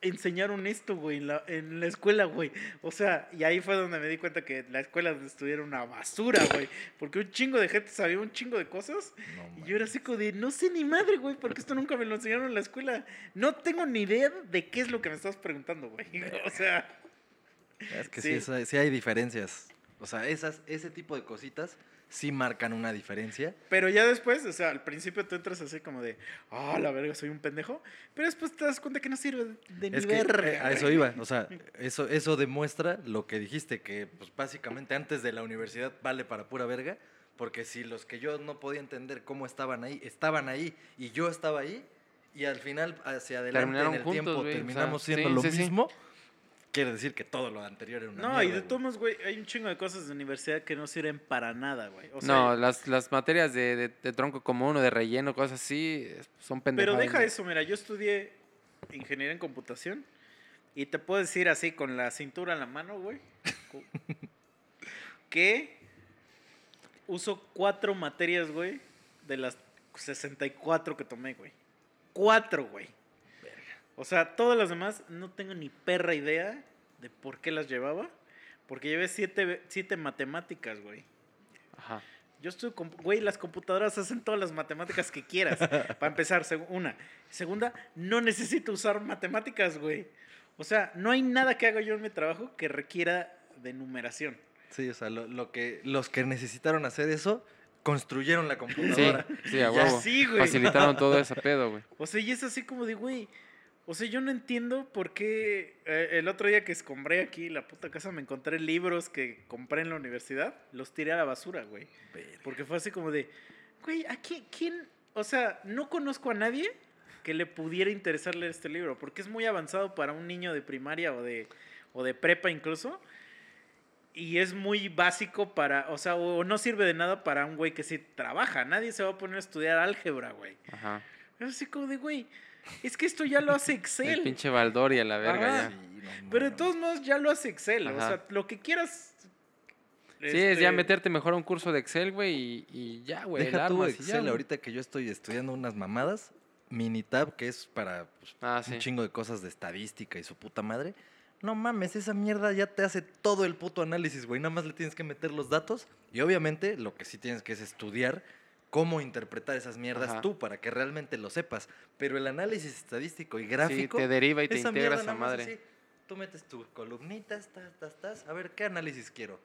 Speaker 2: enseñaron esto, güey, en la, en la escuela, güey? O sea, y ahí fue donde me di cuenta que la escuela donde estudié era una basura, güey. Porque un chingo de gente sabía un chingo de cosas.
Speaker 3: No
Speaker 2: Y yo era así como de, no sé ni madre, güey, porque esto nunca me lo enseñaron en la escuela. No tengo ni idea de qué es lo que me estás preguntando, güey. O sea,
Speaker 3: Es que sí,
Speaker 2: sí
Speaker 3: hay diferencias. O sea, esas, ese tipo de cositas sí marcan una diferencia.
Speaker 2: pero ya después, o sea, al principio tú entras así como de, ah, la verga, soy un pendejo. Pero después te das cuenta que no sirve de ni
Speaker 3: Es que eh, a eso iba. O sea, eso, eso demuestra lo que dijiste, que pues básicamente antes de la universidad vale para pura verga. Porque si los que yo no podía entender cómo estaban ahí, estaban ahí y yo estaba ahí, y al final hacia adelante
Speaker 1: Terminaron
Speaker 3: en el
Speaker 1: juntos,
Speaker 3: tiempo
Speaker 1: güey, o sea,
Speaker 3: terminamos
Speaker 1: sí,
Speaker 3: siendo lo
Speaker 1: sí, sí.
Speaker 3: Quiere decir que todo lo anterior era una
Speaker 2: No, y de todos modos, güey, hay un chingo de cosas de universidad que no sirven para nada, güey. O sea,
Speaker 1: no, las, las materias de, de- de tronco común o de relleno, cosas así, son pendejadas.
Speaker 2: pero deja eso, mira, yo estudié ingeniería en computación y te puedo decir así con la cintura en la mano, güey, que uso cuatro materias, güey, de las 64 que tomé, güey. Cuatro, güey. O sea, todas las demás no tengo ni perra idea de por qué las llevaba. Porque llevé siete, siete matemáticas, güey.
Speaker 1: Ajá.
Speaker 2: Yo estoy, con- güey, las computadoras hacen todas las matemáticas que quieras. Para empezar, seg- una. Segunda, no necesito usar matemáticas, güey. O sea, no hay nada que haga yo en mi trabajo que requiera de numeración.
Speaker 3: Sí, o sea, lo, lo que, los que necesitaron hacer eso, construyeron la
Speaker 1: Sí,
Speaker 3: computadora.
Speaker 1: sí, a
Speaker 3: Ya
Speaker 1: huevo.
Speaker 2: sí, güey.
Speaker 1: Facilitaron todo ese pedo, güey.
Speaker 2: O sea, y es así como de, güey. O sea, yo no entiendo por qué eh, el otro día que escombré aquí la puta casa me encontré libros que compré en la universidad, los tiré a la basura, güey. Porque fue así como de, güey, ¿a quién, quién? O sea, no conozco a nadie que le pudiera interesar leer este libro, porque es muy avanzado para un niño de primaria o de, o de prepa incluso. Y es muy básico para, o sea, o no sirve de nada para un güey que sí trabaja. Nadie se va a poner a estudiar álgebra, güey.
Speaker 1: Ajá.
Speaker 2: Es así como de, güey, es que esto ya lo hace
Speaker 1: El
Speaker 2: Excel.
Speaker 1: pinche Baldor y a la verga
Speaker 2: Ajá.
Speaker 1: ya.
Speaker 2: Pero de todos modos ya lo hace Excel. O sea, lo que quieras.
Speaker 1: Sí, es ya
Speaker 2: este,
Speaker 1: meterte mejor a un curso de Excel, güey, y, y ya, güey.
Speaker 3: Deja
Speaker 1: el
Speaker 3: tú
Speaker 1: ya,
Speaker 3: Excel, ahorita que yo estoy estudiando unas mamadas, Minitab, que es para pues,
Speaker 1: Ah, sí.
Speaker 3: un chingo de cosas de estadística y su puta madre. No mames, esa mierda ya te hace todo el puto análisis, güey. Nada más le tienes que meter los datos y obviamente lo que sí tienes que es estudiar cómo interpretar esas mierdas
Speaker 1: Ajá.
Speaker 3: tú para que realmente lo sepas. Pero el análisis estadístico y
Speaker 1: Sí,
Speaker 3: gráfico,
Speaker 1: te deriva y te
Speaker 3: esa
Speaker 1: integra
Speaker 3: mierda
Speaker 1: esa
Speaker 3: nada más
Speaker 1: madre.
Speaker 3: así, Tú metes tu columnita, estás, estás, estás. A ver, ¿qué análisis quiero?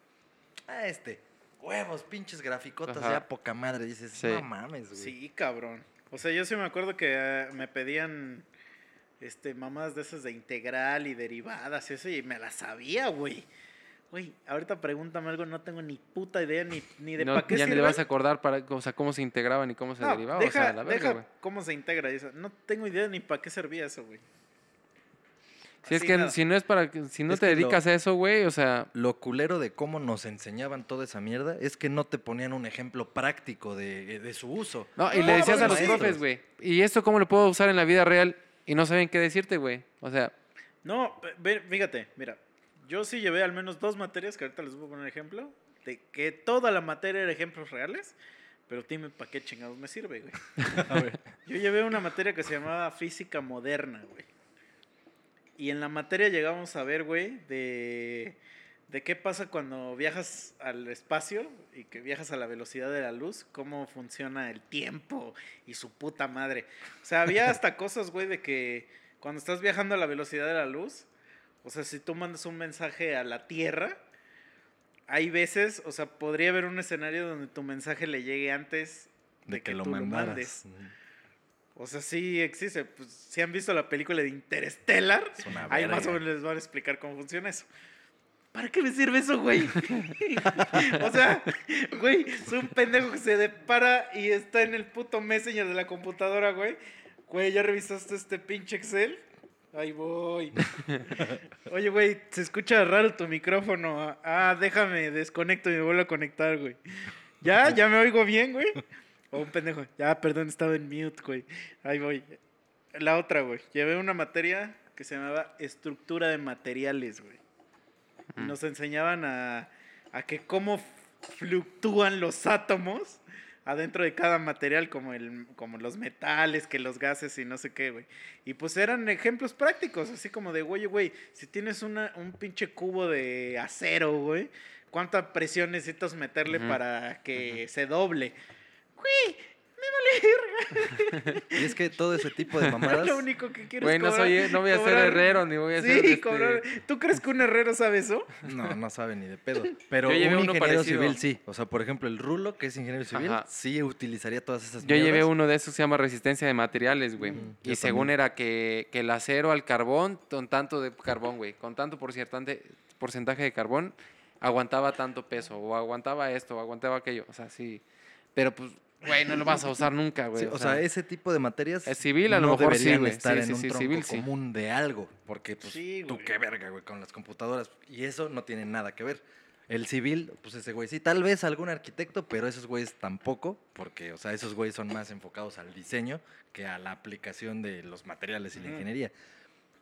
Speaker 3: Ah, este. Huevos, pinches graficotas,
Speaker 1: Ajá.
Speaker 3: ya poca madre. Dices,
Speaker 1: Sí.
Speaker 3: no mames, güey.
Speaker 2: Sí, cabrón. O sea, yo sí me acuerdo que eh, me pedían este mamadas de esas de integral y derivadas y eso, y me las sabía, güey. Güey, ahorita pregúntame algo, no tengo ni puta idea ni, ni de
Speaker 1: No,
Speaker 2: para qué
Speaker 1: ya ni le vas a acordar para, o sea, cómo se integraban y cómo se
Speaker 2: No,
Speaker 1: derivaba.
Speaker 2: deja,
Speaker 1: o sea, la verga,
Speaker 2: deja
Speaker 1: güey.
Speaker 2: cómo se integra eso. No tengo idea ni para qué servía eso, güey.
Speaker 1: Si es que
Speaker 2: nada.
Speaker 1: si no es para que- si no
Speaker 3: Es
Speaker 1: te
Speaker 3: lo-
Speaker 1: dedicas a eso, güey, o sea,
Speaker 3: Lo culero de cómo nos enseñaban toda esa mierda es que no te ponían un ejemplo práctico de, de su uso.
Speaker 1: no, y
Speaker 2: No,
Speaker 1: le decías a los profes, güey, ¿y esto cómo lo puedo usar en la vida real? Y no saben qué decirte, güey. O sea,
Speaker 2: No, fíjate, mira, yo sí llevé al menos dos materias, que ahorita les voy a poner ejemplo, de que toda la materia era ejemplos reales, pero dime para qué chingados me sirve, güey. Yo llevé una materia que se llamaba física moderna, güey. Y en la materia llegamos a ver, güey, de, de qué pasa cuando viajas al espacio y que viajas a la velocidad de la luz, cómo funciona el tiempo y su puta madre. O sea, había hasta cosas, güey, de que cuando estás viajando a la velocidad de la luz, o sea, si tú mandas un mensaje a la Tierra, hay veces, o sea, podría haber un escenario donde tu mensaje le llegue antes de, que,
Speaker 3: lo
Speaker 2: tú lo
Speaker 3: mandaras.
Speaker 2: mandes. O sea, sí existe. Pues, si han visto la película de Interstellar,
Speaker 3: Es
Speaker 2: ahí más o menos les van a explicar cómo funciona eso. ¿Para qué me sirve eso, güey? o sea, güey, soy un pendejo que se depara y está en el puto Messenger de la computadora, güey. Güey, ¿ya revisaste este pinche Excel? Ahí voy. Oye, güey, se escucha raro tu micrófono. Ah, déjame, desconecto y me vuelvo a conectar, güey. ¿Ya? ¿Ya me oigo bien, güey? O un pendejo. Ya, perdón, estaba en mute, güey. Ahí voy. La otra, güey. Llevé una materia que se llamaba estructura de materiales, güey. Nos enseñaban a, a que cómo fluctúan los átomos adentro de cada material, como, el, como los metales, que los gases y no sé qué, güey. Y pues eran ejemplos prácticos, así como de, güey, güey, si tienes una, un pinche cubo de acero, güey, ¿cuánta presión necesitas meterle para que se doble? Güey, me vale verga.
Speaker 3: Y es que todo ese tipo de mamadas.
Speaker 2: Lo único que quiero
Speaker 1: güey,
Speaker 2: es
Speaker 1: no, soy, no voy a ser herrero ni voy a ser.
Speaker 2: Sí,
Speaker 1: este,
Speaker 2: cobrar. ¿Tú crees que un herrero sabe eso?
Speaker 3: No, no sabe ni de pedo. Pero
Speaker 1: Yo llevé
Speaker 3: un
Speaker 1: uno
Speaker 3: ingeniero
Speaker 1: parecido.
Speaker 3: civil sí. O sea, por ejemplo, el Rulo, que es ingeniero civil,
Speaker 1: Ajá.
Speaker 3: sí utilizaría todas esas
Speaker 1: Yo llevé uno de esos que se llama resistencia de materiales, güey.
Speaker 3: Ujú,
Speaker 1: y según
Speaker 3: también.
Speaker 1: era que, que el acero al carbón, con tanto de carbón, güey, con tanto porcentante- porcentaje de carbón, aguantaba tanto peso, o aguantaba esto, o aguantaba aquello. O sea, sí. Pero pues, güey, no lo vas a usar nunca, güey.
Speaker 3: Sí, o sea, ese tipo de materias.
Speaker 1: es civil, a lo
Speaker 3: no
Speaker 1: mejor sí, güey.
Speaker 3: estar
Speaker 1: Sí,
Speaker 3: en
Speaker 1: sí,
Speaker 3: un
Speaker 1: sí,
Speaker 3: tronco
Speaker 1: civil sí.
Speaker 3: común de algo. Porque, pues,
Speaker 2: Sí,
Speaker 3: tú qué verga, güey, con las computadoras. Y eso no tiene nada que ver. El civil, pues ese güey sí, tal vez algún arquitecto, pero esos güeyes tampoco, porque, o sea, esos güeyes son más enfocados al diseño que a la aplicación de los materiales y la ingeniería.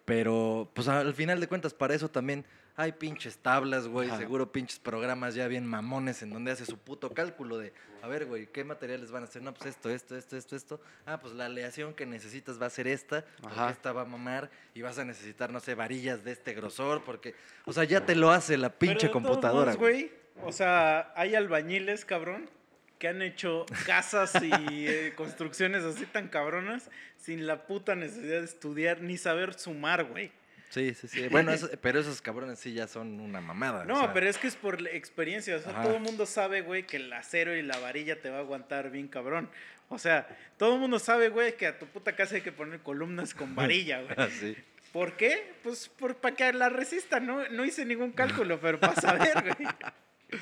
Speaker 3: Pero, pues al final de cuentas, para eso también hay pinches tablas, güey,
Speaker 1: Ajá.
Speaker 3: seguro pinches programas ya bien mamones en donde hace su puto cálculo de, a ver, güey, ¿qué materiales van a hacer? No, pues esto, esto, esto, esto, esto. Ah, pues la aleación que necesitas va a ser esta, porque
Speaker 1: Ajá.
Speaker 3: esta va a mamar y vas a necesitar, no sé, varillas de este grosor, porque, o sea, ya te lo hace la pinche
Speaker 2: Pero de todos
Speaker 3: computadora,
Speaker 2: modos,
Speaker 3: güey.
Speaker 2: O sea, hay albañiles, cabrón, que han hecho casas y eh, construcciones así tan cabronas sin la puta necesidad de estudiar ni saber sumar, güey.
Speaker 3: Sí, sí, sí. Bueno, eso- pero esos cabrones sí ya son una mamada.
Speaker 2: No,
Speaker 3: o sea,
Speaker 2: pero es que es por experiencia. O sea,
Speaker 3: Ajá.
Speaker 2: todo el mundo sabe, güey, que el acero y la varilla te va a aguantar bien cabrón. O sea, todo el mundo sabe, güey, que a tu puta casa hay que poner columnas con varilla, güey.
Speaker 3: Ah, sí.
Speaker 2: ¿Por qué? Pues por, para que la resista, ¿no? No hice ningún cálculo, pero para saber, güey.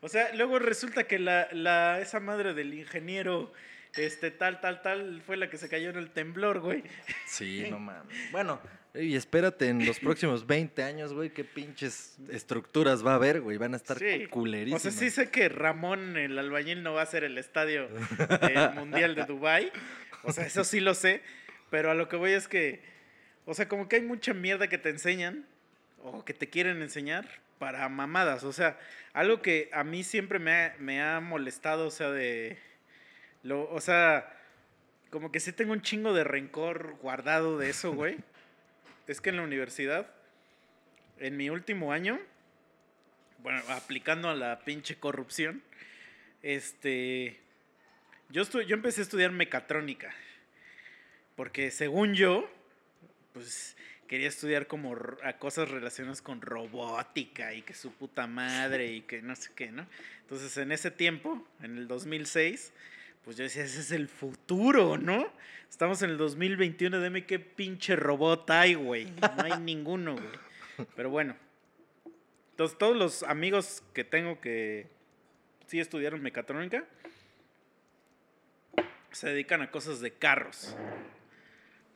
Speaker 2: O sea, luego resulta que la, la, esa madre del ingeniero, este, tal, tal, tal, fue la que se cayó en el temblor, güey.
Speaker 3: Sí, no mames. Bueno, y espérate en los próximos 20 años, güey, qué pinches estructuras va a haber, güey. Van a estar
Speaker 2: Sí.
Speaker 3: culerísimas.
Speaker 2: O sea, sí sé que Ramón, el albañil, no va a ser el estadio del Mundial de Dubai. O sea, eso sí lo sé. Pero a lo que voy es que, o sea, como que hay mucha mierda que te enseñan o que te quieren enseñar para mamadas. O sea, algo que a mí siempre me ha, me ha molestado, o sea, de... Lo, o sea, como que sí tengo un chingo de rencor guardado de eso, güey. es que en la universidad, en mi último año, bueno, aplicando a la pinche corrupción, este, yo, estu- yo empecé a estudiar mecatrónica, porque según yo, pues quería estudiar como a cosas relacionadas con robótica y que su puta madre y que no sé qué, ¿no? Entonces en ese tiempo, en el 2006, pues yo decía, ese es el futuro, ¿no? Estamos en el 2021, dime qué pinche robot hay, güey. No hay ninguno, güey. Pero bueno. Entonces todos los amigos que tengo que sí estudiaron mecatrónica se dedican a cosas de carros.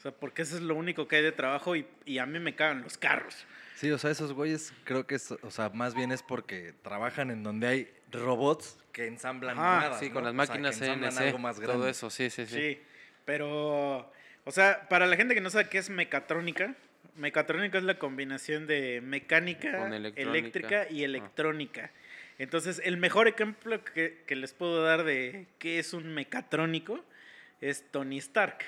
Speaker 2: O sea, porque eso es lo único que hay de trabajo y, y a mí me cagan los carros.
Speaker 3: Sí, o sea, esos güeyes creo que es, o sea, más bien es porque trabajan en donde hay robots que ensamblan mamadas,
Speaker 1: Sí,
Speaker 3: ¿no?
Speaker 1: con las
Speaker 3: O sea,
Speaker 1: máquinas CNC,
Speaker 3: algo más
Speaker 1: todo
Speaker 3: grande.
Speaker 1: eso, sí, sí, sí.
Speaker 2: Sí, pero, o sea, para la gente que no sabe qué es mecatrónica, mecatrónica es la combinación de mecánica,
Speaker 1: Con electrónica.
Speaker 2: eléctrica y
Speaker 1: Ah.
Speaker 2: electrónica. Entonces, el mejor ejemplo que, que les puedo dar de qué es un mecatrónico es Tony Stark.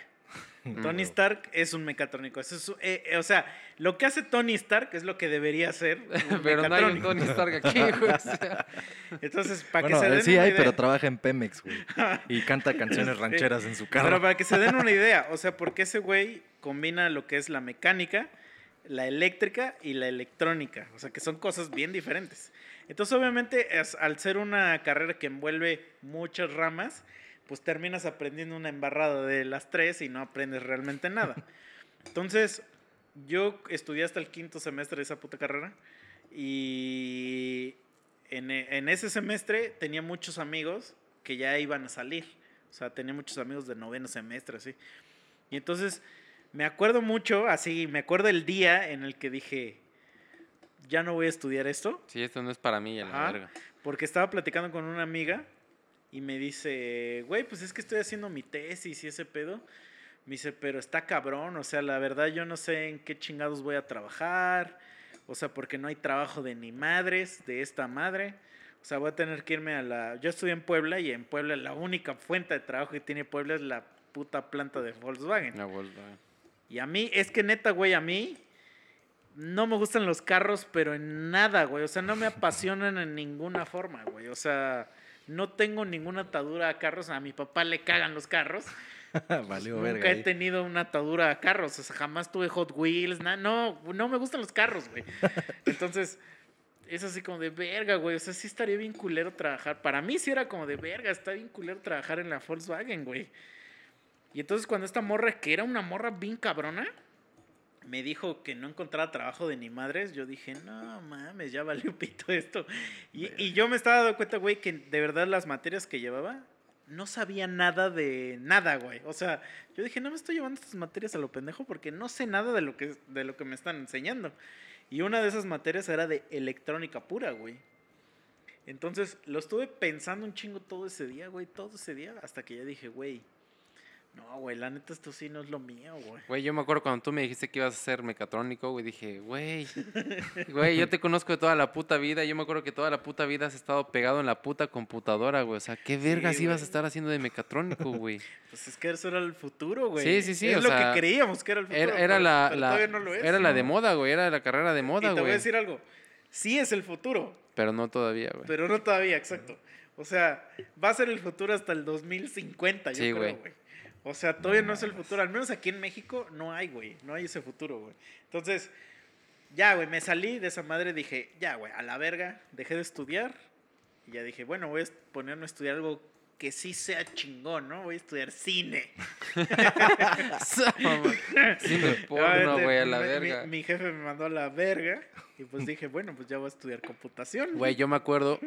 Speaker 2: Tony Stark es un mecatrónico. Eso es, eh, eh, o sea, lo que hace Tony Stark es lo que debería hacer un
Speaker 1: Pero no hay un. Tony Stark aquí, güey. o sea.
Speaker 2: Entonces, para
Speaker 3: Bueno,
Speaker 2: que se
Speaker 3: eh,
Speaker 2: den
Speaker 3: sí
Speaker 2: una
Speaker 3: hay,
Speaker 2: idea-
Speaker 3: pero trabaja en Pemex, güey. Y canta canciones
Speaker 2: Sí.
Speaker 3: rancheras en su
Speaker 2: Pero
Speaker 3: carro.
Speaker 2: para que se den una idea, o sea, porque ese güey combina lo que es la mecánica, la eléctrica y la electrónica. O sea, que son cosas bien diferentes. Entonces, obviamente, es- al ser una carrera que envuelve muchas ramas, pues terminas aprendiendo una embarrada de las tres y no aprendes realmente nada. Entonces, yo estudié hasta el quinto semestre de esa puta carrera y en, e- en ese semestre tenía muchos amigos que ya iban a salir. O sea, tenía muchos amigos de noveno semestre, así. Y entonces, me acuerdo mucho, así, me acuerdo el día en el que dije, ya no voy a estudiar esto.
Speaker 1: Sí, esto no es para mí, a la verga.
Speaker 2: Porque estaba platicando con una amiga y me dice, güey, pues es que estoy haciendo mi tesis y ese pedo. Me dice, pero está cabrón, o sea, la verdad yo no sé en qué chingados voy a trabajar. O sea, porque no hay trabajo de ni madres, de esta madre. O sea, voy a tener que irme a la... Yo estudié en Puebla y en Puebla la única fuente de trabajo que tiene Puebla es la puta planta de Volkswagen.
Speaker 1: La Volkswagen.
Speaker 2: Y a mí, es que neta, güey, a mí no me gustan los carros, pero en nada, güey. O sea, no me apasionan en ninguna forma, güey. O sea, no tengo ninguna atadura a carros. A mi papá le cagan los carros.
Speaker 3: Valió
Speaker 2: Nunca he
Speaker 3: ahí.
Speaker 2: tenido una atadura a carros. O sea, jamás tuve Hot Wheels. na- no, no me gustan los carros, güey. Entonces, es así como de verga, güey. O sea, sí estaría bien culero trabajar. Para mí sí era como de verga, está bien culero trabajar en la Volkswagen, güey. Y entonces cuando esta morra, que era una morra bien cabrona, me dijo que no encontraba trabajo de ni madres, yo dije, no mames, ya valió pito esto. Y, y yo me estaba dando cuenta, güey, que de verdad las materias que llevaba no sabía nada de nada, güey. O sea, yo dije, no me estoy llevando estas materias a lo pendejo porque no sé nada de lo que, de lo que me están enseñando. Y una de esas materias era de electrónica pura, güey. Entonces, lo estuve pensando un chingo todo ese día, güey, todo ese día, hasta que ya dije, güey, No, güey, la neta esto sí no es lo mío, güey.
Speaker 1: Güey, yo me acuerdo cuando tú me dijiste que ibas a ser mecatrónico, güey, dije, güey, güey, yo te conozco de toda la puta vida. Yo me acuerdo que toda la puta vida has estado pegado en la puta computadora, güey. O sea, ¿qué vergas ibas
Speaker 2: güey.
Speaker 1: a estar haciendo de mecatrónico, güey?
Speaker 2: Pues es que eso era el futuro, güey.
Speaker 1: Sí, sí, sí,
Speaker 2: Es
Speaker 1: o
Speaker 2: lo
Speaker 1: sea,
Speaker 2: que creíamos que era el futuro.
Speaker 1: Era, era
Speaker 2: pero-
Speaker 1: la,
Speaker 2: pero
Speaker 1: la-
Speaker 2: todavía no lo es.
Speaker 1: era la de moda, güey, era la carrera de moda,
Speaker 2: te voy a
Speaker 1: güey.
Speaker 2: decir algo. Sí es el futuro,
Speaker 1: Pero no todavía, güey.
Speaker 2: pero no todavía, exacto. O sea, va a ser el futuro hasta el 2050, yo
Speaker 1: Sí,
Speaker 2: creo,
Speaker 1: güey.
Speaker 2: O sea, todavía no es el futuro. Al menos aquí en México no hay, güey. No hay ese futuro, güey. Entonces, ya, güey, me salí de esa madre. Dije, ya, güey, a la verga. Dejé de estudiar. Y ya dije, bueno, voy a ponerme a estudiar algo que sí sea chingón, ¿no? Voy a estudiar cine.
Speaker 1: Cine porno,
Speaker 2: Obviamente,
Speaker 1: güey, a la
Speaker 2: mi-
Speaker 1: verga.
Speaker 2: Mi, mi jefe me mandó a la verga. Y pues dije, bueno, pues ya voy a estudiar computación.
Speaker 1: Güey, yo me acuerdo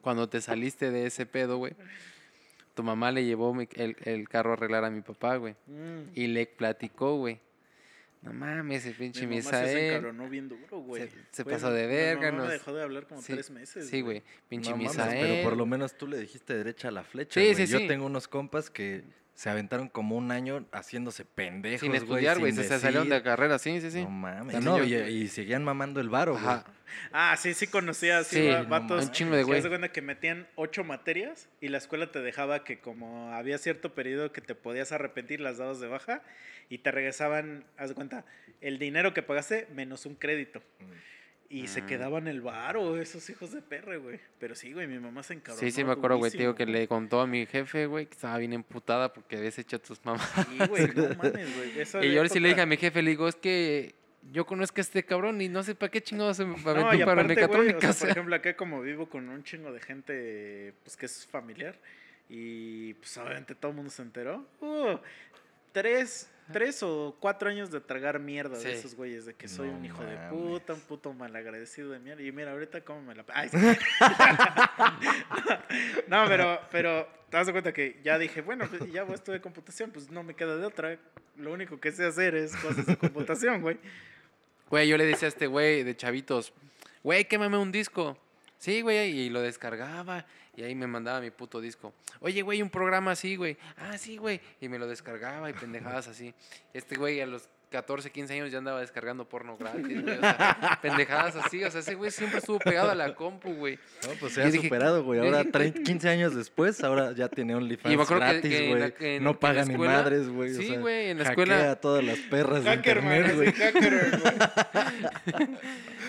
Speaker 1: cuando te saliste de ese pedo, güey. Tu mamá le llevó mi- el, el carro a arreglar a mi papá, güey.
Speaker 2: Mm.
Speaker 1: Y le platicó, güey. No mames, ese pinche
Speaker 2: Mi sí se
Speaker 1: Misael.
Speaker 2: encabronó bien duro, güey.
Speaker 1: Se- se
Speaker 2: Güey,
Speaker 1: pasó de
Speaker 2: mi
Speaker 1: verga, nos-
Speaker 2: dejó de hablar como
Speaker 1: Sí,
Speaker 2: tres meses.
Speaker 1: Sí, güey. Pinche
Speaker 3: No mames,
Speaker 1: Misael.
Speaker 3: pero por lo menos tú le dijiste derecha a la flecha.
Speaker 1: Sí,
Speaker 3: güey.
Speaker 1: sí,
Speaker 3: Yo tengo unos compas que se aventaron como un año haciéndose pendejos.
Speaker 1: Sin estudiar, güey. Se, se salieron de
Speaker 3: decir.
Speaker 1: carrera, sí, sí, sí.
Speaker 3: No mames. No, y, y seguían mamando el varo, güey.
Speaker 2: Ah, sí, sí conocía así
Speaker 1: Sí,
Speaker 3: no
Speaker 2: vatos.
Speaker 1: Un chingo de güey.
Speaker 2: de cuenta que metían ocho materias y la escuela te dejaba que como había cierto periodo que te podías arrepentir, las dabas de baja y te regresaban, haz de cuenta, el dinero que pagaste menos un crédito. Y se
Speaker 1: Mm.
Speaker 2: quedaban el varo, esos hijos de perre, güey. Pero sí, güey, mi mamá se encabró.
Speaker 1: Sí, sí, me acuerdo, güey, digo que le contó a mi jefe, güey, que estaba bien emputada porque habías hecho a tus mamás.
Speaker 2: Sí, güey, no mames, güey. esa
Speaker 1: Y yo ahora sí le dije a mi jefe, le digo, es que yo conozco a este cabrón y no sé para qué chingados se me
Speaker 2: No,
Speaker 1: aventó
Speaker 2: y
Speaker 1: para
Speaker 2: güey, o
Speaker 1: mecatrónica.
Speaker 2: sea, por ejemplo, acá como vivo con un chingo de gente, pues que es familiar, y pues obviamente todo el mundo se enteró. Uh, tres, tres o cuatro años de tragar mierda
Speaker 1: Sí.
Speaker 2: de esos güeyes, de que soy
Speaker 3: No
Speaker 2: un hijo de puta, un puto malagradecido de mierda. Y mira, ahorita cómo me la... Ay, sí. no, pero, pero te das cuenta que ya dije, bueno, pues ya voy a estudiar computación, pues no me queda de otra. Lo único que sé hacer es cosas de computación, güey.
Speaker 1: Güey, yo le decía a este güey de chavitos, güey, quémame un disco. Sí, güey, y lo descargaba y ahí me mandaba mi puto disco. Oye, güey, un programa así, güey. Ah, sí, güey. Y me lo descargaba y pendejadas así. Este güey a los 14, 15 años ya andaba descargando porno gratis, güey. O sea, pendejadas así. O sea, ese güey siempre estuvo pegado a la compu, güey.
Speaker 3: No, pues se ha superado, güey. Ahora,
Speaker 1: dije-
Speaker 3: 30, 15 años después, ahora ya tiene
Speaker 1: Y me
Speaker 3: OnlyFans gratis, güey.
Speaker 1: la- que en-
Speaker 3: no paga ni madres, güey. o
Speaker 1: Sí,
Speaker 3: sea,
Speaker 1: güey, en la
Speaker 3: hackea
Speaker 1: escuela-
Speaker 3: a todas las perras de internet, güey.
Speaker 2: así, hacker, güey.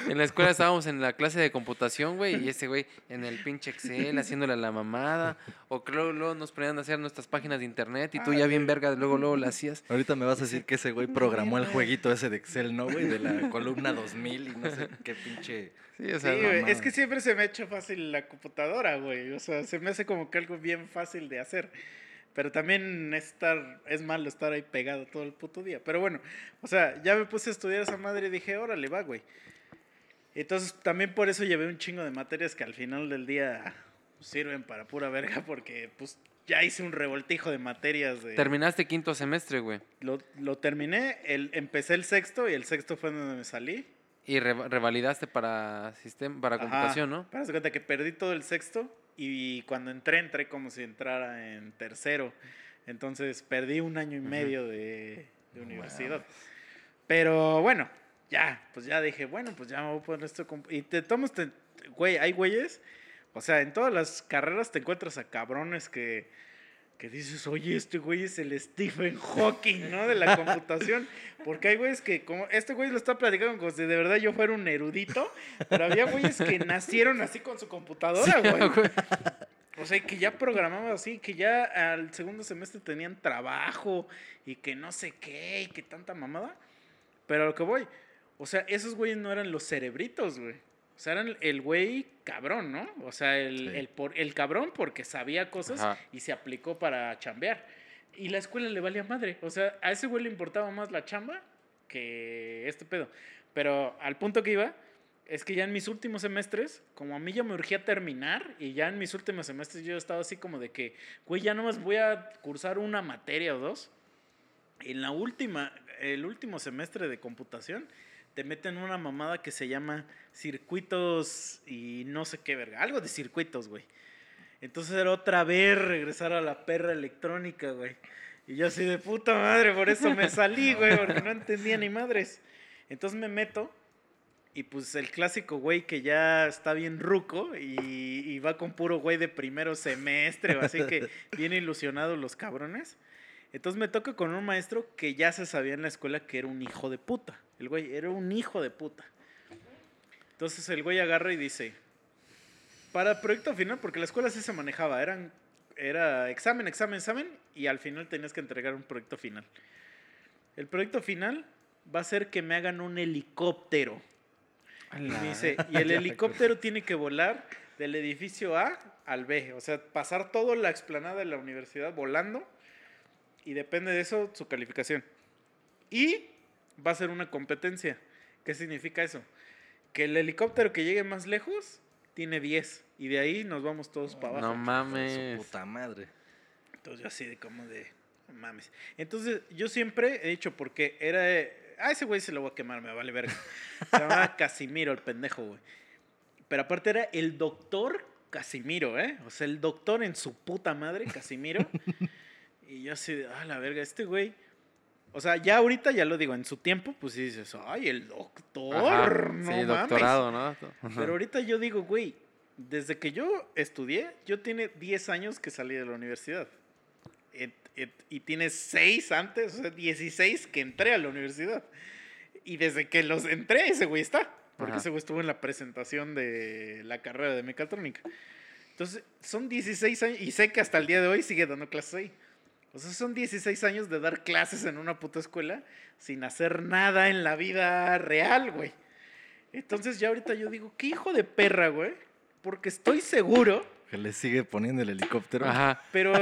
Speaker 1: En la escuela estábamos en la clase de computación, güey, y ese güey en el pinche Excel haciéndole a la mamada. O que luego, luego nos ponían a hacer nuestras páginas de internet y tú ya bien verga, luego, luego la hacías.
Speaker 3: Ahorita me vas a decir que ese güey programó el jueguito ese de Excel, ¿no, güey? De la columna 2000 y no sé qué pinche...
Speaker 1: Sí, o sea,
Speaker 2: Sí, güey, es que siempre se me ha hecho fácil la computadora, güey. O sea, se me hace como que algo bien fácil de hacer. Pero también estar, es malo estar ahí pegado todo el puto día. Pero bueno, o sea, ya me puse a estudiar esa madre y dije, órale, va, güey. Entonces también por eso llevé un chingo de materias que al final del día sirven para pura verga porque pues ya hice un revoltijo de materias. De,
Speaker 1: Terminaste quinto semestre, güey.
Speaker 2: lo, lo terminé, el, empecé el sexto y el sexto fue donde me salí.
Speaker 1: Y re- revalidaste para sistema, para
Speaker 2: Ajá.
Speaker 1: computación, ¿no?
Speaker 2: Para hacer cuenta que perdí todo el sexto y cuando entré, entré como si entrara en tercero. Entonces perdí un año y medio de, de universidad. Pero bueno, ya, pues ya dije, bueno, pues ya me voy a poner esto. Y te tomas, te- güey, hay güeyes, o sea, en todas las carreras te encuentras a cabrones que, que dices, oye, este güey es el Stephen Hawking, ¿no? De la computación. Porque hay güeyes que, como, este güey lo está platicando como si de verdad yo fuera un erudito, pero había güeyes que nacieron así con su computadora, güey. O sea, que ya programaban así, que ya al segundo semestre tenían trabajo y que no sé qué y que tanta mamada. Pero a lo que voy, o sea, esos güeyes no eran los cerebritos, güey. O sea, eran el güey cabrón, ¿no? O sea, el,
Speaker 3: Sí.
Speaker 2: el, por, el cabrón porque sabía cosas
Speaker 1: Ajá.
Speaker 2: y se aplicó para chambear. Y la escuela le valía madre. O sea, a ese güey le importaba más la chamba que este pedo. Pero al punto que iba, es que ya en mis últimos semestres, como a mí ya me urgía terminar, y ya en mis últimos semestres yo estaba así como de que, güey, ya nomás voy a cursar una materia o dos. En la última, el último semestre de computación, te meten una mamada que se llama circuitos y no sé qué verga, algo de circuitos, güey. Entonces era otra vez regresar a la perra electrónica, güey. Y yo así de puta madre, por eso me salí, güey, porque no entendía ni madres. Entonces me meto y pues el clásico güey que ya está bien ruco y, y va con puro güey de primero semestre, así que bien ilusionados los cabrones. Entonces me toca con un maestro que ya se sabía en la escuela que era un hijo de puta. El güey era un hijo de puta. Entonces el güey agarra y dice, para el proyecto final, porque la escuela sí se manejaba, eran, era examen, examen, examen, y al final tenías que entregar un proyecto final. El proyecto final va a ser que me hagan un helicóptero. Y me dice, y el helicóptero tiene que volar del edificio A al B, o sea, pasar toda la explanada de la universidad volando, y depende de eso su calificación. Y va a ser una competencia. ¿Qué significa eso? Que el helicóptero que llegue más lejos tiene 10 y de ahí nos vamos todos para abajo.
Speaker 1: No
Speaker 3: Su
Speaker 1: mames.
Speaker 3: puta madre.
Speaker 2: Entonces yo así de como de, no mames. Entonces yo siempre he dicho, porque era, eh, a ese güey se lo voy a quemar, me vale verga. Se llamaba Casimiro, el pendejo, güey. Pero aparte era el doctor Casimiro, ¿eh? O sea, el doctor en su puta madre, Casimiro. Y yo así de, ah, la verga, este güey. O sea, ya ahorita ya lo digo, en su tiempo, pues sí dices, ay, el doctor,
Speaker 1: Ajá,
Speaker 2: no
Speaker 1: sí,
Speaker 2: mames.
Speaker 1: doctorado, ¿no?
Speaker 2: Pero ahorita yo digo, güey, desde que yo estudié, yo tiene 10 años que salí de la universidad. Et- et- y tiene 6 antes, o sea, 16 que entré a la universidad. Y desde que los entré, ese güey está. Porque
Speaker 1: Ajá.
Speaker 2: ese güey estuvo en la presentación de la carrera de mecatrónica. Entonces, son 16 años, y sé que hasta el día de hoy sigue dando clases ahí. O sea, son 16 años de dar clases en una puta escuela sin hacer nada en la vida real, güey. Entonces ya ahorita yo digo, qué hijo de perra, güey. Porque estoy seguro,
Speaker 3: Que le sigue poniendo el helicóptero.
Speaker 1: Ajá.
Speaker 2: pero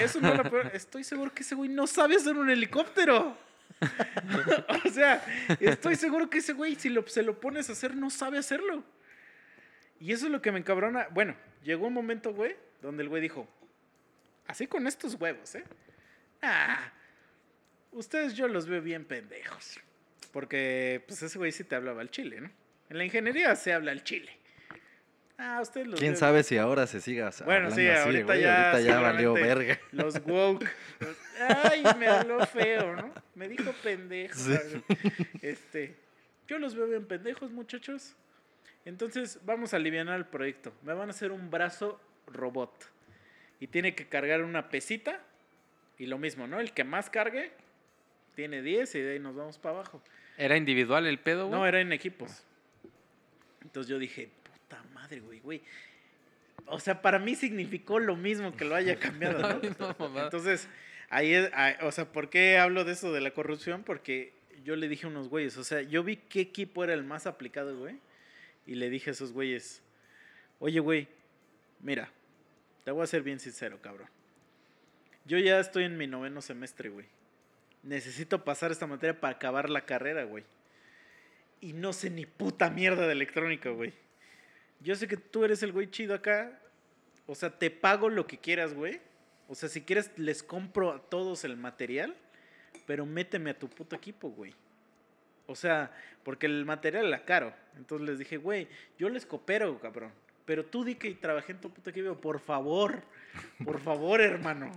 Speaker 2: eso no es lo peor. Estoy seguro que ese güey no sabe hacer un helicóptero. o sea, estoy seguro que ese güey, si lo, se lo pones a hacer, no sabe hacerlo. Y eso es lo que me encabrona. Bueno, llegó un momento, güey, donde el güey dijo, así con estos huevos, ¿eh? Ah, ustedes yo los veo bien pendejos. Porque, pues ese güey sí te hablaba al chile, ¿no? En la ingeniería se habla al chile. Ah, ustedes los
Speaker 3: ¿Quién
Speaker 2: veo-
Speaker 3: sabe si ahora se siga
Speaker 2: Bueno, sí,
Speaker 3: así,
Speaker 2: ahorita
Speaker 3: güey?
Speaker 2: ya
Speaker 3: Ahorita ya valió verga.
Speaker 2: Los woke. Los- Ay, me habló feo, ¿no? Me dijo pendejo.
Speaker 3: Sí.
Speaker 2: Este, yo los veo bien pendejos, muchachos. Entonces, vamos a aliviar el proyecto. Me van a hacer un brazo robot. Y tiene que cargar una pesita. Y lo mismo, ¿no? El que más cargue tiene 10 y de ahí nos vamos para abajo.
Speaker 1: ¿Era individual el pedo, güey?
Speaker 2: No, era en equipos. Entonces yo dije, puta madre, güey, güey. O sea, para mí significó lo mismo que lo haya cambiado, ¿no?
Speaker 1: mamada.
Speaker 2: Entonces, ahí es, ah, o sea, ¿por qué hablo de eso de la corrupción? Porque yo le dije a unos güeyes, o sea, yo vi qué equipo era el más aplicado, güey. Y le dije a esos güeyes, oye, güey, mira, te voy a ser bien sincero, cabrón. Yo ya estoy en mi noveno semestre, güey. Necesito pasar esta materia para acabar la carrera, güey. Y no sé ni puta mierda de electrónica, güey. Yo sé que tú eres el güey chido acá. O sea, te pago lo que quieras, güey. O sea, si quieres, les compro a todos el material. Pero méteme a tu puto equipo, güey. O sea, porque el material era caro. Entonces les dije, güey, yo les coopero, cabrón. Pero tú di que trabajé en tu puto equipo, por favor. Por favor, hermano.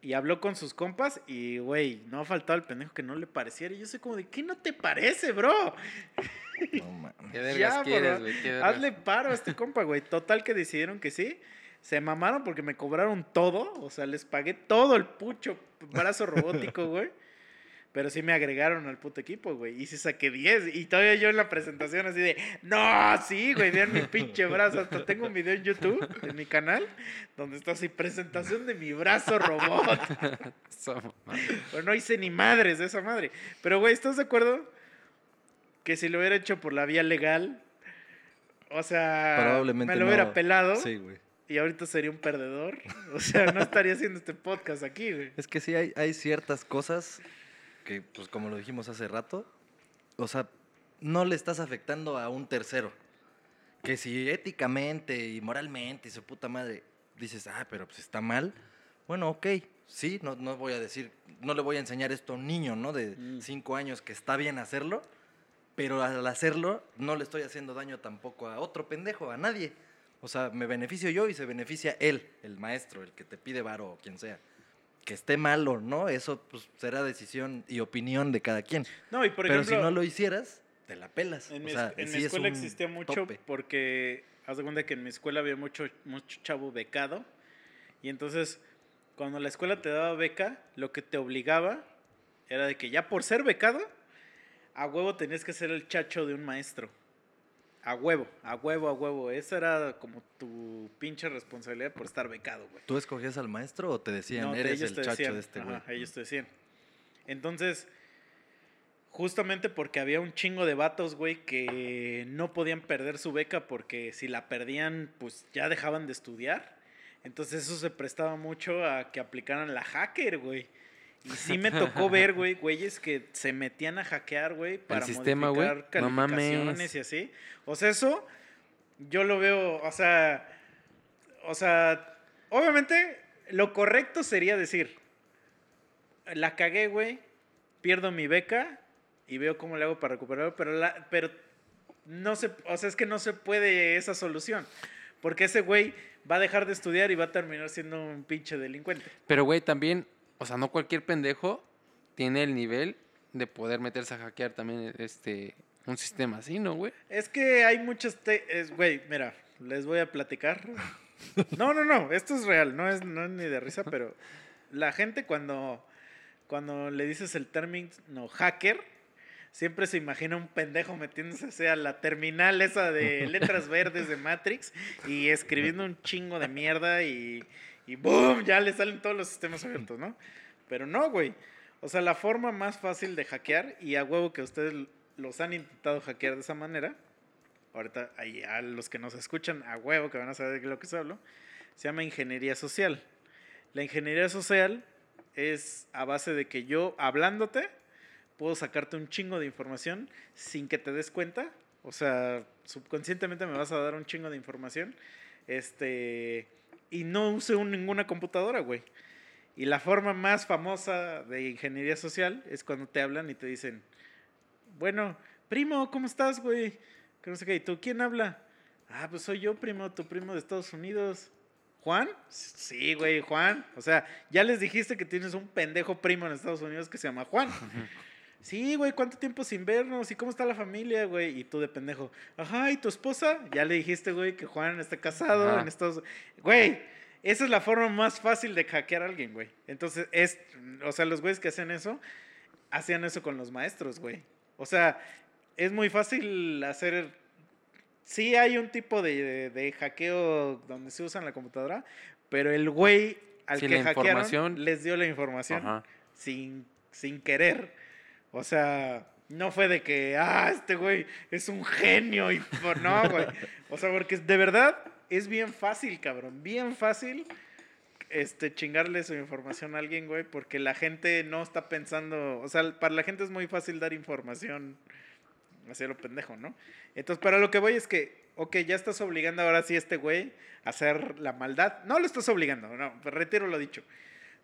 Speaker 2: Y habló con sus compas y, güey, no ha faltado el pendejo que no le pareciera. Y yo sé como de, ¿qué no te parece, bro?
Speaker 3: No mames.
Speaker 1: ¿Qué vergas
Speaker 2: Ya,
Speaker 1: quieres, güey?
Speaker 2: Hazle paro a este compa, güey. Total que decidieron que sí. Se mamaron porque me cobraron todo. O sea, les pagué todo el pucho brazo robótico, güey. Pero sí me agregaron al puto equipo, güey. Y sí saqué 10. Y todavía yo en la presentación así de, no, sí, güey, vean mi pinche brazo. Hasta tengo un video en YouTube, en mi canal, donde está así, presentación de mi brazo robot. Pero no hice ni madres de esa madre. Pero, güey, ¿estás de acuerdo? Que si lo hubiera hecho por la vía legal, o sea,
Speaker 3: Probablemente
Speaker 2: me lo
Speaker 3: no.
Speaker 2: hubiera pelado
Speaker 3: Sí, güey.
Speaker 2: y ahorita sería un perdedor. O sea, no estaría haciendo este podcast aquí, güey.
Speaker 3: Es que sí hay, hay ciertas cosas que, pues como lo dijimos hace rato, o sea, no le estás afectando a un tercero. Que si éticamente y moralmente y su puta madre dices, ah, pero pues está mal, bueno, ok, sí, no, no voy a decir, no le voy a enseñar esto a un niño, ¿no? De
Speaker 2: Mm.
Speaker 3: cinco años que está bien hacerlo, pero al hacerlo no le estoy haciendo daño tampoco a otro pendejo, a nadie. O sea, me beneficio yo y se beneficia él, el maestro, el que te pide varo o quien sea. Que esté mal o no, eso pues será decisión y opinión de cada quien.
Speaker 2: No, y por
Speaker 3: Pero
Speaker 2: ejemplo,
Speaker 3: si no lo hicieras, te la pelas.
Speaker 2: en
Speaker 3: O
Speaker 2: mi,
Speaker 3: sea,
Speaker 2: en mi
Speaker 3: sí es
Speaker 2: escuela existía mucho
Speaker 3: tope.
Speaker 2: porque, haz de cuenta que en mi escuela había mucho, mucho chavo becado. Y entonces, cuando la escuela te daba beca, lo que te obligaba era de que ya por ser becado, a huevo tenías que ser el chacho de un maestro. A huevo, a huevo, a huevo. Esa era como tu pinche responsabilidad por estar becado, güey.
Speaker 3: ¿Tú escogías al maestro o te decían,
Speaker 2: No,
Speaker 3: eres
Speaker 2: ellos
Speaker 3: el
Speaker 2: te
Speaker 3: chacho
Speaker 2: decían,
Speaker 3: de este güey?
Speaker 2: ellos te decían. Entonces, justamente porque había un chingo de vatos, güey, que no podían perder su beca porque si la perdían, pues ya dejaban de estudiar. Entonces eso se prestaba mucho a que aplicaran la hacker, güey. Y sí me tocó ver, güey, güeyes que se metían a hackear, güey, para
Speaker 1: sistema, güey.
Speaker 2: modificar calificaciones y así. O sea, eso yo lo veo, o sea, o sea, obviamente lo correcto sería decir, la cagué, güey, pierdo mi beca y veo cómo le hago para recuperarlo, pero, la, pero no se, o sea, es que no se puede esa solución, porque ese güey va a dejar de estudiar y va a terminar siendo un pinche delincuente.
Speaker 1: Pero, güey, también, o sea, no cualquier pendejo tiene el nivel de poder meterse a hackear también este un sistema así, ¿no, güey?
Speaker 2: Es que hay muchos, es, güey, mira, les voy a platicar. No, no, no, esto es real, no es, no es ni de risa, pero la gente cuando, cuando le dices el término hacker, siempre se imagina un pendejo metiéndose a la terminal esa de letras verdes de Matrix y escribiendo un chingo de mierda y, y ¡boom! Ya le salen todos los sistemas abiertos, ¿no? Pero no, güey. O sea, la forma más fácil de hackear, y a huevo que ustedes los han intentado hackear de esa manera, ahorita ahí a los que nos escuchan a huevo que van a saber de lo que se hablo, se llama ingeniería social. La ingeniería social es a base de que yo, hablándote, puedo sacarte un chingo de información sin que te des cuenta. O sea, subconscientemente me vas a dar un chingo de información. Este. Y no use un- ninguna computadora, güey. Y la forma más famosa de ingeniería social es cuando te hablan y te dicen, bueno, primo, ¿cómo estás, güey? Que no sé qué, ¿y tú quién habla? Ah, pues soy yo, primo, tu primo de Estados Unidos. ¿Juan? Sí, güey, Juan. O sea, ya les dijiste que tienes un pendejo primo en Estados Unidos que se llama Juan. Sí, güey, ¿cuánto tiempo sin vernos? ¿Y cómo está la familia, güey? Y tú de pendejo. Ajá, ¿y tu esposa? Ya le dijiste, güey, que Juan está casado
Speaker 1: Ajá.
Speaker 2: en Estados Güey, esa es la forma más fácil de hackear a alguien, güey. Entonces, es, o sea, los güeyes que hacen eso, hacían eso con los maestros, güey. O sea, es muy fácil hacer... Sí hay un tipo de, de- de hackeo donde se usa en la computadora, pero el güey al
Speaker 1: Sí,
Speaker 2: que hackearon les dio la información sin, sin querer. O sea, no fue de que, ah, este güey es un genio y por no, güey. O sea, porque de verdad es bien fácil, cabrón, bien fácil este chingarle su información a alguien, güey, porque la gente no está pensando, o sea, para la gente es muy fácil dar información hacia lo pendejo, ¿no? Entonces, para lo que voy es que, ok, ya estás obligando ahora sí a este güey a hacer la maldad. No lo estás obligando, no, retiro lo dicho.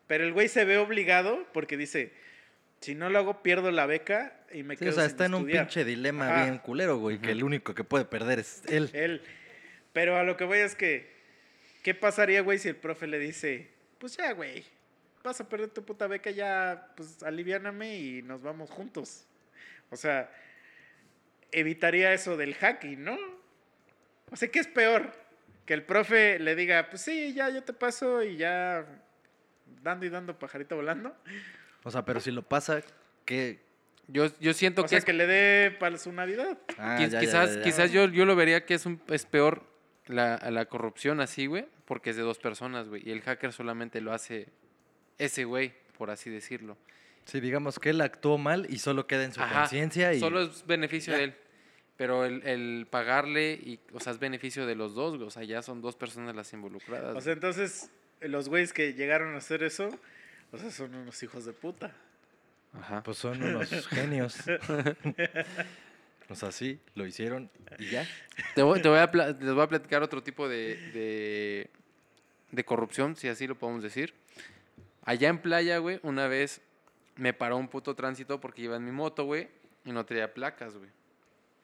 Speaker 2: Pero el güey se ve obligado porque dice, si no lo hago, pierdo la beca y me
Speaker 3: Sí,
Speaker 2: quedo
Speaker 3: o sea,
Speaker 2: sin
Speaker 3: está en un
Speaker 2: estudiar".
Speaker 3: pinche dilema
Speaker 2: Ajá.
Speaker 3: bien culero, güey, que el único que puede perder es él.
Speaker 2: Él. Pero a lo que voy es que, ¿qué pasaría, güey, si el profe le dice, pues ya, güey, vas a perder tu puta beca, ya, pues aliviáname y nos vamos juntos? O sea, evitaría eso del hacking, ¿no? O sea, ¿qué es peor? Que el profe le diga, pues sí, ya, yo te paso y ya dando y dando pajarito volando.
Speaker 3: O sea, pero si lo pasa, ¿qué?
Speaker 1: Yo, yo siento
Speaker 2: O
Speaker 1: que
Speaker 2: sea,
Speaker 1: es
Speaker 2: que le dé para su Navidad.
Speaker 3: Ah,
Speaker 1: Quiz-
Speaker 3: ya,
Speaker 1: quizás,
Speaker 3: ya, ya.
Speaker 1: quizás yo, yo lo vería que es, un, es peor la, la corrupción así, güey, porque es de dos personas, güey, y el hacker solamente lo hace ese güey, por así decirlo.
Speaker 3: Sí, digamos que él actuó mal y solo queda en su conciencia y...
Speaker 1: Solo es beneficio
Speaker 3: ya.
Speaker 1: de él. Pero el, el pagarle, y, o sea, es beneficio de los dos, güey, o sea, ya son dos personas las involucradas.
Speaker 2: O sea, entonces, los güeyes que llegaron a hacer eso, o sea, son unos hijos de puta.
Speaker 1: Ajá.
Speaker 3: Pues son unos genios. o sea, sí, lo hicieron y ya.
Speaker 1: Te voy, te voy a les voy a platicar otro tipo de, de, de corrupción, si así lo podemos decir. Allá en playa, güey, una vez me paró un puto tránsito porque iba en mi moto, güey, y no traía placas, güey.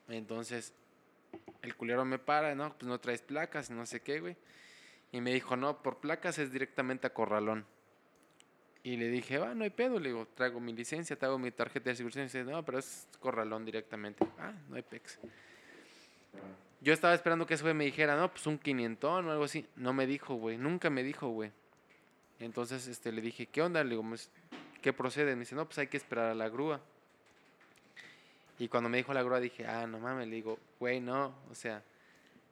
Speaker 1: Entonces, el culero me para, no, pues no traes placas, no sé qué, güey. Y me dijo, no, por placas es directamente a Corralón. Y le dije, va, no hay pedo. Le digo, traigo mi licencia, traigo mi tarjeta de seguridad. Y dice, no, pero es corralón directamente. Ah, no hay pex. Yo estaba esperando que ese güey me dijera, no, pues un quinientón o algo así. No me dijo, güey. Nunca me dijo, güey. Entonces este, le dije, ¿qué onda? Le digo, "Pues, ¿qué procede? Me dice, no, pues hay que esperar a la grúa. Y cuando me dijo la grúa dije, ah, no mames. Le digo, güey, no. O sea,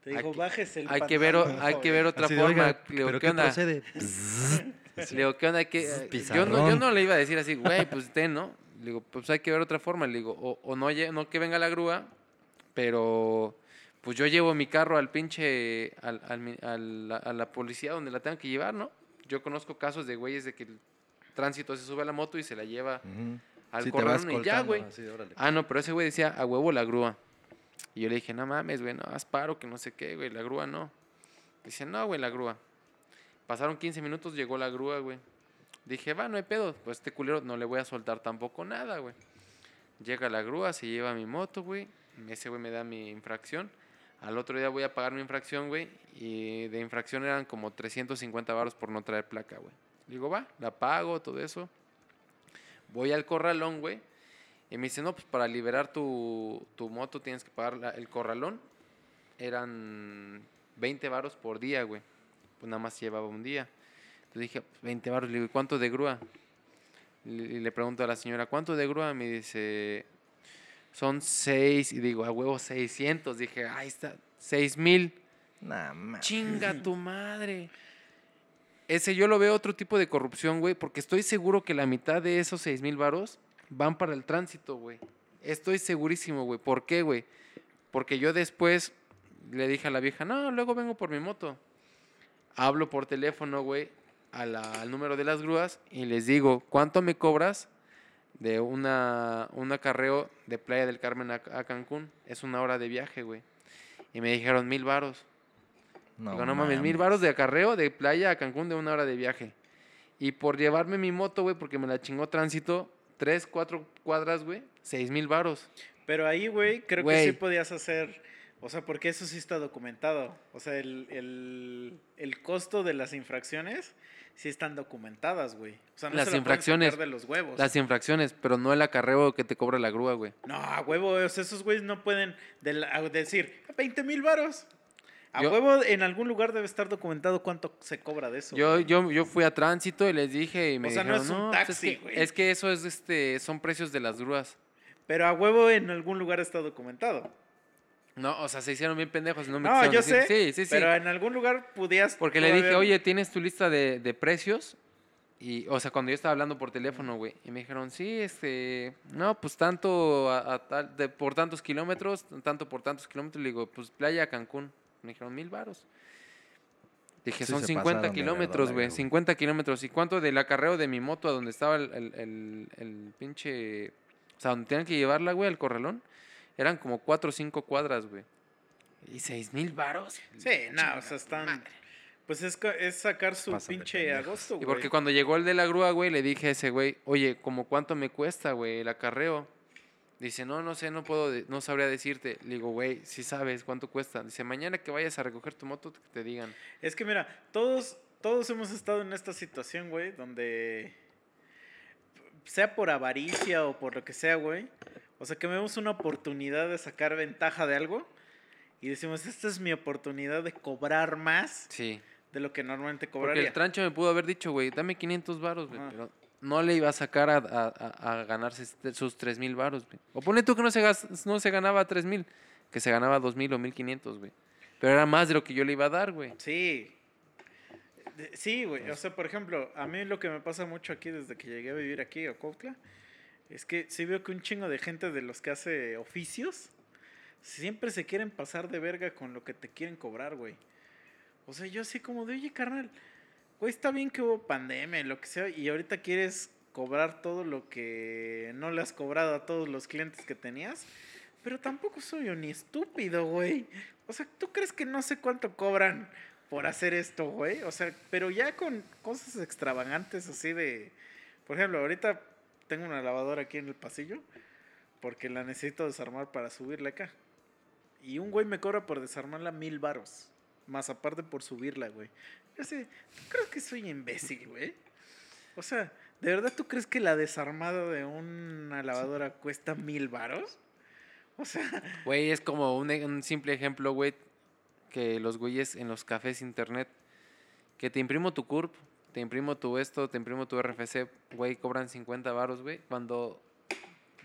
Speaker 2: Te
Speaker 1: Hay que-
Speaker 2: bájese el
Speaker 1: hay que ver, o- hay que ver otra
Speaker 3: Así de,
Speaker 1: forma.
Speaker 3: "Oiga,
Speaker 1: Le digo,
Speaker 3: ¿pero
Speaker 1: ¿qué
Speaker 3: qué
Speaker 1: onda?
Speaker 3: procede?
Speaker 1: Le digo, ¿qué onda? ¿Qué, yo, no, yo no le iba a decir así, güey, pues ten, ¿no? Le digo, pues hay que ver otra forma. Le digo, o, o no, no que venga la grúa, pero pues yo llevo mi carro al pinche, al, al mi- al- a la policía donde la tengan que llevar, ¿no? Yo conozco casos de güeyes de que el tránsito se sube a la moto y se la lleva al
Speaker 3: Sí,
Speaker 1: corralón y ya, güey.
Speaker 3: así.
Speaker 1: Ah, no, pero ese güey decía, a huevo la grúa. Y yo le dije, no mames, güey, no, haz paro, que no sé qué, güey, la grúa no. Dice, no, güey, la grúa. Pasaron 15 minutos, llegó la grúa, güey. Dije, va, no hay pedo, pues este culero no le voy a soltar tampoco nada, güey. Llega la grúa, se lleva mi moto, güey. Ese güey me da mi infracción. Al otro día voy a pagar mi infracción, güey. Y de infracción eran como 350 baros por no traer placa, güey. Digo, va, la pago, todo eso. Voy al corralón, güey. Y me dice, no, pues para liberar tu, tu moto tienes que pagar la- el corralón. Eran 20 varos por día, güey. Pues nada más llevaba un día. Entonces dije, pues 20 varos. Le digo, ¿y cuánto de grúa? Y le- pregunto a la señora, ¿cuánto de grúa? Me dice, son 6. Y digo, a huevo 600. Dije, ahí está, 6 mil.
Speaker 3: Nah, ma-
Speaker 1: Chinga tu madre. Ese yo lo veo otro tipo de corrupción, güey, porque estoy seguro que la mitad de esos 6 mil varos van para el tránsito, güey. Estoy segurísimo, güey. ¿Por qué, güey? Porque yo después le dije a la vieja, no, luego vengo por mi moto. Hablo por teléfono, güey, a la- al número de las grúas y les digo, ¿cuánto me cobras de una, un acarreo de Playa del Carmen a, a Cancún? Es una hora de viaje, güey. Y me dijeron mil varos.
Speaker 3: No,
Speaker 1: Digo, no mames, mil varos de acarreo de playa a Cancún de una hora de viaje. Y por llevarme mi moto, güey, porque me la chingó tránsito, tres, cuatro cuadras, güey, seis mil varos.
Speaker 2: Pero ahí, güey, creo que sí podías hacer. O sea, porque eso sí está documentado. O sea, el, el, el costo de las infracciones sí están documentadas, güey. O sea, no
Speaker 1: Las
Speaker 2: se la
Speaker 1: infracciones,
Speaker 2: de los huevos.
Speaker 1: Las infracciones, pero no el acarreo que te cobra la grúa, güey.
Speaker 2: No, a huevo, o sea, esos güeyes no pueden de la- a decir 20 mil varos. A
Speaker 1: Yo-
Speaker 2: huevo, en algún lugar debe estar documentado cuánto se cobra de eso.
Speaker 1: Yo,
Speaker 2: güey.
Speaker 1: yo, yo fui a tránsito y les dije y me
Speaker 2: O sea, no
Speaker 1: dijeron,
Speaker 2: es un
Speaker 1: pues
Speaker 2: taxi,
Speaker 1: es, que,
Speaker 2: güey".
Speaker 1: es que eso es, este, son precios de las grúas.
Speaker 2: Pero a huevo en algún lugar está documentado.
Speaker 1: No, o sea, se hicieron bien pendejos. No, me
Speaker 2: No, yo
Speaker 1: decir-
Speaker 2: sé.
Speaker 1: Sí, sí, sí.
Speaker 2: Pero en algún lugar pudieras.
Speaker 1: Porque le dije, oye, ¿tienes tu lista de, de precios? Y, o sea, cuando yo estaba hablando por teléfono, güey, y me dijeron, sí, este, no, pues tanto a, a tal, de, por tantos kilómetros, tanto por tantos kilómetros, le digo, pues playa Cancún. Me dijeron, mil varos. Dije,
Speaker 3: Sí
Speaker 1: son
Speaker 3: se
Speaker 1: 50
Speaker 3: pasaron de
Speaker 1: kilómetros, güey. 50 kilómetros. ¿Y cuánto del acarreo de mi moto a donde estaba el, el, el- el pinche, o sea, donde tenían que llevarla, güey, al corralón? Eran como 4 o 5 cuadras, güey. ¿Y seis mil varos?
Speaker 2: Sí, no, o sea, están. Pues es, es sacar su pinche agosto,
Speaker 1: Y
Speaker 2: güey.
Speaker 1: porque cuando llegó el de la grúa, güey, le dije a ese güey, oye, ¿como cuánto me cuesta, güey, el acarreo? Dice, no, no sé, no puedo, no sabría decirte. Le digo, güey, si sabes cuánto cuesta. Dice, mañana que vayas a recoger tu moto, que te digan.
Speaker 2: Es que mira, todos, todos hemos estado en esta situación, güey, donde sea por avaricia o por lo que sea, güey. O sea, que vemos una oportunidad de sacar ventaja de algo y decimos, esta es mi oportunidad de cobrar más
Speaker 1: Sí.
Speaker 2: de lo que normalmente
Speaker 1: Porque
Speaker 2: cobraría.
Speaker 1: el trancho me pudo haber dicho, güey, dame 500 varos, güey. Pero no le iba a sacar a, a, a- ganarse este- sus 3 mil varos, güey. O pone tú que no se, gas- no se ganaba 3 mil, que se ganaba 2 mil o 1500, güey. Pero era más de lo que yo le iba a dar, güey.
Speaker 2: Sí. Sí, güey. O sea, por ejemplo, a mí lo que me pasa mucho aquí desde que llegué a vivir aquí a Cuautla es que sí veo que un chingo de gente de los que hace oficios siempre se quieren pasar de verga con lo que te quieren cobrar, güey. O sea, yo así como de, oye, carnal, güey, está bien que hubo pandemia, lo que sea, y ahorita quieres cobrar todo lo que no le has cobrado a todos los clientes que tenías. Pero tampoco soy ni estúpido, güey. O sea, ¿tú crees que no sé cuánto cobran por hacer esto, güey? O sea, pero ya con cosas extravagantes así de... Por ejemplo, ahorita tengo una lavadora aquí en el pasillo porque la necesito desarmar para subirla acá. Y un güey me cobra por desarmarla mil varos. Más aparte por subirla, güey. Yo ¿tú crees que soy imbécil, güey? O sea, ¿De verdad tú crees que la desarmada de una lavadora cuesta mil varos? O sea,
Speaker 1: Güey, es como un, e- simple ejemplo, güey, que los güeyes en los cafés internet, que te imprimo tu CURP, te imprimo tu esto, te imprimo tu RFC, güey, cobran 50 varos, güey, cuando,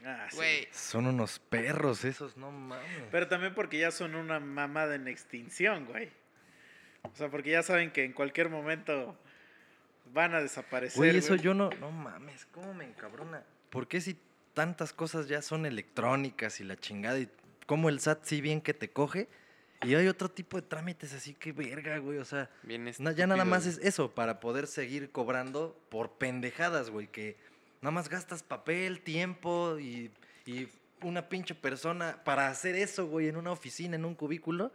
Speaker 2: ah, sí.
Speaker 1: güey,
Speaker 3: Son unos perros esos, no mames.
Speaker 2: Pero también porque ya son una mamada en extinción, güey. O sea, porque ya saben que en cualquier momento van a desaparecer.
Speaker 3: Güey, eso yo no, no mames, ¿cómo me encabrona? ¿Por qué si tantas cosas ya son electrónicas y la chingada y cómo el SAT sí bien que te coge y hay otro tipo de trámites así que verga, güey, o sea,
Speaker 1: bien
Speaker 3: ya nada más es eso para poder seguir cobrando por pendejadas, güey, que nada más gastas papel, tiempo y, y una pinche persona para hacer eso, güey, en una oficina, en un cubículo.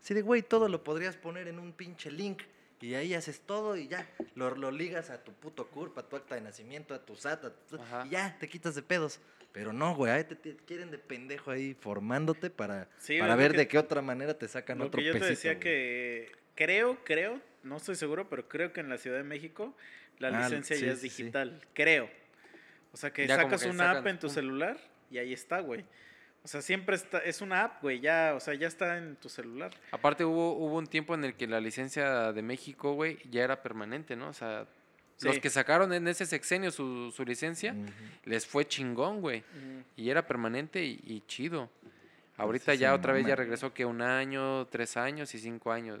Speaker 3: Así de, güey, todo lo podrías poner en un pinche link y ahí haces todo y ya, lo, lo ligas a tu puto CURP, a tu acta de nacimiento, a tu SAT, a tu-
Speaker 1: Ajá.
Speaker 3: y ya, te quitas de pedos. Pero no, güey, ahí te, te quieren de pendejo ahí formándote para,
Speaker 2: Sí,
Speaker 3: para ver
Speaker 2: que-
Speaker 3: de qué otra manera te sacan
Speaker 2: Lo
Speaker 3: otro
Speaker 2: que yo te decía
Speaker 3: güey.
Speaker 2: que creo, creo, no estoy seguro, pero creo que en la Ciudad de México la
Speaker 3: Ah,
Speaker 2: licencia
Speaker 3: sí,
Speaker 2: ya es
Speaker 3: sí.
Speaker 2: digital. Creo. O sea, que
Speaker 1: Ya
Speaker 2: sacas
Speaker 1: que
Speaker 2: una app en tu celular y ahí está, güey. O sea, siempre está, es una app, güey, ya, o sea, ya está en tu celular.
Speaker 1: Aparte hubo, hubo un tiempo en el que la licencia de México, güey, ya era permanente, ¿no? O sea, los que sacaron en ese sexenio su, su licencia, les fue chingón, güey. Y era permanente y, y chido. Ahorita
Speaker 3: sí
Speaker 1: ya otra vez ya regresó que un año, tres años y cinco años.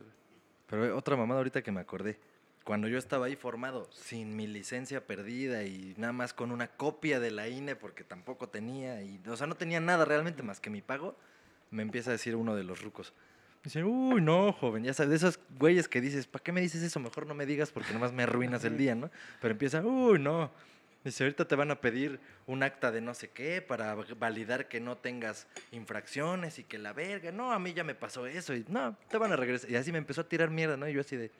Speaker 3: Pero eh, otra mamada ahorita que me acordé. Cuando yo estaba ahí formado, sin mi licencia perdida y nada más con una copia de la INE porque tampoco tenía, y, o sea, no tenía nada realmente más que mi pago, me empieza a decir uno de los rucos. Dice, uy, no, joven, ya sabes, de esos güeyes que dices, ¿para qué me dices eso? Mejor no me digas porque nomás me arruinas el día, ¿no? Pero empieza, uy, no. Dice, ahorita te van a pedir un acta de no sé qué para validar que no tengas infracciones y que la verga. No, a mí ya me pasó eso y no, te van a regresar. Y así me empezó a tirar mierda, ¿no? Y yo así de,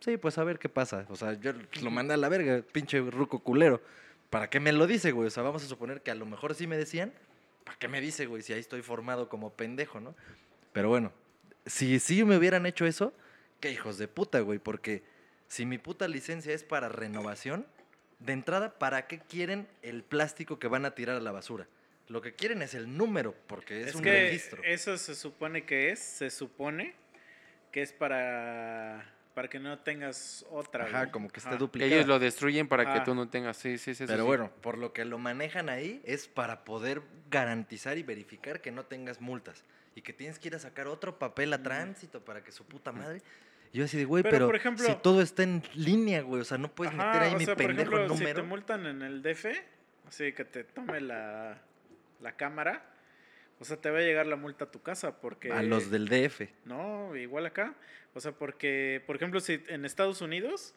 Speaker 3: sí, pues a ver qué pasa. O sea, yo lo mandé a la verga, pinche ruco culero. ¿Para qué me lo dice, güey? O sea, vamos a suponer que a lo mejor sí me decían. ¿Para qué me dice, güey? Si ahí estoy formado como pendejo, ¿no? Pero bueno, si sí me hubieran hecho eso, qué hijos de puta, güey. Porque si mi puta licencia es para renovación, de entrada, ¿para qué quieren el plástico que van a tirar a la basura? Lo que quieren es el número, porque es,
Speaker 2: Es,
Speaker 3: un
Speaker 2: que
Speaker 3: registro.
Speaker 2: eso se supone que es, se supone que es para, para que no tengas otra.
Speaker 3: Ajá, como que esté duplicado.
Speaker 1: ellos lo destruyen para que
Speaker 2: Ah.
Speaker 1: tú no tengas. Sí, sí, sí.
Speaker 3: Pero
Speaker 1: sí.
Speaker 3: bueno, por lo que lo manejan ahí es para poder garantizar y verificar que no tengas multas. Y que tienes que ir a sacar otro papel a tránsito para que su puta madre. Y yo así de, güey,
Speaker 2: Pero,
Speaker 3: pero,
Speaker 2: por ejemplo-
Speaker 3: si todo está en línea, güey, o sea, no puedes
Speaker 2: Ajá,
Speaker 3: meter ahí
Speaker 2: o
Speaker 3: mi
Speaker 2: sea, por
Speaker 3: pendejo
Speaker 2: ejemplo,
Speaker 3: número.
Speaker 2: Si te multan en el DF, así que te tome la, la cámara, o sea, te va a llegar la multa a tu casa porque...
Speaker 3: A los del DF.
Speaker 2: No, igual acá. O sea, porque, por ejemplo, si en Estados Unidos,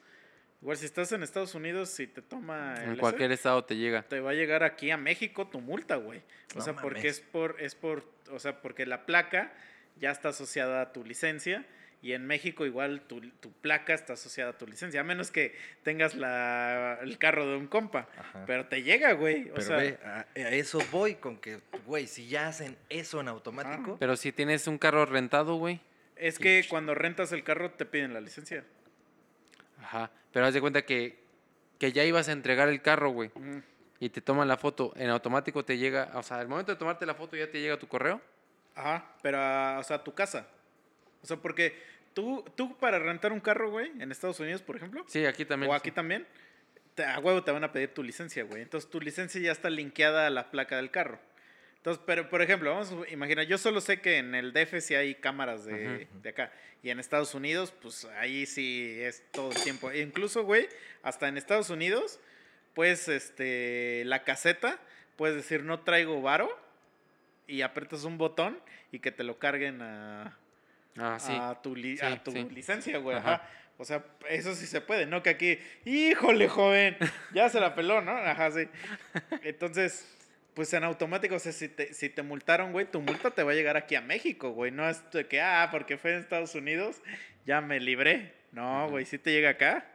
Speaker 2: igual si estás en Estados Unidos, si te toma
Speaker 1: En cualquier estado te llega.
Speaker 2: te va a llegar aquí a México tu multa, güey. O
Speaker 3: No
Speaker 2: sea, porque es por, es por, o sea, porque la placa ya está asociada a tu licencia y en México igual tu, tu placa está asociada a tu licencia, a menos que tengas la, el carro de un compa.
Speaker 3: Ajá.
Speaker 2: Pero te llega, güey. O
Speaker 3: Pero
Speaker 2: sea,
Speaker 3: ve, a, a eso voy con que, güey, si ya hacen eso en automático,
Speaker 1: Pero si tienes un carro rentado, güey.
Speaker 2: es que cuando rentas el carro te piden la licencia.
Speaker 1: Ajá. Pero haz de cuenta que, que ya ibas a entregar el carro, güey. Y te toman la foto. En automático te llega. O sea, al momento de tomarte la foto ya te llega tu correo.
Speaker 2: Ajá, pero a, o sea, a tu casa. O sea, porque tú, tú para rentar un carro, güey, en Estados Unidos, por ejemplo,
Speaker 1: Sí, aquí también.
Speaker 2: o aquí
Speaker 1: sí.
Speaker 2: también, te- a huevo te van a pedir tu licencia, güey. Entonces tu licencia ya está linkeada a la placa del carro. Entonces, pero por ejemplo, vamos a imaginar, yo solo sé que en el DF sí hay cámaras de, de acá. Y en Estados Unidos, pues ahí sí es todo el tiempo. E incluso, güey, hasta en Estados Unidos, pues, este, la caseta, puedes decir, no traigo varo, y aprietas un botón y que te lo carguen a,
Speaker 1: Ah, sí.
Speaker 2: a tu, li-
Speaker 1: Sí,
Speaker 2: a tu
Speaker 1: sí.
Speaker 2: licencia, güey.
Speaker 1: Ajá.
Speaker 2: Ajá. O sea, eso sí se puede, ¿no? Que aquí, híjole, joven, ya se la peló, ¿no? Ajá, sí. Entonces, pues en automático, o sea, si te, si te multaron, güey, tu multa te va a llegar aquí a México, güey. No es de que, ah, porque fue en Estados Unidos, ya me libré. No, güey, sí te llega acá.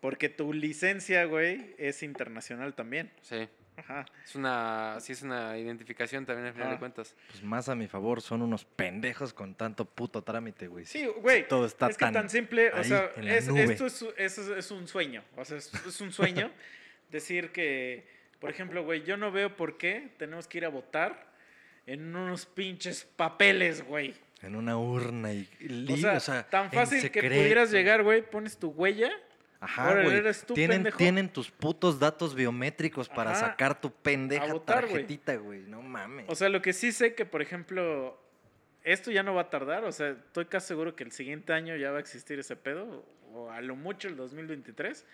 Speaker 2: Porque tu licencia, güey, es internacional también.
Speaker 1: Sí.
Speaker 2: Ajá.
Speaker 1: Es una, sí es una identificación también al final de cuentas.
Speaker 3: pues más a mi favor, son unos pendejos con tanto puto trámite, güey.
Speaker 2: Sí, güey.
Speaker 3: Todo está
Speaker 2: es que
Speaker 3: tan
Speaker 2: tan simple, o sea, es- esto es, es, es un sueño, o sea, es, es un sueño decir que, por ejemplo, güey, yo no veo por qué tenemos que ir a votar en unos pinches papeles, güey.
Speaker 3: En una urna y,
Speaker 2: O
Speaker 3: li-
Speaker 2: sea,
Speaker 3: o sea,
Speaker 2: tan fácil que pudieras llegar, güey, pones tu huella.
Speaker 3: Ajá, güey. Tienen,
Speaker 2: pendejo.
Speaker 3: tienen tus putos datos biométricos para
Speaker 2: Ajá.
Speaker 3: sacar tu pendeja
Speaker 2: votar,
Speaker 3: tarjetita, güey. No mames.
Speaker 2: O sea, lo que sí sé que, por ejemplo, esto ya no va a tardar. O sea, estoy casi seguro que el siguiente año ya va a existir ese pedo. O a lo mucho el 2023.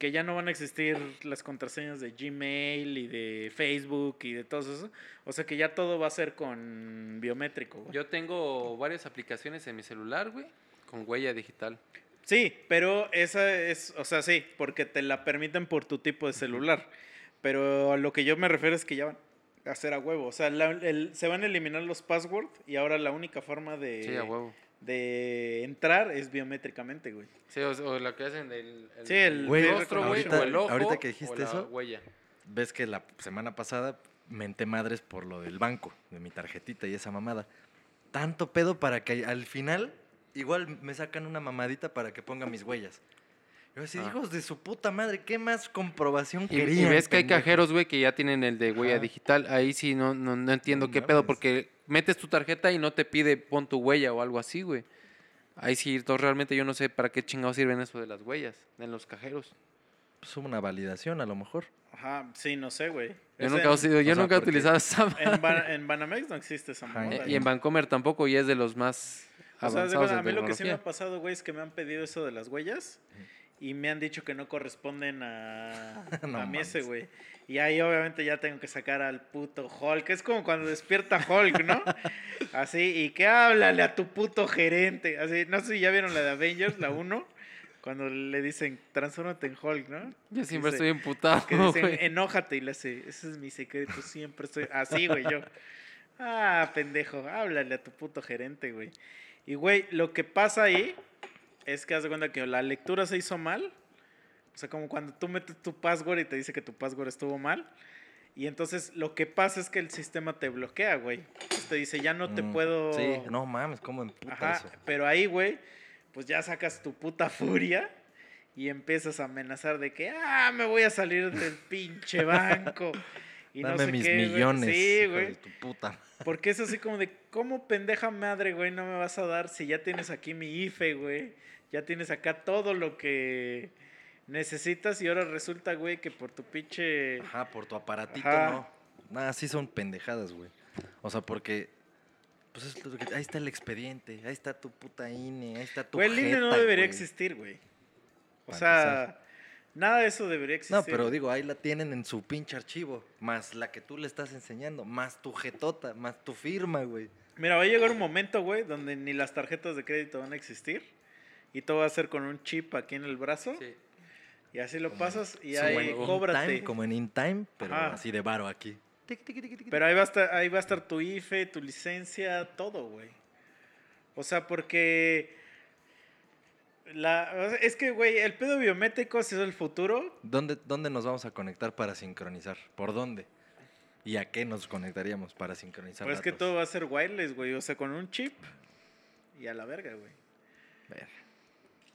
Speaker 2: Que ya no van a existir las contraseñas de Gmail y de Facebook y de todo eso. O sea, que ya todo va a ser con biométrico. güey.
Speaker 1: Yo tengo varias aplicaciones en mi celular, güey, con huella digital.
Speaker 2: Sí, pero esa es, o sea, sí, porque te la permiten por tu tipo de celular. Pero a lo que yo me refiero es que ya van a hacer a huevo. O sea, la- el- se van a eliminar los passwords y ahora la única forma de,
Speaker 1: Sí, a huevo.
Speaker 2: De entrar es biométricamente, güey.
Speaker 1: Sí, o, o lo que hacen del el,
Speaker 2: Sí, el
Speaker 3: Güey,
Speaker 1: rostro, güey,
Speaker 3: ahorita-
Speaker 1: o el ojo,
Speaker 3: ahorita que
Speaker 1: o
Speaker 3: dijiste
Speaker 1: la
Speaker 3: eso,
Speaker 1: huella.
Speaker 3: Ves que la semana pasada menté madres por lo del banco, de mi tarjetita y esa mamada. Tanto pedo para que al final igual me sacan una mamadita para que ponga mis huellas. Yo así,
Speaker 1: Ah.
Speaker 3: hijos de su puta madre, ¿qué más comprobación
Speaker 1: Y, y
Speaker 3: querían?
Speaker 1: ves que hay cajeros, güey, que ya tienen el de huella
Speaker 3: Ajá.
Speaker 1: digital. Ahí sí no, no, no entiendo
Speaker 3: No
Speaker 1: qué pedo, porque metes tu tarjeta y no te pide pon tu huella o algo así, güey. Ahí sí, entonces realmente yo no sé para qué chingados sirven eso de las huellas en los cajeros.
Speaker 3: Pues una validación a lo mejor.
Speaker 2: Ajá, sí, no sé, güey.
Speaker 1: Yo
Speaker 2: Es
Speaker 1: nunca, he
Speaker 2: en-
Speaker 1: usido- yo nunca he utilizado esa
Speaker 2: En, Ban- en Banamex no existe esa
Speaker 3: Ajá,
Speaker 2: mamada.
Speaker 1: Y en Vancomer tampoco, y es de los más
Speaker 2: O sea, de
Speaker 1: avanzados
Speaker 2: cuenta,
Speaker 1: en
Speaker 2: a mí lo que sí me ha pasado, güey, es que me han pedido eso de las huellas y me han dicho que no corresponden a,
Speaker 3: No
Speaker 2: a mí ese, güey. Y ahí obviamente ya tengo que sacar al puto Hulk. Es como cuando despierta Hulk, ¿no? Así, y que háblale a tu puto gerente. Así, no sé si ya vieron la de Avengers, la 1, cuando le dicen, transfórmate en Hulk, ¿no?
Speaker 1: Yo siempre
Speaker 2: Dice-
Speaker 1: estoy emputado,
Speaker 2: Que dicen,
Speaker 1: güey.
Speaker 2: enójate y le hace, ese es mi secreto, siempre estoy así, güey, yo. Ah, pendejo, háblale a tu puto gerente, güey. Y, güey, lo que pasa ahí es que haz de cuenta que la lectura se hizo mal. O sea, como cuando tú metes tu password y te dice que tu password estuvo mal. Y entonces lo que pasa es que el sistema te bloquea, güey. Entonces te dice, ya no te
Speaker 3: Mm,
Speaker 2: puedo...
Speaker 3: Sí, no mames, cómo emputa
Speaker 2: Ajá,
Speaker 3: eso.
Speaker 2: pero ahí, güey, pues ya sacas tu puta furia y empiezas a amenazar de que, ah, me voy a salir del pinche banco. Y
Speaker 3: Dame
Speaker 2: no sé
Speaker 3: mis
Speaker 2: qué, güey.
Speaker 3: millones.
Speaker 2: Sí,
Speaker 3: hijo
Speaker 2: güey.
Speaker 3: de tu puta.
Speaker 2: Porque es así como de, ¿cómo pendeja madre, güey, no me vas a dar si ya tienes aquí mi IFE, güey? Ya tienes acá todo lo que necesitas y ahora resulta, güey, que por tu pinche...
Speaker 3: Ajá, por tu aparatito,
Speaker 2: Ajá.
Speaker 3: no. Nada, sí son pendejadas, güey. O sea, porque. Pues es lo que- ahí está el expediente, ahí está tu puta INE, ahí está tu.
Speaker 2: Güey, el INE no debería
Speaker 3: güey.
Speaker 2: existir, güey. O sea, nada de eso debería existir.
Speaker 3: No, pero digo, ahí la tienen en su pinche archivo. Más la que tú le estás enseñando, más tu jetota, más tu firma, güey.
Speaker 2: Mira, va a llegar un momento, güey, donde ni las tarjetas de crédito van a existir. Y todo va a ser con un chip aquí en el brazo.
Speaker 1: Sí.
Speaker 2: Y así lo pasas y ahí cóbrate.
Speaker 3: Time, como en In Time, pero
Speaker 2: Ajá.
Speaker 3: así de varo aquí.
Speaker 2: Pero ahí va, a estar, ahí va a estar tu IFE, tu licencia, todo, güey. O sea, porque... La, es que, güey, el pedo biométrico, si es el futuro,
Speaker 3: ¿Dónde, ¿Dónde nos vamos a conectar para sincronizar? ¿Por dónde? ¿Y a qué nos conectaríamos para sincronizar?
Speaker 2: pues es que todo va a ser wireless, güey. O sea, con un chip y a la verga, güey.
Speaker 3: Verga.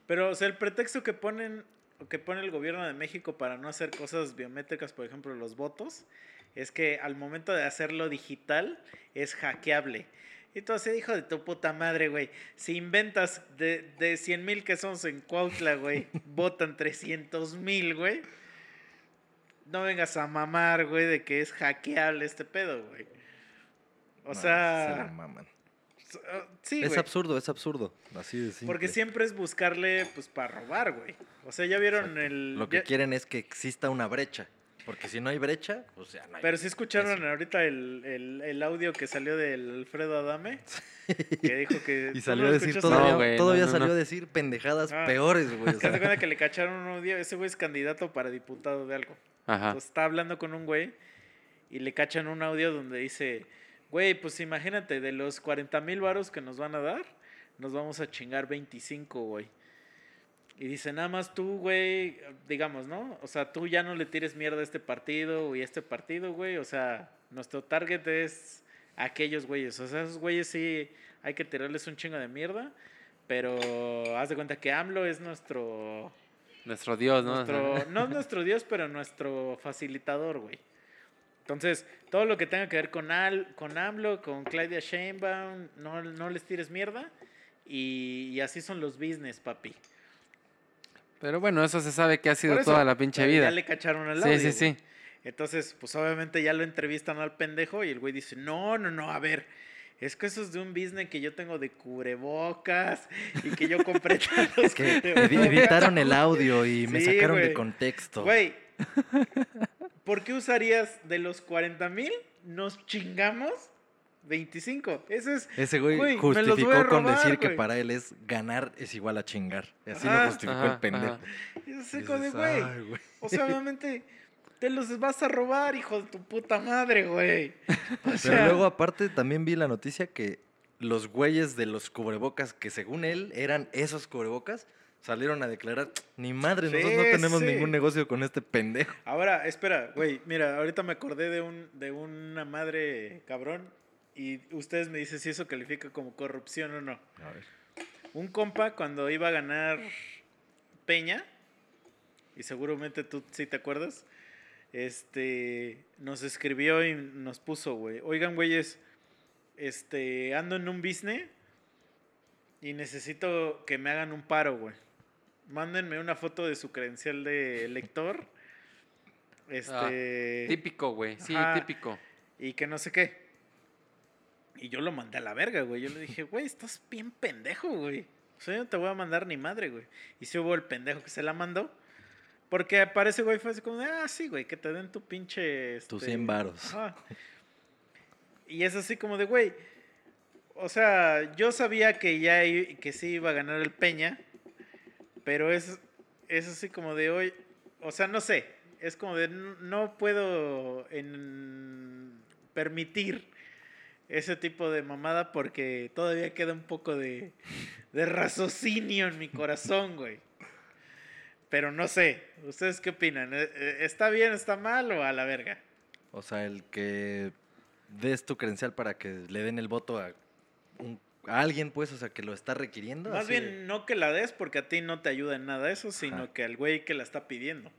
Speaker 2: Pero, o sea, el pretexto que ponen, que pone el gobierno de México para no hacer cosas biométricas, por ejemplo, los votos, es que al momento de hacerlo digital es hackeable. Entonces, hijo de tu puta madre, güey. Si inventas de, de 100 mil que somos en Cuautla, güey, votan 300 mil, güey. No vengas a mamar, güey, de que es hackeable este pedo, güey. O
Speaker 3: No, se
Speaker 2: sea,
Speaker 3: la maman.
Speaker 2: ah, sí,
Speaker 3: es
Speaker 2: güey.
Speaker 3: absurdo, es absurdo. Así de simple.
Speaker 2: Porque siempre es buscarle, pues, para robar, güey. O sea, ya vieron
Speaker 3: Exacto.
Speaker 2: el...
Speaker 3: Lo que
Speaker 2: ya-
Speaker 3: quieren es que exista una brecha. Porque si no hay brecha, pues ya no hay.
Speaker 2: Pero sí escucharon
Speaker 3: Eso.
Speaker 2: ahorita el, el, el audio que salió del Alfredo Adame, que dijo que...
Speaker 3: Y
Speaker 2: ¿tú
Speaker 3: salió a decir todavía,
Speaker 1: No, güey,
Speaker 3: todavía
Speaker 1: no,
Speaker 3: salió
Speaker 1: no.
Speaker 3: a decir pendejadas
Speaker 2: Ah.
Speaker 3: peores, güey. o sea.
Speaker 2: cuenta que le cacharon un audio, ese güey es candidato para diputado de algo.
Speaker 1: Ajá.
Speaker 2: Entonces está hablando con un güey y le cachan un audio donde dice, güey, pues imagínate, de los 40 mil varos que nos van a dar, nos vamos a chingar 25, güey. Y dice, nada más tú, güey, digamos, ¿no? O sea, tú ya no le tires mierda a este partido y a este partido, güey. O sea, nuestro target es aquellos güeyes. O sea, esos güeyes sí hay que tirarles un chingo de mierda. Pero haz de cuenta que AMLO es nuestro
Speaker 1: Nuestro Dios, ¿no?
Speaker 2: Nuestro, no nuestro Dios, pero nuestro facilitador, güey. Entonces, todo lo que tenga que ver con, Al, con AMLO, con Claudia Sheinbaum, no, no les tires mierda. Y, y así son los business, papi.
Speaker 1: Pero bueno, eso se sabe que ha sido
Speaker 2: eso,
Speaker 1: toda la pinche vida.
Speaker 2: Ya le cacharon al
Speaker 1: Sí,
Speaker 2: audio,
Speaker 1: sí, sí.
Speaker 2: güey. Entonces, pues obviamente ya lo entrevistan al pendejo y el güey dice, no, no, no, a ver, es que eso es de un business que yo tengo de cubrebocas y que yo compré tantos
Speaker 3: Que
Speaker 2: cubrebocas".
Speaker 3: edi- editaron el audio y me
Speaker 2: Sí,
Speaker 3: sacaron de contexto.
Speaker 2: Güey, ¿por qué usarías de los 40 mil? Nos chingamos 25. Eso es.
Speaker 3: Ese güey, justificó con decir que para él es ganar es igual a chingar. Y así
Speaker 2: Ajá.
Speaker 3: lo justificó
Speaker 1: Ajá,
Speaker 3: el pendejo.
Speaker 1: ajá.
Speaker 2: Es
Speaker 3: Y
Speaker 2: seco de güey.
Speaker 3: "Ay, güey".
Speaker 2: O sea, obviamente te los vas a robar, hijo de tu puta madre, güey. O
Speaker 3: Pero luego aparte también vi la noticia que los güeyes de los cubrebocas, que según él eran esos cubrebocas, salieron a declarar, ni madre, nosotros no tenemos
Speaker 2: sí.
Speaker 3: ningún negocio con este pendejo.
Speaker 2: Ahora, espera, güey, mira, ahorita me acordé de, un, de una madre cabrón y ustedes me dicen si eso califica como corrupción o no.
Speaker 3: A ver.
Speaker 2: Un compa cuando iba a ganar Peña, y seguramente tú sí te acuerdas, este, nos escribió y nos puso, güey, oigan, güeyes, este, ando en un business y necesito que me hagan un paro, güey. Mándenme una foto de su credencial de lector. Este.
Speaker 1: Típico, güey. Sí,
Speaker 2: Ajá.
Speaker 1: típico.
Speaker 2: Y que no sé qué. Y yo lo mandé a la verga, güey. Yo le dije, güey, estás bien pendejo, güey. O sea, yo no te voy a mandar ni madre, güey. Y si hubo el pendejo que se la mandó. Porque parece, güey, fue así como de, ah, sí, güey, que te den tu pinche.
Speaker 3: Tus
Speaker 2: este,
Speaker 3: 100 varos.
Speaker 2: Ajá. Y es así como de, güey. O sea, yo sabía que ya que sí iba a ganar el Peña. Pero es, es así como de hoy. O sea, no sé. Es como de no puedo en- permitir ese tipo de mamada porque todavía queda un poco de, de raciocinio en mi corazón, güey. Pero no sé. ¿Ustedes qué opinan? ¿E- e- ¿Está bien, está mal o a la verga?
Speaker 3: O sea, el que des tu credencial para que le den el voto a, un- a alguien, pues, o sea, que lo está requiriendo.
Speaker 2: Más
Speaker 3: así
Speaker 2: bien,
Speaker 3: de-
Speaker 2: no que la des porque a ti no te ayuda en nada eso, sino
Speaker 3: Ajá.
Speaker 2: que al güey que la está pidiendo.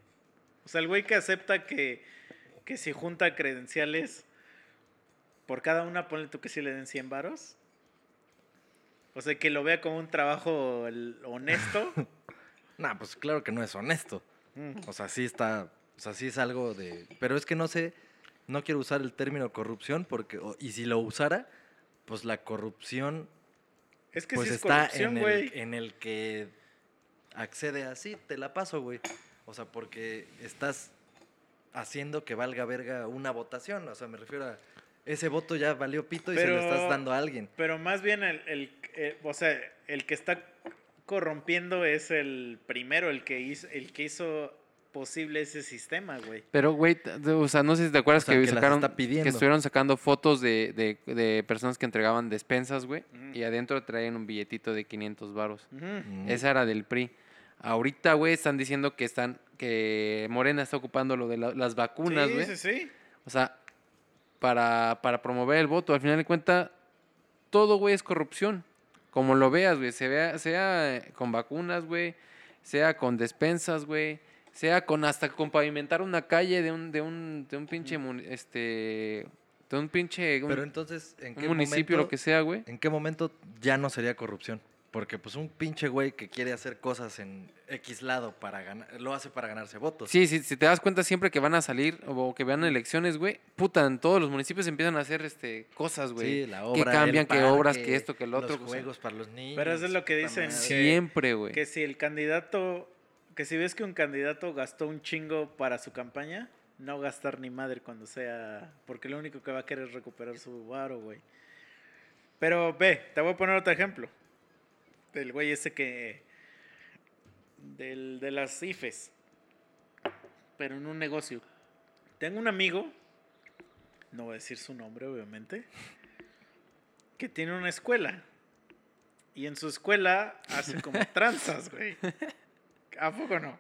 Speaker 2: O sea, el güey que acepta que, que si junta credenciales, por cada una, ponle tú que sí le den 100 varos. O sea, que lo vea como un trabajo honesto.
Speaker 3: Nah, pues claro que no es honesto.
Speaker 2: Mm.
Speaker 3: O sea, sí está, o sea, sí es algo de... Pero es que no sé, no quiero usar el término corrupción porque, y si lo usara, pues la corrupción
Speaker 2: Es que
Speaker 3: pues
Speaker 2: sí es
Speaker 3: está
Speaker 2: corrupción,
Speaker 3: en el, en el que accede así, te la paso, güey. O sea, porque estás haciendo que valga verga una votación. O sea, me refiero a ese voto ya valió pito y se lo estás dando a alguien.
Speaker 2: Pero más bien, el, el- eh, o sea, el que está corrompiendo es el primero, el que hizo, el que hizo posible ese sistema, güey.
Speaker 1: Pero, güey, o sea, no sé si te acuerdas
Speaker 3: O sea,
Speaker 1: que, sacaron, que estuvieron sacando fotos de, de, de personas que entregaban despensas, güey, y adentro traían un billetito de 500 varos.
Speaker 3: Mm.
Speaker 1: Esa era del PRI. Ahorita, güey, están diciendo que están que Morena está ocupando lo de la- las vacunas,
Speaker 2: Sí,
Speaker 1: güey.
Speaker 2: sí, sí.
Speaker 1: O sea, para, para promover el voto. Al final de cuentas, todo, güey, es corrupción. Como lo veas, güey. Se vea, sea con vacunas, güey. Sea con despensas, güey. Sea con hasta con pavimentar una calle de un, de un, de un pinche, este, de un pinche, un,
Speaker 3: Pero entonces, ¿en
Speaker 1: un
Speaker 3: qué
Speaker 1: municipio,
Speaker 3: momento,
Speaker 1: lo que sea, güey.
Speaker 3: ¿En qué momento ya no sería corrupción? Porque pues un pinche güey que quiere hacer cosas en X lado para ganar, lo hace para ganarse votos.
Speaker 1: Sí, sí, si te das cuenta siempre que van a salir o que vean elecciones, güey, puta, en todos los municipios empiezan a hacer este cosas, güey.
Speaker 3: Sí, la
Speaker 1: que
Speaker 3: obra,
Speaker 1: cambian,
Speaker 3: el
Speaker 1: que obras, que esto, que el otro.
Speaker 3: Los
Speaker 1: o sea,
Speaker 3: juegos para los niños.
Speaker 2: Pero eso es lo que dicen.
Speaker 1: Siempre, güey.
Speaker 2: Que si el candidato, que si ves que un candidato gastó un chingo para su campaña, no gastar ni madre cuando sea, porque lo único que va a querer es recuperar su varo, güey. Pero ve, te voy a poner otro ejemplo. Del güey ese que, del, de las IFES, pero en un negocio. Tengo un amigo, no voy a decir su nombre, obviamente, que tiene una escuela. Y en su escuela hace como tranzas, güey. ¿A poco no?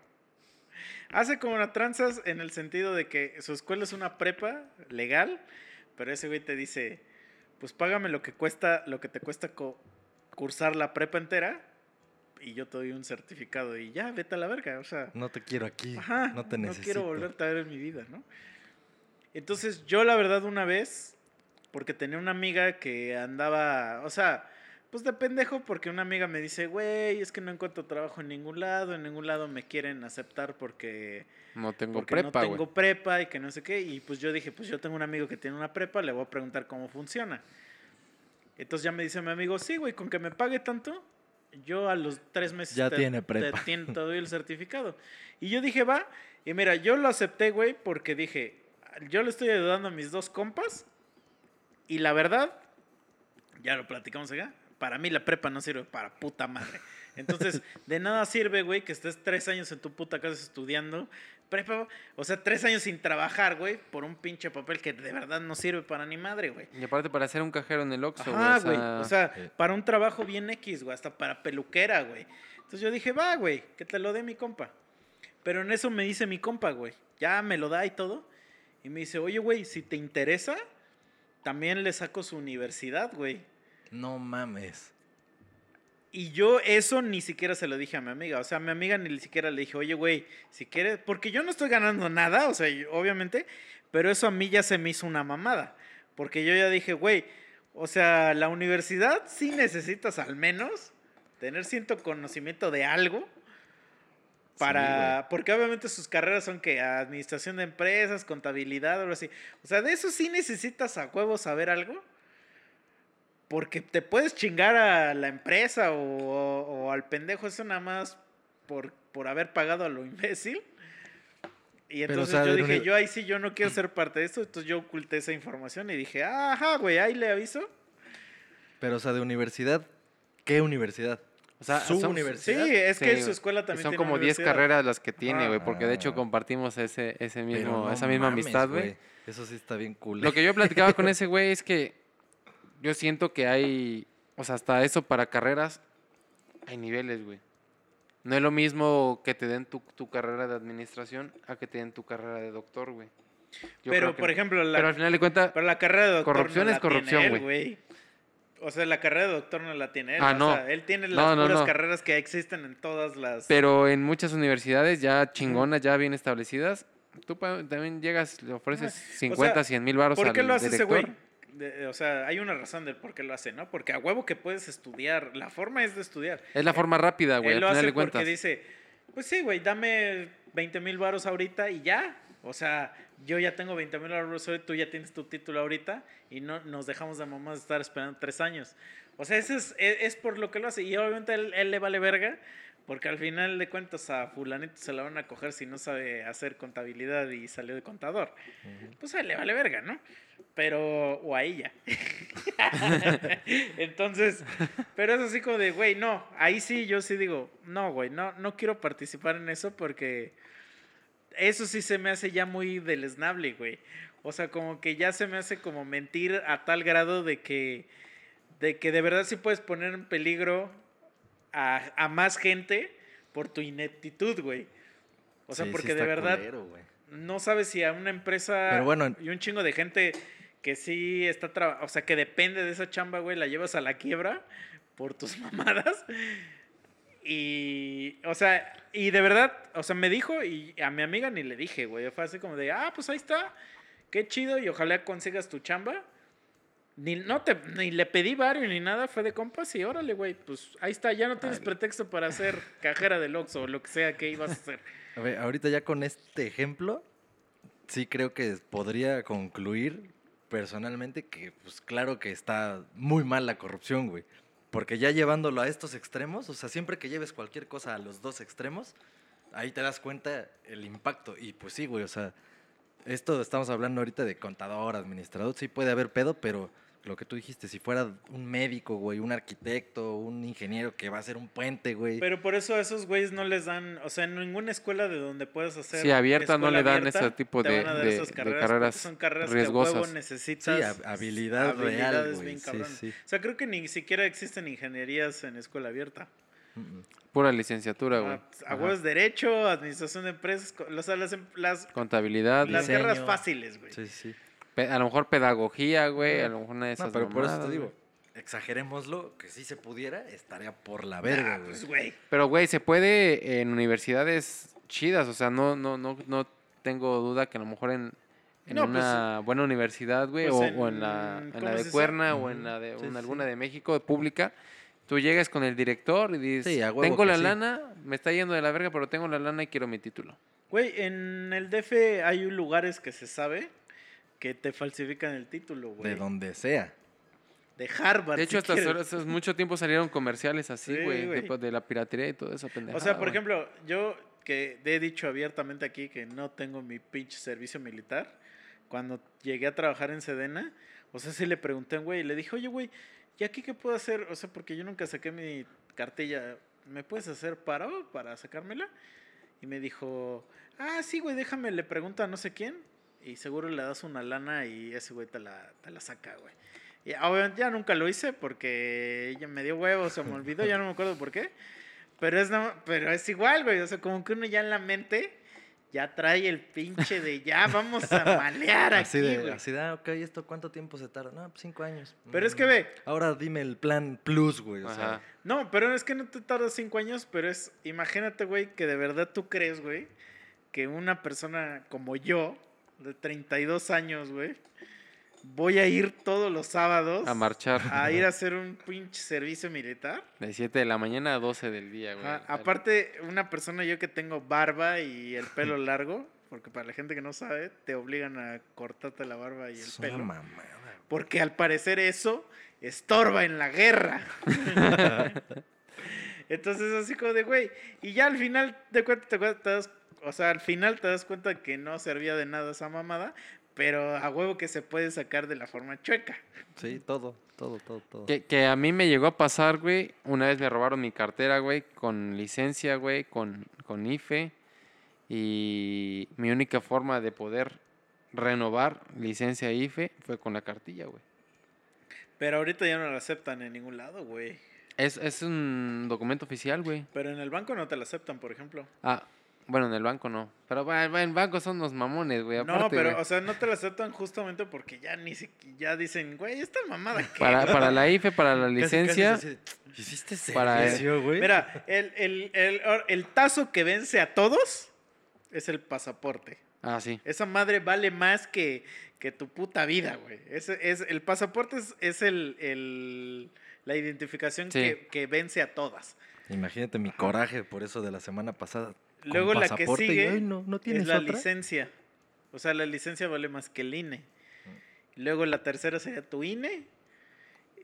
Speaker 2: Hace como una tranzas en el sentido de que su escuela es una prepa legal, pero ese güey te dice, pues págame lo que cuesta, lo que te cuesta co- cursar la prepa entera y yo te doy un certificado y ya, vete a la verga, o sea,
Speaker 3: No te quiero aquí.
Speaker 2: ajá,
Speaker 3: no te necesito.
Speaker 2: quiero volverte a ver en mi vida, ¿no? Entonces, yo la verdad una vez, porque tenía una amiga que andaba, o sea, pues de pendejo, porque una amiga me dice, güey, es que no encuentro trabajo en ningún lado, en ningún lado me quieren aceptar porque
Speaker 1: No tengo
Speaker 2: porque
Speaker 1: prepa,
Speaker 2: no tengo prepa y que no sé qué. Y pues yo dije, pues yo tengo un amigo que tiene una prepa, le voy a preguntar cómo funciona. Entonces ya me dice mi amigo, sí, güey, con que me pague tanto, yo a los tres meses
Speaker 3: Ya tiene prepa.
Speaker 2: Te, te doy el certificado. Y yo dije, va. Y mira, yo lo acepté, güey, porque dije, yo le estoy ayudando a mis dos compas. Y la verdad, ya lo platicamos acá, para mí la prepa no sirve para puta madre. Entonces, de nada sirve, güey, que estés tres años en tu puta casa estudiando. Prepa, o sea, tres años sin trabajar, güey, por un pinche papel que de verdad no sirve para ni madre, güey.
Speaker 1: Y aparte para hacer un cajero en el Oxxo, güey. O
Speaker 2: güey.
Speaker 1: sea,
Speaker 2: O sea,
Speaker 3: Sí.
Speaker 2: para un trabajo bien X, güey, hasta para peluquera, güey. Entonces yo dije, va, güey, que te lo dé mi compa. Pero en eso me dice mi compa, güey. Ya me lo da y todo. Y me dice, oye, güey, si te interesa, también le saco su universidad, güey.
Speaker 3: No mames.
Speaker 2: Y yo eso ni siquiera se lo dije a mi amiga. O sea, a mi amiga ni siquiera le dije, oye, güey, si quieres, porque yo no estoy ganando nada, o sea, yo- obviamente, pero eso a mí ya se me hizo una mamada. Porque yo ya dije, güey, o sea, la universidad sí necesitas al menos tener cierto conocimiento de algo. Para, porque obviamente sus carreras son que administración de empresas, contabilidad, algo así. O sea, de eso sí necesitas a huevo saber algo. Porque te puedes chingar a la empresa o, o al pendejo, eso nada más por, por haber pagado a lo imbécil. Y
Speaker 3: Pero, o
Speaker 2: entonces
Speaker 3: sea,
Speaker 2: yo dije, yo ahí sí, yo no quiero ser parte de esto. Entonces yo oculté esa información y dije, ajá, güey, ahí le aviso.
Speaker 3: Pero, o sea, de universidad, ¿qué universidad?
Speaker 1: O sea,
Speaker 3: su
Speaker 1: son-
Speaker 2: Sí,
Speaker 3: universidad.
Speaker 2: es que
Speaker 1: Sí,
Speaker 2: su escuela también
Speaker 1: son
Speaker 2: tiene
Speaker 1: como 10
Speaker 2: universidad.
Speaker 1: carreras las que tiene, güey, porque de hecho
Speaker 3: Ah.
Speaker 1: compartimos ese, ese mismo,
Speaker 3: no
Speaker 1: esa misma
Speaker 3: mames,
Speaker 1: amistad, güey.
Speaker 3: Eso sí está bien cool.
Speaker 1: Lo que yo platicaba con ese güey es que yo siento que hay, o sea, hasta eso para carreras hay niveles, güey. No es lo mismo que te den tu, tu carrera de administración a que te den tu carrera de doctor, güey. Yo
Speaker 2: Pero, por ejemplo, la,
Speaker 1: pero al final de cuentas,
Speaker 2: pero la carrera de doctor
Speaker 1: corrupción
Speaker 2: no
Speaker 1: es corrupción, güey.
Speaker 2: O sea, la carrera de doctor no la tiene él.
Speaker 1: Ah,
Speaker 2: o
Speaker 1: no.
Speaker 2: sea, él tiene las
Speaker 1: no,
Speaker 2: puras
Speaker 1: no.
Speaker 2: carreras que existen en todas las...
Speaker 1: pero en muchas universidades ya chingonas, ya bien establecidas, tú también llegas, le ofreces
Speaker 2: Ah,
Speaker 1: 50, 100 mil baros
Speaker 2: ¿Por
Speaker 1: al
Speaker 2: qué lo hace ese güey? De- o sea, hay una razón del por qué lo hace, ¿no? Porque a huevo que puedes estudiar. La forma es de estudiar.
Speaker 1: Es la forma rápida, güey,
Speaker 2: Él lo hace porque dice, pues sí, güey, dame 20 mil baros ahorita y ya. O sea, yo ya tengo 20 mil baros ahorita, tú ya tienes tu título ahorita y no nos dejamos de mamás de estar esperando tres años. O sea, ese es, es, es por lo que lo hace. Y obviamente él, él le vale verga, porque al final de cuentas a fulanito se la van a coger si no sabe hacer contabilidad y salió de contador. Pues a él le vale verga, ¿no? Pero, o a ella. Entonces, pero es así como de, güey, no, ahí sí, yo sí digo, no, güey, no, no quiero participar en eso porque eso sí se me hace ya muy deleznable, güey. O sea, como que ya se me hace como mentir a tal grado de que, de que de verdad sí puedes poner en peligro a, a más gente por tu ineptitud, güey. O sea,
Speaker 3: Sí, sí
Speaker 2: porque de verdad
Speaker 3: culero,
Speaker 2: no sabes si a una empresa
Speaker 3: Pero bueno,
Speaker 2: y un chingo de gente que sí está trabajando, o sea, que depende de esa chamba, güey, la llevas a la quiebra por tus mamadas. Y, o sea, y de verdad, o sea, me dijo y a mi amiga ni le dije, güey, fue así como de, ah, pues ahí está, qué chido y ojalá consigas tu chamba. Ni, no te, ni le pedí varios ni nada, fue de compas y órale, güey, pues ahí está, ya no tienes pretexto para ser cajera del Oxxo o lo que sea que ibas a hacer.
Speaker 3: A ver, ahorita ya con este ejemplo, sí creo que podría concluir personalmente que, pues claro que está muy mal la corrupción, güey. Porque ya llevándolo a estos extremos, o sea, siempre que lleves cualquier cosa a los dos extremos, ahí te das cuenta el impacto. Y pues sí, güey, o sea, esto estamos hablando ahorita de contador, administrador, sí puede haber pedo, pero lo que tú dijiste, si fuera un médico, güey, un arquitecto, un ingeniero que va a hacer un puente, güey.
Speaker 2: Pero por eso a esos güeyes no les dan, o sea, en ninguna escuela de donde puedas hacer.
Speaker 1: Sí, abierta no le dan
Speaker 2: abierta,
Speaker 1: ese tipo de-
Speaker 2: a
Speaker 1: carreras
Speaker 2: son carreras que a
Speaker 1: riesgosas.
Speaker 2: huevo
Speaker 3: Sí,
Speaker 2: necesitas.
Speaker 3: hab- habilidad real,
Speaker 2: habilidades
Speaker 3: güey.
Speaker 2: bien
Speaker 3: Sí, sí.
Speaker 2: O sea, creo que ni siquiera existen ingenierías en escuela abierta.
Speaker 1: Pura licenciatura, güey.
Speaker 2: A, a
Speaker 1: Ajá.
Speaker 2: huevos derecho, administración de empresas, o sea, las, em- las,
Speaker 1: Contabilidad,
Speaker 2: las
Speaker 3: Diseño.
Speaker 2: carreras fáciles, güey.
Speaker 3: Sí, sí.
Speaker 1: A lo mejor pedagogía, güey, a lo mejor una de esas
Speaker 3: No, pero por eso te digo, exagerémoslo, que si se pudiera, estaría por la verga,
Speaker 2: Ah,
Speaker 3: güey.
Speaker 2: pues, güey.
Speaker 1: Pero, güey, se puede en universidades chidas. O sea, no, no, no, no tengo duda que a lo mejor en, en
Speaker 2: No, pues,
Speaker 1: una buena universidad, güey,
Speaker 2: pues,
Speaker 1: o, o en la,
Speaker 2: en-
Speaker 1: en
Speaker 2: ¿cómo
Speaker 1: la de
Speaker 2: dice?
Speaker 1: Cuerna o en la de
Speaker 3: Sí,
Speaker 1: en
Speaker 3: sí,
Speaker 1: alguna
Speaker 3: sí.
Speaker 1: de México, pública. Tú llegas con el director y dices,
Speaker 3: Sí,
Speaker 1: tengo la lana, me está yendo de la verga, pero tengo la lana y quiero mi título.
Speaker 2: Güey, en el DF hay lugares que se sabe que te falsifican el título, güey.
Speaker 3: De donde sea.
Speaker 2: De Harvard.
Speaker 1: De hecho,
Speaker 2: si
Speaker 1: hasta mucho tiempo salieron comerciales así,
Speaker 2: Sí,
Speaker 1: güey,
Speaker 2: güey.
Speaker 1: de, de la piratería y todo eso, pendejo.
Speaker 2: O sea, por ejemplo, yo que he dicho abiertamente aquí que no tengo mi pinche servicio militar, cuando llegué a trabajar en Sedena, o sea, sí le pregunté a un güey y le dije, oye, güey, ¿y aquí qué puedo hacer? O sea, porque yo nunca saqué mi cartilla, ¿me puedes hacer paro para sacármela? Y me dijo, ah, sí, güey, déjame, le pregunto a no sé quién, y seguro le das una lana y ese güey te la, te la saca, güey. Y obviamente ya nunca lo hice porque ella me dio huevos, se me olvidó, ya no me acuerdo por qué. Pero es, no, pero es igual, güey. O sea, como que uno ya en la mente ya trae el pinche de ya vamos a malear
Speaker 3: Así
Speaker 2: aquí,
Speaker 3: de,
Speaker 2: güey.
Speaker 3: así de, ah, ok, ¿esto cuánto tiempo se tarda? No, pues cinco años.
Speaker 2: Pero es
Speaker 3: Mm.
Speaker 2: que ve,
Speaker 3: Ahora dime el plan plus, güey. O sea,
Speaker 1: Ajá.
Speaker 2: no, pero es que no te tardas cinco años, pero es, imagínate, güey, que de verdad tú crees, güey, que una persona como yo, de 32 años, güey, voy a ir todos los sábados
Speaker 1: A marchar.
Speaker 2: a ir a hacer un pinche servicio militar.
Speaker 1: De 7 de la mañana a 12 del día, güey.
Speaker 2: Aparte, una persona yo que tengo barba y el pelo largo, porque para la gente que no sabe, te obligan a cortarte la barba y el
Speaker 3: es una
Speaker 2: pelo.
Speaker 3: mamada.
Speaker 2: Porque al parecer eso estorba en la guerra. Entonces así como de, güey, y ya al final de cuentas te, acuerdas- te das, o sea, al final te das cuenta que no servía de nada esa mamada, pero a huevo que se puede sacar de la forma chueca.
Speaker 3: Sí, todo, todo, todo, todo.
Speaker 1: Que, que a mí me llegó a pasar, güey. Una vez me robaron mi cartera, güey, con licencia, güey, con, con IFE. Y mi única forma de poder renovar licencia IFE fue con la cartilla, güey.
Speaker 2: Pero ahorita ya no la aceptan en ningún lado, güey.
Speaker 1: Es, es un documento oficial, güey.
Speaker 2: Pero en el banco no te la aceptan, por ejemplo.
Speaker 1: Ah, bueno, en el banco no. Pero bueno, en banco son los mamones, güey.
Speaker 2: No, pero,
Speaker 1: güey.
Speaker 2: o sea, no te la aceptan justamente porque ya ni siquiera, ya dicen, güey, esta mamada que.
Speaker 1: Para, para la IFE, para la
Speaker 3: Casi, casi
Speaker 1: licencia.
Speaker 3: ¿Hiciste
Speaker 1: para-
Speaker 3: servicio, güey?
Speaker 2: Mira, el, el, el, el tazo que vence a todos es el pasaporte.
Speaker 1: Ah, sí.
Speaker 2: Esa madre vale más que, que tu puta vida, güey. Es, es, el pasaporte es, es el, el- la identificación
Speaker 1: Sí.
Speaker 2: que, que vence a todas.
Speaker 3: Imagínate mi coraje por eso de la semana pasada.
Speaker 2: Luego la que
Speaker 3: y,
Speaker 2: sigue
Speaker 3: "Ay, no, ¿no tienes
Speaker 2: es la
Speaker 3: otra?".
Speaker 2: licencia. O sea, la licencia vale más que el INE. Luego la tercera sería tu INE.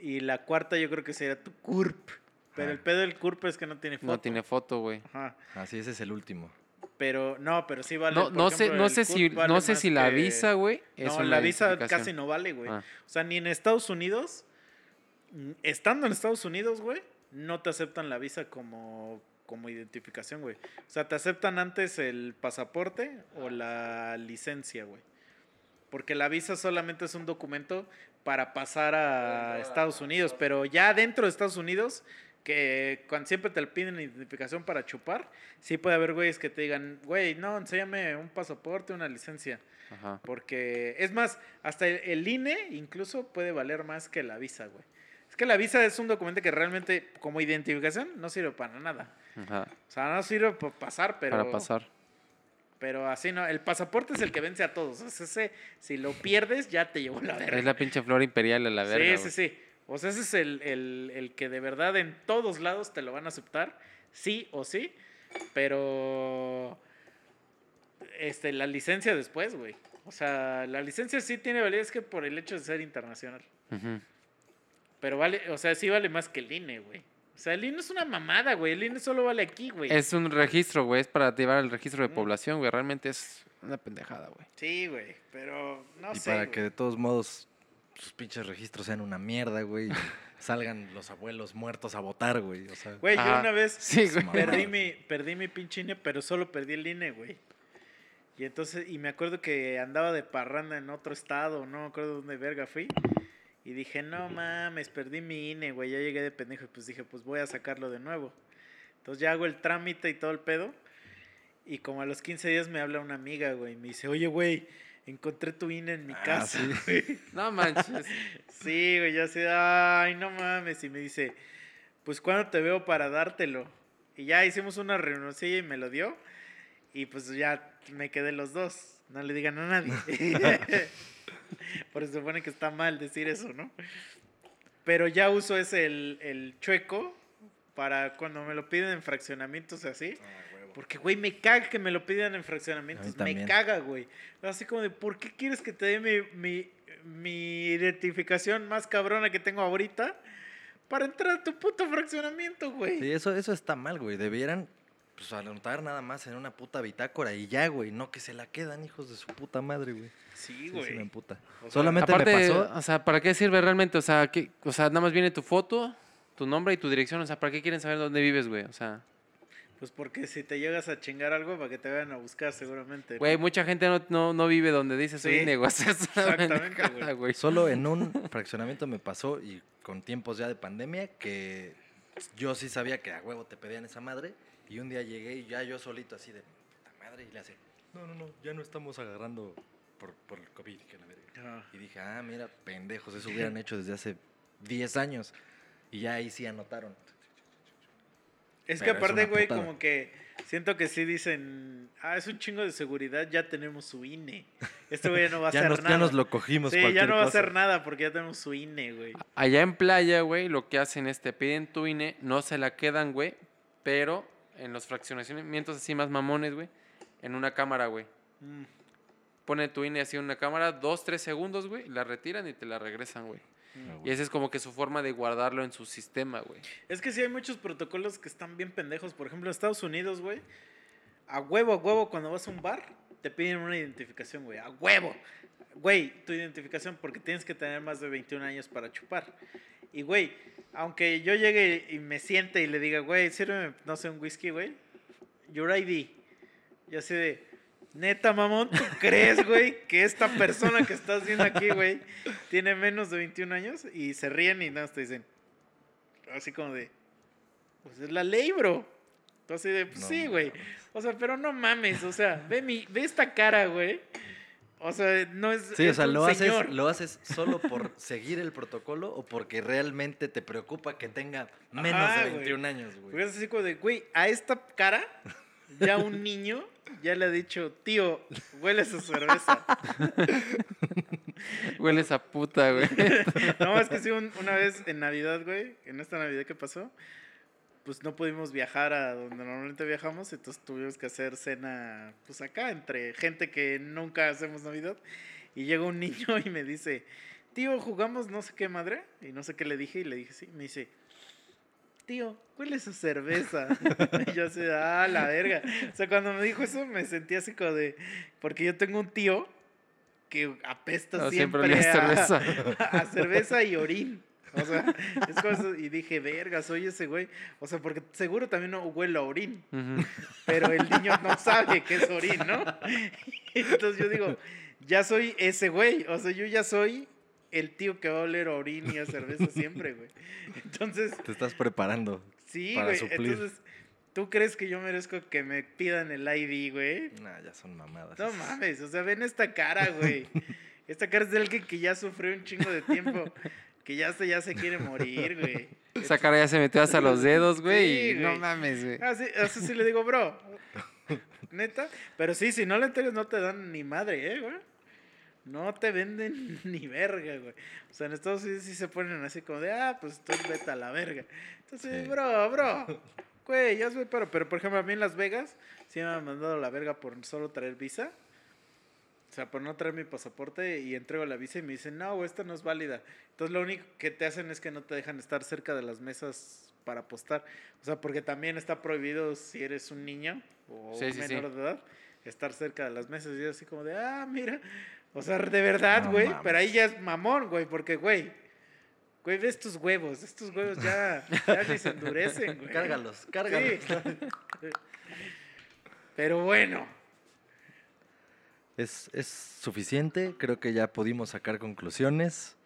Speaker 2: Y la cuarta yo creo que sería tu CURP. Pero
Speaker 3: Ajá.
Speaker 2: el pedo del CURP es que no tiene foto.
Speaker 1: No tiene foto, güey.
Speaker 2: Ajá.
Speaker 3: Así, ese es el último.
Speaker 2: Pero no, pero sí vale.
Speaker 1: No, no sé,
Speaker 2: ejemplo,
Speaker 1: no sé si,
Speaker 2: vale
Speaker 1: no sé si la
Speaker 2: que-
Speaker 1: visa, güey.
Speaker 2: No, la visa casi no vale, güey.
Speaker 1: Ah.
Speaker 2: O sea, ni en Estados Unidos, mm, estando en Estados Unidos, güey, no te aceptan la visa como, como identificación, güey. O sea, te aceptan antes el pasaporte o la licencia, güey. Porque la visa solamente es un documento para pasar a Estados Unidos, pero ya dentro de Estados Unidos, que cuando siempre te piden identificación para chupar, sí puede haber güeyes que te digan, güey, no, enséñame un pasaporte, una licencia.
Speaker 1: Ajá.
Speaker 2: Porque, es más, hasta el, el INE incluso puede valer más que la visa, güey. Es que la visa es un documento que realmente, como identificación, no sirve para nada.
Speaker 1: Ajá.
Speaker 2: O sea, no sirve para pasar, pero.
Speaker 1: Para pasar.
Speaker 2: Pero así no. El pasaporte es el que vence a todos. O sea, ese, si lo pierdes, ya te llevó la verga.
Speaker 1: Es la pinche flor imperial a la verga.
Speaker 2: sí, sí, sí. O sea, ese es el, el- el que de verdad en todos lados te lo van a aceptar, sí o sí. Pero. Este, la licencia después, güey. O sea, la licencia sí tiene validez que por el hecho de ser internacional.
Speaker 1: Ujú.
Speaker 2: Pero vale, o sea, sí vale más que el INE, güey. O sea, el INE es una mamada, güey. El INE solo vale aquí, güey.
Speaker 1: Es un registro, güey. Es para llevar el registro de
Speaker 2: Mm.
Speaker 1: población, güey. Realmente es una pendejada, güey.
Speaker 2: Sí, güey. Pero no
Speaker 3: y
Speaker 2: sé.
Speaker 3: para
Speaker 2: güey.
Speaker 3: que de todos modos sus pinches registros sean una mierda, güey. y salgan los abuelos muertos a votar, güey. O sea,
Speaker 2: Güey, yo una vez
Speaker 1: Sí, güey.
Speaker 3: Mamá.
Speaker 2: perdí mi, perdí mi pinche INE, pero solo perdí el INE, güey. Y entonces, y me acuerdo que andaba de parranda en otro estado, no me acuerdo dónde verga fui. Y dije, no mames, perdí mi INE, güey. Ya llegué de pendejo y pues dije, pues voy a sacarlo de nuevo. Entonces ya hago el trámite y todo el pedo. Y como a los 15 días me habla una amiga, güey. Me dice, oye, güey, encontré tu INE en mi
Speaker 3: Ah,
Speaker 2: casa,
Speaker 3: sí.
Speaker 2: güey.
Speaker 1: No manches.
Speaker 2: Sí, güey, yo así, ay, no mames. Y me dice, pues, ¿cuándo te veo para dártelo? Y ya hicimos una reunioncilla y me lo dio. Y pues ya me quedé los dos. No le digan a nadie. Porque se supone que está mal decir eso, ¿no? Pero ya uso ese, el, el chueco, para cuando me lo piden en fraccionamientos así. Porque, güey, me caga que me lo pidan en fraccionamientos. Me caga, güey. Así como de, ¿por qué quieres que te dé mi, mi, mi identificación más cabrona que tengo ahorita para entrar a tu puto fraccionamiento, güey?
Speaker 3: Sí, eso, eso está mal, güey. Debieran pues anotar nada más en una puta bitácora y ya, güey. No que se la quedan, hijos de su puta madre, güey.
Speaker 2: Sí,
Speaker 3: Sí, sí
Speaker 2: güey. O sea,
Speaker 3: Solamente
Speaker 1: Aparte,
Speaker 3: me pasó.
Speaker 1: o sea, ¿para qué sirve realmente? O sea, ¿qué- o sea, nada más viene tu foto, tu nombre y tu dirección. O sea, ¿para qué quieren saber dónde vives, güey? O sea,
Speaker 2: Pues porque si te llegas a chingar algo, para que te vayan a buscar seguramente. ¿no?
Speaker 1: güey, mucha gente no, no, no vive donde dice su
Speaker 2: Sí,
Speaker 1: INE, güey. O sea, es una
Speaker 2: exactamente, güey.
Speaker 3: Solo en un fraccionamiento me pasó y con tiempos ya de pandemia que yo sí sabía que a huevo te pedían esa madre y un día llegué y ya yo solito así de puta madre y le hace, no, no, no, ya no estamos agarrando por, por el COVID. Que la verga".
Speaker 2: Ah,
Speaker 3: Y dije, ah, mira, pendejos, eso hubieran hecho desde hace 10 años. Y ya ahí sí anotaron.
Speaker 2: Es que
Speaker 3: Pero es
Speaker 2: aparte, güey, como que siento que sí dicen, ah, es un chingo de seguridad, ya tenemos su INE. Este güey no va a hacer
Speaker 3: nos,
Speaker 2: nada.
Speaker 3: ya nos lo cogimos.
Speaker 2: Sí, ya no va a hacer nada porque ya tenemos su INE, güey.
Speaker 1: Allá en playa, güey, lo que hacen es te piden tu INE, no se la quedan, güey, pero en los fraccionamientos así más mamones, güey, en una cámara, güey.
Speaker 2: Mm.
Speaker 1: Pone tu INE así en una cámara, dos, tres segundos, güey, la retiran y te la regresan, güey.
Speaker 3: Ah,
Speaker 1: Y
Speaker 3: güey.
Speaker 1: esa es como que su forma de guardarlo en su sistema, güey.
Speaker 2: Es que sí hay muchos protocolos que están bien pendejos. Por ejemplo, en Estados Unidos, güey, a huevo, a huevo, cuando vas a un bar, te piden una identificación, güey. A huevo. Güey, tu identificación porque tienes que tener más de 21 años para chupar. Y, güey, aunque yo llegue y me siente y le diga, güey, sírveme, no sé, un whisky, güey. Your ID. Y así de, neta, mamón, ¿tú crees, güey, que esta persona que estás viendo aquí, güey, tiene menos de 21 años? Y se ríen y nada, te dicen, así como de, pues es la ley, bro. Así de, pues
Speaker 3: No
Speaker 2: sí, güey. O sea, pero no mames, o sea, ve, mi, ve esta cara, güey. O sea, no es.
Speaker 3: Sí, o sea, lo haces, lo haces solo por seguir el protocolo o porque realmente te preocupa que tenga menos
Speaker 2: Ajá,
Speaker 3: de
Speaker 2: güey.
Speaker 3: 21 años,
Speaker 2: Porque
Speaker 3: güey.
Speaker 2: es así como de, güey, a esta cara, ya un niño ya le ha dicho, tío, huele su cerveza.
Speaker 1: Huele esa puta, güey.
Speaker 2: No, es que sí, un- una vez en Navidad, güey, en esta Navidad que pasó, pues no pudimos viajar a donde normalmente viajamos, entonces tuvimos que hacer cena, pues acá, entre gente que nunca hacemos Navidad. Y llega un niño y me dice, tío, jugamos no sé qué madre. Y no sé qué le dije, y le dije sí. Me dice, tío, ¿cuál es su cerveza? y yo así, ah, la verga. O sea, cuando me dijo eso, me sentí así como de, porque yo tengo un tío que apesta
Speaker 1: No,
Speaker 2: siempre,
Speaker 1: siempre a- cerveza.
Speaker 2: a cerveza y orín. O sea, es como eso, y dije, verga, soy ese güey. O sea, porque seguro también no huele a orín, pero el niño no sabe que es orín, ¿no? Entonces yo digo, ya soy ese güey. O sea, yo ya soy el tío que va a oler a orín y a cerveza siempre, güey. Entonces,
Speaker 3: Te estás preparando.
Speaker 2: sí,
Speaker 3: Para
Speaker 2: güey.
Speaker 3: suplir.
Speaker 2: Entonces, ¿tú crees que yo merezco que me pidan el ID, güey?
Speaker 3: Nah, ya son mamadas.
Speaker 2: No mames, o sea, ven esta cara, güey. Esta cara es de alguien que ya sufrió un chingo de tiempo. Que ya se, ya se quiere morir, güey.
Speaker 1: Esa cara ya se metió hasta los dedos, güey.
Speaker 2: Sí,
Speaker 1: y no mames, güey.
Speaker 2: Así, así sí le digo, bro. Neta. Pero sí, si no le entregas, no te dan ni madre, ¿eh, güey? No te venden ni verga, güey. O sea, en Estados Unidos sí se ponen así como de, ah, pues tú vete a la verga. Entonces,
Speaker 3: Sí.
Speaker 2: bro, bro. Güey, ya soy pero. Pero, por ejemplo, a mí en Las Vegas sí me han mandado la verga por solo traer visa. O sea, por no traer mi pasaporte y entrego la visa y me dicen, no, esta no es válida. Entonces, lo único que te hacen es que no te dejan estar cerca de las mesas para apostar. O sea, porque también está prohibido si eres un niño o
Speaker 1: Sí,
Speaker 2: un
Speaker 1: sí, sí.
Speaker 2: menor de edad estar cerca de las mesas. Y yo así como de, ah, mira. O sea, de verdad, güey. pero ahí ya es mamón, güey, porque, güey. Güey, ve estos huevos. Estos huevos ya, ya ni se endurecen, güey.
Speaker 3: Cárgalos, cárgalos.
Speaker 2: Sí. Pero bueno.
Speaker 3: Es, suficiente, creo que ya pudimos sacar conclusiones.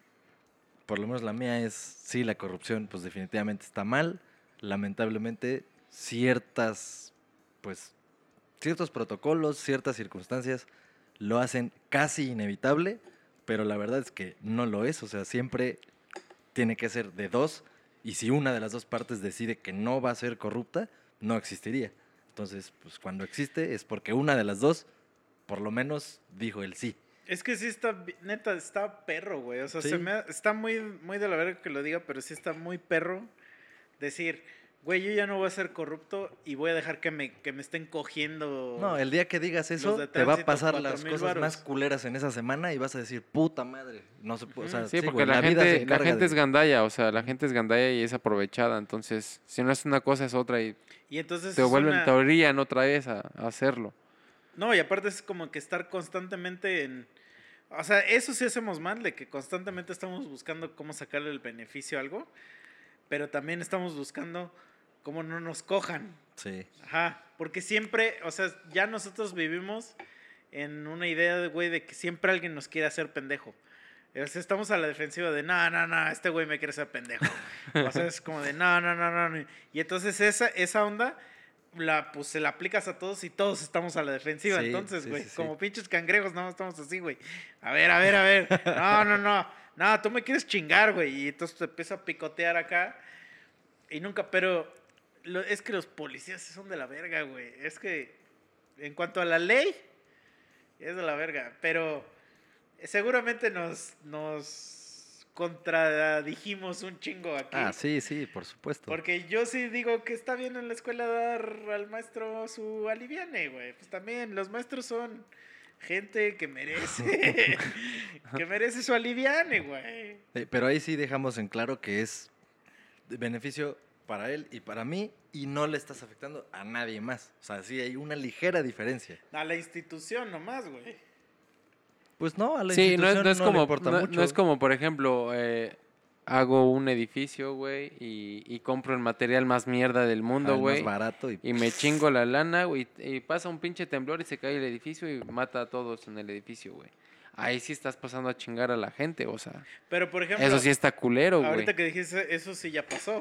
Speaker 3: Por lo menos la mía es, sí, la corrupción pues definitivamente está mal. Lamentablemente ciertas, pues, ciertos protocolos, ciertas circunstancias lo hacen casi inevitable, pero la verdad es que no lo es. O sea, siempre tiene que ser de dos. Y si una de las dos partes decide que no va a ser corrupta, no existiría. Entonces, pues cuando existe es porque una de las dos, por lo menos, dijo el sí.
Speaker 2: Es que sí está, neta, está perro, güey. O sea,
Speaker 3: Sí.
Speaker 2: se me ha- está muy, muy de la verga que lo diga, pero sí está muy perro decir, güey, yo ya no voy a ser corrupto y voy a dejar que me, que me estén cogiendo.
Speaker 3: No, el día que digas eso, te va a pasar las cosas más culeras en esa semana y vas a decir, puta madre. No se puede, o sea,
Speaker 1: Sí, porque
Speaker 3: güey,
Speaker 1: la,
Speaker 3: vida se
Speaker 1: gente, la gente
Speaker 3: de-
Speaker 1: es gandalla, o sea, la gente es gandalla y es aprovechada. Entonces, si no es una cosa, es otra y
Speaker 2: Y entonces
Speaker 1: te vuelven,
Speaker 2: una-
Speaker 1: te orillan otra vez a, a hacerlo.
Speaker 2: No, y aparte es como que estar constantemente en... O sea, eso sí hacemos mal, de que constantemente estamos buscando cómo sacarle el beneficio a algo, pero también estamos buscando cómo no nos cojan.
Speaker 3: Sí.
Speaker 2: Ajá, porque siempre, o sea, ya nosotros vivimos en una idea, de, güey, de que siempre alguien nos quiere hacer pendejo. O sea, estamos a la defensiva de, no, no, no, este güey me quiere hacer pendejo. O sea, es como de, no, no, no, no. no". Y entonces esa, esa onda, la, pues se la aplicas a todos y todos estamos a la defensiva.
Speaker 3: Sí,
Speaker 2: entonces, güey,
Speaker 3: sí, sí.
Speaker 2: como pinches cangrejos, no, estamos así, güey. A ver, a ver, a ver. No, no, no. No, tú me quieres chingar, güey. Y entonces te empieza a picotear acá. Y nunca, pero lo- es que los policías son de la verga, güey. Es que en cuanto a la ley, es de la verga. Pero seguramente nos, nos contradijimos un chingo aquí.
Speaker 3: Ah, sí, sí, por supuesto.
Speaker 2: Porque yo sí digo que está bien en la escuela dar al maestro su aliviane, güey. Pues también los maestros son gente que merece, que merece su aliviane, güey.
Speaker 3: Eh, Pero ahí sí dejamos en claro que es de beneficio para él y para mí y no le estás afectando a nadie más. O sea, sí hay una ligera diferencia.
Speaker 2: A la institución nomás, güey.
Speaker 3: Pues no, a la
Speaker 1: Sí, no es, no es
Speaker 3: le
Speaker 1: como,
Speaker 3: importa
Speaker 1: no,
Speaker 3: mucho.
Speaker 1: no es como, por ejemplo, eh, hago un edificio, güey, y, y compro el material más mierda del mundo,
Speaker 3: el
Speaker 1: güey.
Speaker 3: más barato y,
Speaker 1: Y me chingo la lana, güey, y pasa un pinche temblor y se cae el edificio y mata a todos en el edificio, güey. Ahí sí estás pasando a chingar a la gente, o sea.
Speaker 2: Pero por ejemplo,
Speaker 1: Eso sí está culero, güey.
Speaker 2: ahorita que dijiste eso sí ya pasó.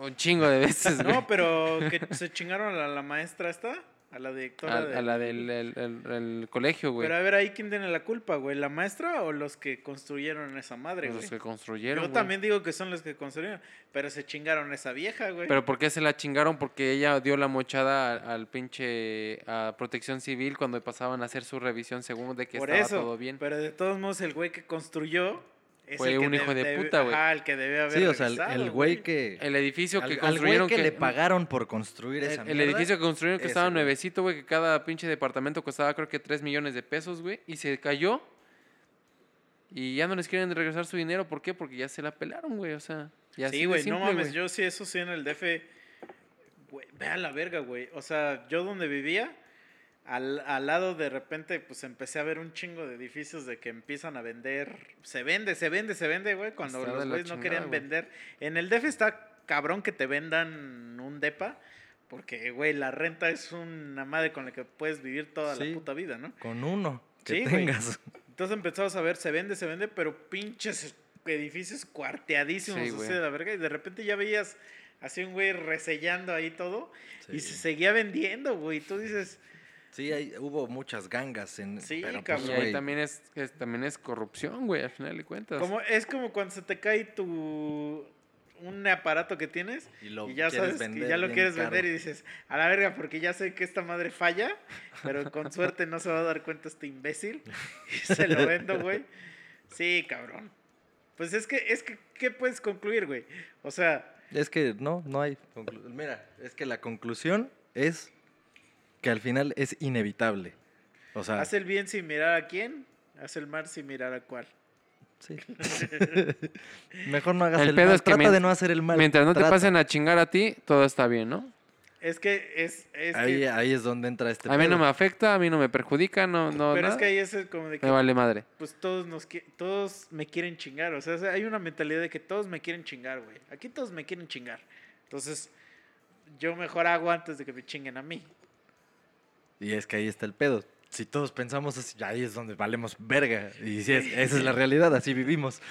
Speaker 1: Un chingo de veces, güey.
Speaker 2: No, pero que se chingaron a la maestra esta, a la directora
Speaker 1: a,
Speaker 2: de-
Speaker 1: a la del el- el- el colegio, güey.
Speaker 2: Pero a ver ahí quién tiene la culpa, güey, la maestra o los que construyeron esa madre,
Speaker 1: Los
Speaker 2: güey.
Speaker 1: que construyeron,
Speaker 2: Yo
Speaker 1: güey.
Speaker 2: también digo que son los que construyeron, pero se chingaron a esa vieja, güey.
Speaker 1: Pero ¿por qué se la chingaron? Porque ella dio la mochada al, al pinche a protección civil cuando pasaban a hacer su revisión según de que
Speaker 2: Por
Speaker 1: estaba
Speaker 2: eso,
Speaker 1: todo bien.
Speaker 2: pero de todos modos el güey que construyó es
Speaker 1: Fue
Speaker 2: el
Speaker 1: un hijo de puta, güey.
Speaker 2: Ajá, el que debe haber
Speaker 3: Sí, o sea, el, el güey que...
Speaker 1: El edificio
Speaker 3: al-
Speaker 1: que
Speaker 3: al güey
Speaker 1: construyeron
Speaker 3: que, le pagaron por construir esa
Speaker 1: el, el
Speaker 3: mierda,
Speaker 1: edificio que construyeron que
Speaker 3: ese
Speaker 1: estaba nuevecito, güey, que cada pinche departamento costaba creo que 3 millones de pesos, güey, y se cayó. Y ya no les quieren regresar su dinero, ¿por qué? Porque ya se la pelaron, güey, o sea, ya
Speaker 2: Sí, güey, no mames, yo sí, eso sí en el DF, güey, ve a la verga, güey. O sea, yo donde vivía, al, al lado de repente, pues empecé a ver un chingo de edificios de que empiezan a vender. Se vende, se vende, se vende, güey. Cuando
Speaker 1: Está
Speaker 2: los güeyes no querían vender. En el DF está cabrón que te vendan un depa. Porque, güey, la renta es una madre con la que puedes vivir toda
Speaker 3: Sí.
Speaker 2: la puta vida, ¿no?
Speaker 3: Con uno que
Speaker 2: Sí,
Speaker 3: tengas.
Speaker 2: Entonces empezamos a ver, se vende, se vende, pero pinches edificios cuarteadísimos,
Speaker 1: Sí,
Speaker 2: de la verga. Y de repente ya veías así un güey resellando ahí todo y se seguía vendiendo, güey. Y tú dices,
Speaker 3: Sí, hay- hubo muchas gangas en...
Speaker 2: Sí,
Speaker 3: pero, pues,
Speaker 2: cabrón.
Speaker 1: Y ahí
Speaker 3: güey,
Speaker 1: también es, es- también es corrupción, güey, al final de cuentas.
Speaker 2: como, es como cuando se te cae tu un aparato que tienes
Speaker 3: Y lo
Speaker 2: y ya sabes que
Speaker 3: vender
Speaker 2: ya lo quieres
Speaker 3: caro.
Speaker 2: vender y dices, a la verga, porque ya sé que esta madre falla, pero con suerte no se va a dar cuenta este imbécil y se lo vendo, güey. Sí, cabrón. Pues es que, es que, ¿qué puedes concluir, güey? O sea,
Speaker 3: Es que no, no hay... Mira, es que la conclusión es que al final es inevitable. O sea,
Speaker 2: haz el bien sin mirar a quién, haz el mal sin mirar a cuál.
Speaker 3: sí. Mejor no hagas
Speaker 1: El
Speaker 3: el,
Speaker 1: pedo
Speaker 3: mal.
Speaker 1: es que
Speaker 3: Trata
Speaker 1: mien-
Speaker 3: de no hacer el mal.
Speaker 1: Mientras no te pasen a chingar a ti, todo está bien, ¿no?
Speaker 2: Es que es, es
Speaker 3: Ahí,
Speaker 2: que,
Speaker 3: ahí es donde entra este
Speaker 1: A mí no me afecta, a mí no me perjudica, no, no,
Speaker 2: pero es que ahí es como de que
Speaker 1: me vale madre.
Speaker 2: pues todos nos qui- todos me quieren chingar, o sea, hay una mentalidad de que todos me quieren chingar, güey. Aquí todos me quieren chingar. Entonces, yo mejor hago antes de que me chinguen a mí.
Speaker 3: Y es que ahí está el pedo. Si todos pensamos así, ahí es donde valemos verga. Y es- esa es la realidad, así vivimos.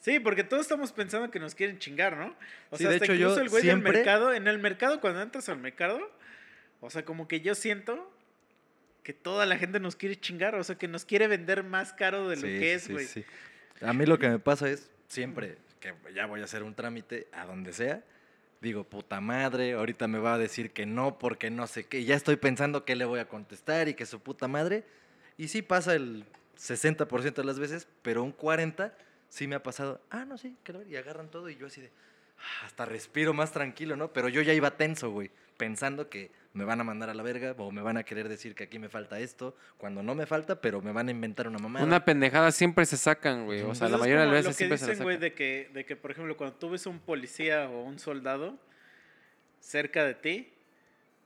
Speaker 2: Sí, porque todos estamos pensando que nos quieren chingar, ¿no? O
Speaker 3: Sí,
Speaker 2: sea,
Speaker 3: de
Speaker 2: hasta
Speaker 3: hecho, yo
Speaker 2: incluso el güey
Speaker 3: siempre-
Speaker 2: del mercado, en el mercado, cuando entras al mercado, o sea, como que yo siento que toda la gente nos quiere chingar, o sea, que nos quiere vender más caro de lo
Speaker 3: Sí,
Speaker 2: que es, güey.
Speaker 3: sí. A mí lo que me pasa es siempre que ya voy a hacer un trámite a donde sea, digo, puta madre, ahorita me va a decir que no porque no sé qué, ya estoy pensando qué le voy a contestar y que su puta madre. Y sí pasa el 60% de las veces, pero un 40% sí me ha pasado, ah, no, sí, que la ver", y agarran todo y yo así de, "Ah, hasta respiro más tranquilo, ¿no? Pero yo ya iba tenso, güey, pensando que me van a mandar a la verga o me van a querer decir que aquí me falta esto, cuando no me falta, pero me van a inventar una mamada.
Speaker 1: Una pendejada siempre se sacan, güey. O sea, la mayoría de las
Speaker 2: lo
Speaker 1: veces
Speaker 2: que
Speaker 1: siempre se
Speaker 2: dicen,
Speaker 1: la
Speaker 2: güey,
Speaker 1: sacan.
Speaker 2: de que, de que, por ejemplo, cuando tú ves un policía o un soldado cerca de ti,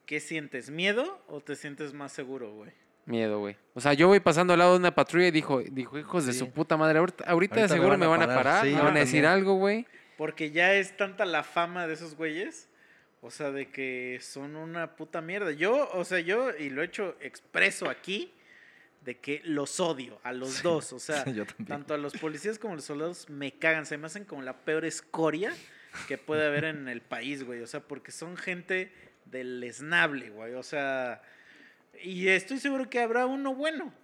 Speaker 2: ¿qué sientes? ¿Miedo o te sientes más seguro, güey?
Speaker 1: Miedo, güey. O sea, yo voy pasando al lado de una patrulla y dijo, dijo hijos de su puta madre. Ahorita, ahorita
Speaker 3: me
Speaker 1: seguro me van a
Speaker 3: parar, sí,
Speaker 1: me van a decir algo, güey.
Speaker 2: Porque ya es tanta la fama de esos güeyes. O sea, de que son una puta mierda. Yo, o sea, yo, y lo he hecho expreso aquí, de que los odio a los dos. O sea,
Speaker 3: Yo
Speaker 2: tanto a los policías como a los soldados me cagan. Se me hacen como la peor escoria que puede haber en el país, güey. O sea, porque son gente deleznable, güey. O sea, y estoy seguro que habrá uno bueno.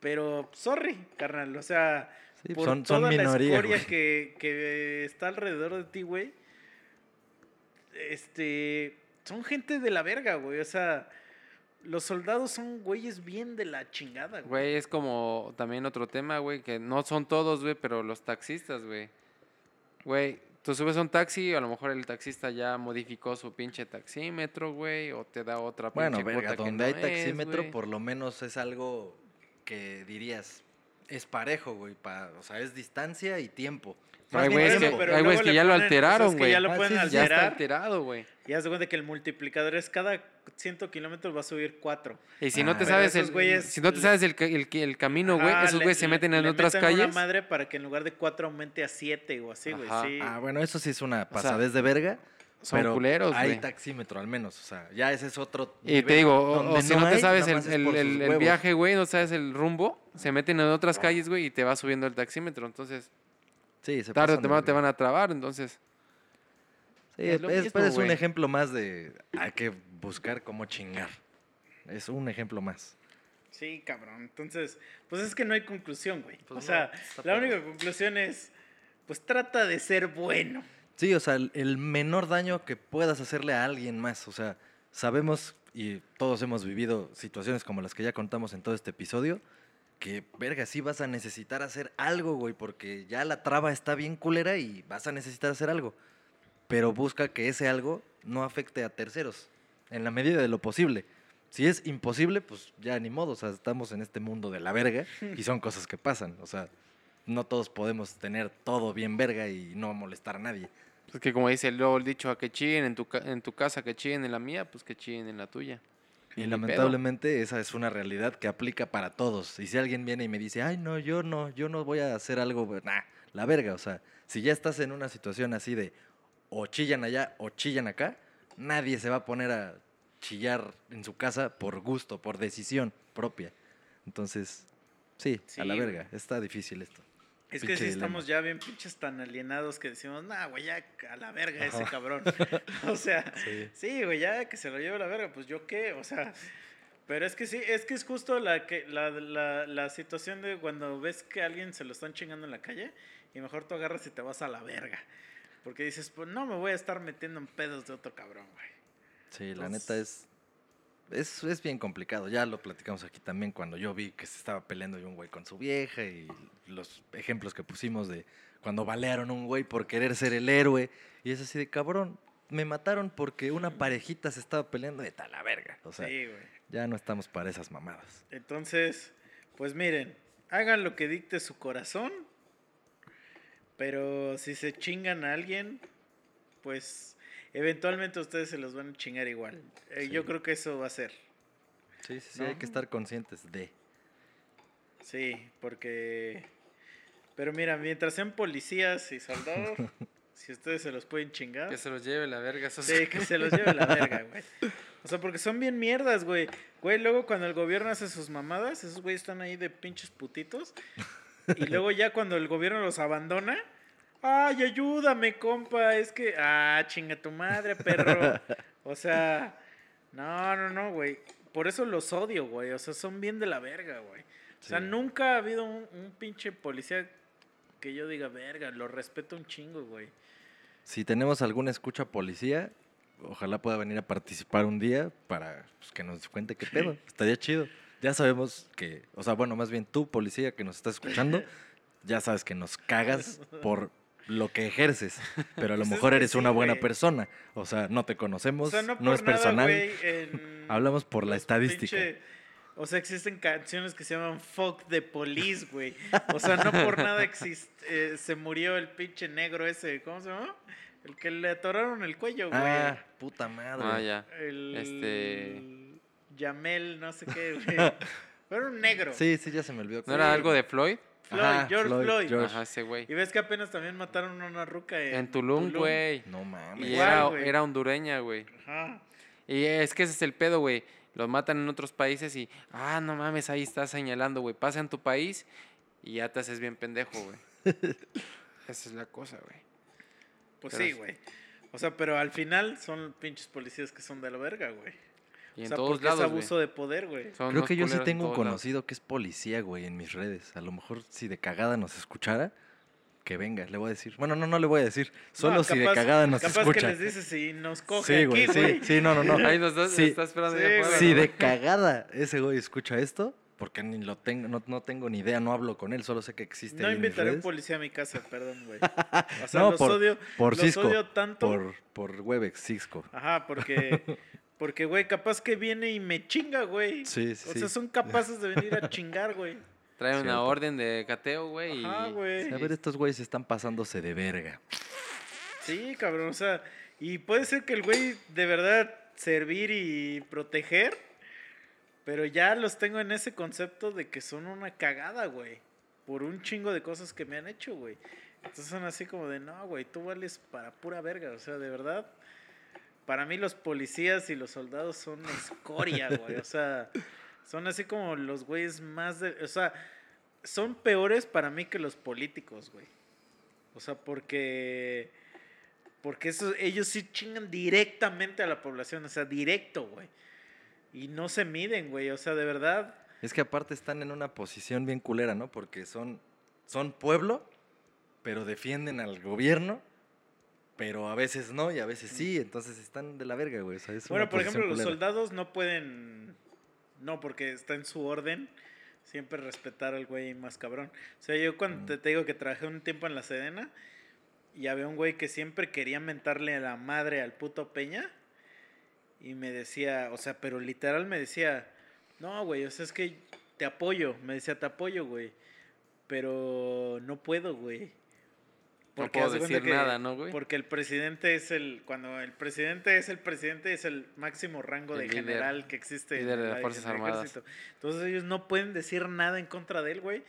Speaker 2: Pero, sorry, carnal. O sea,
Speaker 3: Sí,
Speaker 2: por
Speaker 3: son, son
Speaker 2: toda
Speaker 3: minoría,
Speaker 2: la escoria que, que está alrededor de ti, güey. Este. Son gente de la verga, güey. O sea, los soldados son güeyes bien de la chingada, güey.
Speaker 1: Güey, es como también otro tema, güey, que no son todos, güey, pero los taxistas, güey. Güey, tú subes a un taxi, a lo mejor el taxista ya modificó su pinche taxímetro, güey, o te da otra pinche
Speaker 3: Bueno, verga,
Speaker 1: cuota que
Speaker 3: donde
Speaker 1: no
Speaker 3: hay
Speaker 1: es,
Speaker 3: taxímetro,
Speaker 1: güey.
Speaker 3: por lo menos es algo que dirías, es parejo, güey. pa- o sea, es distancia y tiempo.
Speaker 1: Hay güeyes que,
Speaker 2: pero
Speaker 1: hay güeyes
Speaker 2: luego
Speaker 1: que
Speaker 2: le
Speaker 1: ya lo
Speaker 2: ponen- o sea, es
Speaker 1: alteraron,
Speaker 2: que
Speaker 1: güey.
Speaker 2: ya lo
Speaker 3: Ah,
Speaker 2: pueden
Speaker 3: sí,
Speaker 1: Ya está
Speaker 2: alterar.
Speaker 1: alterado, güey.
Speaker 2: Y haz de cuenta que el multiplicador es cada 100 kilómetros va a subir 4.
Speaker 1: Y si
Speaker 3: Ah,
Speaker 1: no te
Speaker 3: pero
Speaker 1: sabes
Speaker 2: esos
Speaker 1: el,
Speaker 2: güeyes
Speaker 1: si no te
Speaker 2: le-
Speaker 1: sabes el, ca- el, el camino, güey, esos güeyes se meten en otras calles.
Speaker 2: una madre para que en lugar de 4 aumente a 7 o así, güey.
Speaker 1: Ajá.
Speaker 2: Sí.
Speaker 3: Ah, bueno, eso sí es una
Speaker 1: sea,
Speaker 3: pasadez de verga.
Speaker 1: Son
Speaker 3: pero
Speaker 1: culeros,
Speaker 3: Hay taxímetro al menos, o sea, ya ese es otro.
Speaker 1: Y te digo, o, si no, te
Speaker 3: hay,
Speaker 1: sabes el, el- el- viaje, güey, no sabes el rumbo, se meten en otras calles, güey, y te va subiendo el taxímetro. Entonces,
Speaker 3: Sí, se
Speaker 1: tarde o temprano te van a trabar. Entonces,
Speaker 3: Sí,
Speaker 1: es mismo,
Speaker 3: un ejemplo más de. Hay que buscar cómo chingar. Es un ejemplo más.
Speaker 2: Sí, cabrón. Entonces, pues es que no hay conclusión, güey.
Speaker 3: Pues
Speaker 2: o sea, la única conclusión es, pues trata de ser bueno.
Speaker 3: Sí, o sea, el, menor daño que puedas hacerle a alguien más. O sea, sabemos y todos hemos vivido situaciones como las que ya contamos en todo este episodio, que, verga, sí vas a necesitar hacer algo, güey, porque ya la traba está bien culera y vas a necesitar hacer algo. Pero busca que ese algo no afecte a terceros, en la medida de lo posible. Si es imposible, pues ya ni modo, o sea, estamos en este mundo de la verga y son cosas que pasan, o sea, no todos podemos tener todo bien verga y no molestar a nadie.
Speaker 1: Pues que como dice luego el dicho, a que chillen en tu, en tu casa, que chillen en la mía, pues que chillen en la tuya.
Speaker 3: Y
Speaker 1: pedo.
Speaker 3: lamentablemente esa es una realidad que aplica para todos. Y si alguien viene y me dice, ay, no, yo no, yo no voy a hacer algo, nah, la verga. O sea, si ya estás en una situación así de o chillan allá o chillan acá, nadie se va a poner a chillar en su casa por gusto, por decisión propia. Entonces, sí, a la verga. Está difícil esto.
Speaker 2: Es que sí estamos ya bien pinches tan alienados que decimos, nah, güey, ya a la verga ese cabrón. o sea,
Speaker 3: Sí.
Speaker 2: sí, güey, ya que se lo lleve a la verga, pues yo qué, o sea. Pero es que sí, es que es justo la, que, la, la, la situación de cuando ves que a alguien se lo están chingando en la calle y mejor tú agarras y te vas a la verga. Porque dices, pues no me voy a estar metiendo en pedos de otro cabrón, güey.
Speaker 3: Sí, la neta es, es. Es bien complicado. Ya lo platicamos aquí también cuando yo vi que se estaba peleando un güey con su vieja y los ejemplos que pusimos de cuando balearon a un güey por querer ser el héroe. Y es así de cabrón. Me mataron porque una parejita se estaba peleando de tal la verga. O sea,
Speaker 2: sí,
Speaker 3: ya no estamos para esas mamadas.
Speaker 2: Entonces, pues miren, hagan lo que dicte su corazón, pero si se chingan a alguien, pues eventualmente ustedes se los van a chingar igual. Eh, Yo creo que eso va a ser.
Speaker 3: Sí, sí, sí,
Speaker 2: ¿No?
Speaker 3: hay que estar conscientes de.
Speaker 2: Sí, porque... Pero mira, mientras sean policías y soldados, si ustedes se los pueden chingar...
Speaker 1: Que se los lleve la verga. esos-
Speaker 2: Sí, que se los lleve la verga, güey. O sea, porque son bien mierdas, güey. Güey, luego cuando el gobierno hace sus mamadas, esos güeyes están ahí de pinches putitos. Y luego ya cuando el gobierno los abandona, ay, ayúdame, compa, es que, ah, chinga tu madre, perro. O sea, no, no, no, güey. por eso los odio, güey. O sea, son bien de la verga, güey. O sea,
Speaker 3: Sí.
Speaker 2: nunca ha habido un, un pinche policía que yo diga, verga, lo respeto un chingo, güey.
Speaker 3: Si tenemos alguna escucha policía, ojalá pueda venir a participar un día para pues, que nos cuente qué pedo. Estaría chido. Ya sabemos que, o sea, bueno, más bien tú, policía que nos estás escuchando, ya sabes que nos cagas por lo que ejerces, pero a lo
Speaker 2: Pues
Speaker 3: mejor eres
Speaker 2: sí,
Speaker 3: una buena persona. O sea, no te conocemos,
Speaker 2: O sea, no,
Speaker 3: es
Speaker 2: nada,
Speaker 3: personal.
Speaker 2: en
Speaker 3: Hablamos por la estadística.
Speaker 2: pinche- o sea, existen canciones que se llaman Fuck the Police, güey. O sea, no por nada exist- eh, se murió el pinche negro ese. ¿Cómo se llama? El que le atoraron el cuello, güey.
Speaker 3: Ah, puta madre.
Speaker 1: Ah, ya.
Speaker 2: el.
Speaker 1: este-
Speaker 2: Yamel, no sé qué, güey. Pero un negro.
Speaker 3: Sí, sí, ya se me olvidó.
Speaker 1: ¿No era algo de Floyd?
Speaker 2: Floyd,
Speaker 3: Ajá,
Speaker 2: George
Speaker 3: Floyd,
Speaker 2: Floyd.
Speaker 3: George.
Speaker 1: Ajá, ese güey.
Speaker 2: Y ves que apenas también mataron a una ruca en,
Speaker 1: En Tulum, güey.
Speaker 3: No mames.
Speaker 1: Y era, hondureña, güey.
Speaker 2: Ajá.
Speaker 1: Y es que ese es el pedo, güey. Los matan en otros países y, ah, no mames, ahí estás señalando, güey. Pasa en tu país y ya te haces bien pendejo, güey. Esa es la cosa, güey.
Speaker 2: Pues
Speaker 1: Pero
Speaker 2: sí, güey. O sea, pero al final son pinches policías que son de la verga, güey.
Speaker 1: Y
Speaker 2: O
Speaker 1: en
Speaker 2: sea,
Speaker 1: todos lados,
Speaker 2: es
Speaker 1: güey.
Speaker 2: abuso de poder, güey.
Speaker 1: Son
Speaker 3: Creo que yo sí tengo un
Speaker 1: lados.
Speaker 3: conocido que es policía, güey, en mis redes. A lo mejor si de cagada nos escuchara, que venga, le voy a decir. Bueno, no, no le voy a decir. Solo
Speaker 2: No,
Speaker 3: si de
Speaker 2: capaz-
Speaker 3: cagada nos
Speaker 2: capaz
Speaker 3: escucha.
Speaker 2: que les dices si nos coge
Speaker 3: Sí, güey,
Speaker 2: aquí,
Speaker 3: sí,
Speaker 2: güey.
Speaker 3: sí, no, no, no.
Speaker 1: Ahí nos,
Speaker 3: Sí,
Speaker 1: está esperando
Speaker 2: sí,
Speaker 1: allá afuera,
Speaker 3: Si
Speaker 1: ¿no?
Speaker 3: de cagada ese güey escucha esto, porque ni lo tengo, no, no tengo ni idea, no hablo con él, solo sé que existe.
Speaker 2: No invitaré un policía a mi casa, perdón, güey. O sea,
Speaker 3: No,
Speaker 2: los
Speaker 3: por-
Speaker 2: odio,
Speaker 3: por
Speaker 2: los
Speaker 3: Cisco,
Speaker 2: odio tanto.
Speaker 3: Por, por Webex, Cisco.
Speaker 2: Ajá, porque, porque, güey, capaz que viene y me chinga, güey.
Speaker 3: Sí, sí,
Speaker 2: O
Speaker 3: sí.
Speaker 2: sea, son capaces de venir a chingar, güey.
Speaker 1: Trae una orden de cateo, güey.
Speaker 2: Ajá, güey.
Speaker 3: A ver, estos güeyes están pasándose de verga.
Speaker 2: Sí, cabrón, o sea, y puede ser que el güey de verdad servir y proteger, pero ya los tengo en ese concepto de que son una cagada, güey, por un chingo de cosas que me han hecho, güey. Entonces son así como de, no, güey, tú vales para pura verga, o sea, de verdad. Para mí los policías y los soldados son escoria, güey, o sea, son así como los güeyes más de, o sea, son peores para mí que los políticos, güey. O sea, porque porque eso, ellos sí chingan directamente a la población, o sea, directo, güey. Y no se miden, güey, o sea, de verdad.
Speaker 3: Es que aparte están en una posición bien culera, ¿no? Porque son, son pueblo, pero defienden al gobierno, pero a veces no y a veces sí, entonces están de la verga, güey. O sea, es
Speaker 2: bueno, por ejemplo, los soldados no pueden, no, porque está en su orden, siempre respetar al güey más cabrón. O sea, yo cuando te, te digo que trabajé un tiempo en la Sedena, y había un güey que siempre quería mentarle a la madre al puto Peña, y me decía, o sea, pero literal me decía, no, güey, o sea, es que te apoyo, me decía, te apoyo, güey, pero no puedo, güey.
Speaker 1: No
Speaker 2: haz
Speaker 1: puedo decir nada, ¿no, güey?
Speaker 2: Porque el presidente es el, cuando el presidente es el presidente, es el máximo rango
Speaker 1: El
Speaker 2: de
Speaker 1: líder-
Speaker 2: general que existe
Speaker 1: líder
Speaker 2: en
Speaker 1: de
Speaker 2: el
Speaker 1: las Fuerzas Armadas.
Speaker 2: ejército. Entonces ellos no pueden decir nada en contra de él, güey,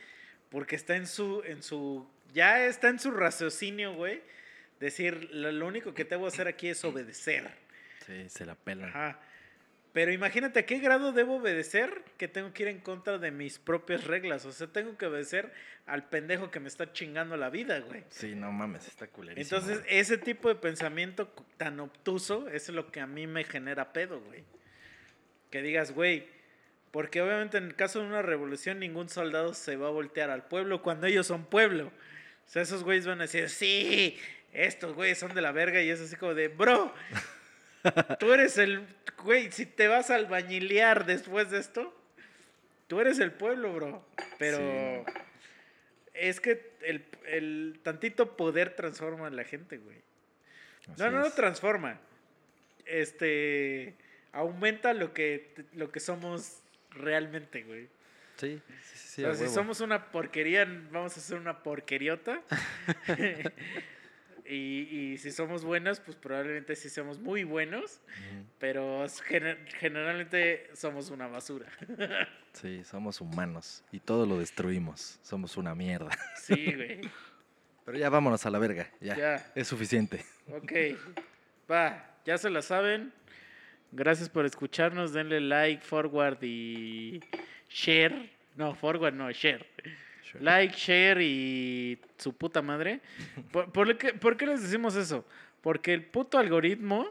Speaker 2: porque está en su, en su, ya está en su raciocinio, güey, decir, lo, lo único que tengo que hacer aquí es obedecer.
Speaker 3: Sí, se la pelan.
Speaker 2: Ajá. Pero imagínate a qué grado debo obedecer que tengo que ir en contra de mis propias reglas. O sea, tengo que obedecer al pendejo que me está chingando la vida, güey.
Speaker 3: Sí, no mames, está culerísimo.
Speaker 2: Entonces,
Speaker 3: güey.
Speaker 2: ese tipo de pensamiento tan obtuso es lo que a mí me genera pedo, güey. Que digas, güey, porque obviamente en el caso de una revolución ningún soldado se va a voltear al pueblo cuando ellos son pueblo. O sea, esos güeyes van a decir, sí, estos güeyes son de la verga y es así como de, bro, tú eres el, güey, si te vas a albañilear después de esto, tú eres el pueblo, bro. Pero es que el, el tantito poder transforma a la gente, güey.
Speaker 3: Así
Speaker 2: No, no, no transforma. Este aumenta lo que lo que somos realmente, güey.
Speaker 3: Sí, sí, sí,
Speaker 2: o sea, si somos una porquería, vamos a ser una porqueriota. y, y si somos buenos, pues probablemente sí somos muy buenos, pero gener- generalmente somos una basura.
Speaker 3: Sí, somos humanos y todo lo destruimos. Somos una mierda.
Speaker 2: Sí, güey.
Speaker 3: Pero ya vámonos a la verga. Ya.
Speaker 2: Ya.
Speaker 3: Es suficiente.
Speaker 2: Ok. Va, ya se la saben. Gracias por escucharnos. Denle like, forward y share. No, forward no, share. Like, share y su puta madre. ¿Por, por qué, por qué les decimos eso? Porque el puto algoritmo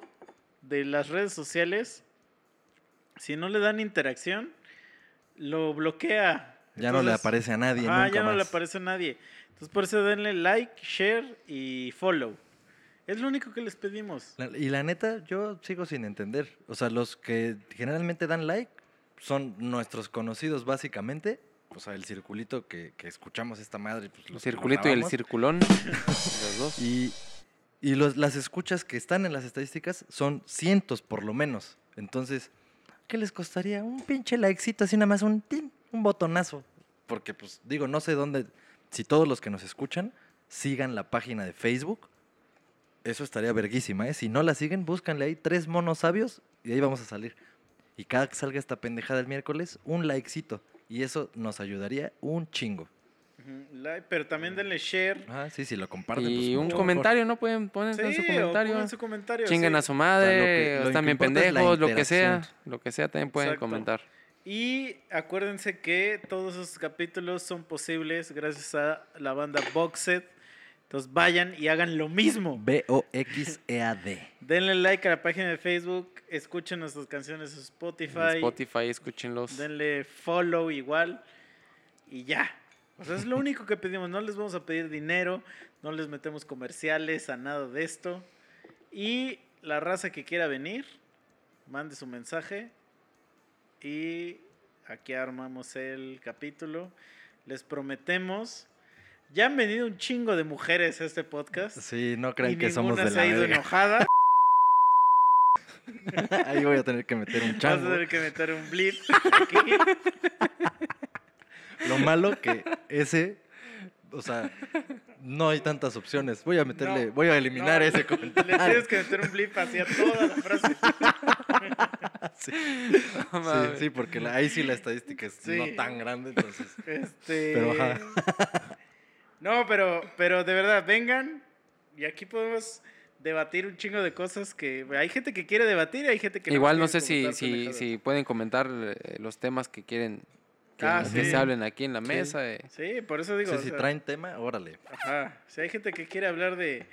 Speaker 2: de las redes sociales si no le dan interacción, lo bloquea.
Speaker 3: Ya no le aparece a nadie.
Speaker 2: Ah, ya no le
Speaker 3: más.
Speaker 2: aparece a nadie. Entonces por eso denle like, share y follow. Es lo único que les pedimos.
Speaker 3: La- y la neta, yo sigo sin entender. O sea, los que generalmente dan like son nuestros conocidos, básicamente. O sea, el circulito que, que escuchamos esta madre. Pues,
Speaker 1: El circulito y el circulón. los dos.
Speaker 3: Y, y los- las escuchas que están en las estadísticas son cientos por lo menos. Entonces, ¿qué les costaría? Un pinche likecito, así nada más, un tin, un botonazo. Porque, pues, digo, no sé dónde. Si todos los que nos escuchan sigan la página de Facebook, eso estaría verguísima, ¿eh? Si no la siguen, búscanle ahí tres monos sabios y ahí vamos a salir. Y cada que salga esta pendejada el miércoles, un likecito. Y eso nos ayudaría un chingo.
Speaker 2: Like, pero también denle share.
Speaker 3: Ah, sí, si lo comparten. pues,
Speaker 1: Y un
Speaker 3: mejor.
Speaker 1: comentario, ¿no? Pueden poner en
Speaker 2: Sí,
Speaker 1: su comentario.
Speaker 2: su comentario.
Speaker 1: Chingan
Speaker 2: sí.
Speaker 1: a su madre,
Speaker 3: que- lo
Speaker 1: o están bien
Speaker 3: es
Speaker 1: pendejos, lo que sea. Lo que sea, también pueden
Speaker 2: Exacto.
Speaker 1: comentar.
Speaker 2: Y acuérdense que todos esos capítulos son posibles gracias a la banda Boxed. Entonces vayan y hagan lo mismo.
Speaker 3: B-O-X-E-A-D.
Speaker 2: Denle like a la página de Facebook, escuchen nuestras canciones en
Speaker 1: En
Speaker 2: Spotify,
Speaker 1: Spotify, escúchenlos.
Speaker 2: denle follow igual y ya. O sea, es lo único que pedimos. No les vamos a pedir dinero, no les metemos comerciales a nada de esto. Y la raza que quiera venir, mande su mensaje y aquí armamos el capítulo. Les prometemos. Ya han venido un chingo de mujeres a este podcast.
Speaker 3: Sí, no
Speaker 2: y
Speaker 3: crean que somos
Speaker 2: ninguna
Speaker 3: de
Speaker 2: se
Speaker 3: la
Speaker 2: ha ido
Speaker 3: verga.
Speaker 2: enojada.
Speaker 3: Ahí voy a tener que meter un
Speaker 2: Vas a
Speaker 3: chango.
Speaker 2: tener que meter un blip aquí.
Speaker 3: Lo malo que ese, o sea, no hay tantas opciones. Voy a meterle,
Speaker 2: No,
Speaker 3: voy a eliminar
Speaker 2: no,
Speaker 3: ese
Speaker 2: Le
Speaker 3: comentario.
Speaker 2: tienes que meter un blip hacia toda la frase.
Speaker 3: Sí,
Speaker 1: No
Speaker 3: sí, sí, porque la- ahí sí la estadística es
Speaker 2: Sí.
Speaker 3: no tan grande, entonces.
Speaker 2: Este.
Speaker 3: Pero, ajá.
Speaker 2: No, pero, pero de verdad, vengan y aquí podemos debatir un chingo de cosas que hay gente que quiere debatir y hay gente que
Speaker 1: Igual no
Speaker 2: quiere
Speaker 1: sé si, si, pueden comentar eh, los temas que quieren que,
Speaker 2: Ah,
Speaker 1: que
Speaker 2: sí.
Speaker 1: se hablen aquí en la
Speaker 3: Sí.
Speaker 1: mesa. eh.
Speaker 2: Sí, por eso
Speaker 3: O
Speaker 2: digo.
Speaker 3: sea,
Speaker 2: o
Speaker 3: si
Speaker 2: sea,
Speaker 3: traen tema, órale.
Speaker 2: Ajá. Si hay gente que quiere hablar de,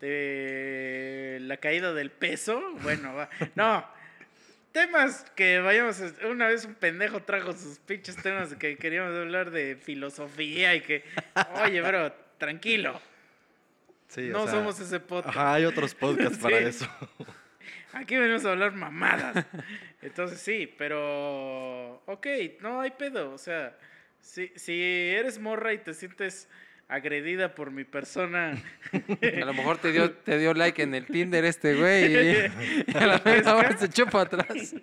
Speaker 2: de la caída del peso, bueno, va. No. Temas que vayamos. a- Una vez un pendejo trajo sus pinches temas que queríamos hablar de filosofía y que. Oye, bro, tranquilo.
Speaker 3: Sí, o
Speaker 2: no
Speaker 3: sea,
Speaker 2: somos ese podcast.
Speaker 3: Ajá, hay otros podcasts para
Speaker 2: Sí.
Speaker 3: eso.
Speaker 2: Aquí venimos a hablar mamadas. Entonces sí, pero. Ok, no hay pedo. O sea, si, si eres morra y te sientes agredida por mi persona.
Speaker 1: A lo mejor te dio, te dio like en el Tinder este güey y, y a la vez ahora se echó para atrás.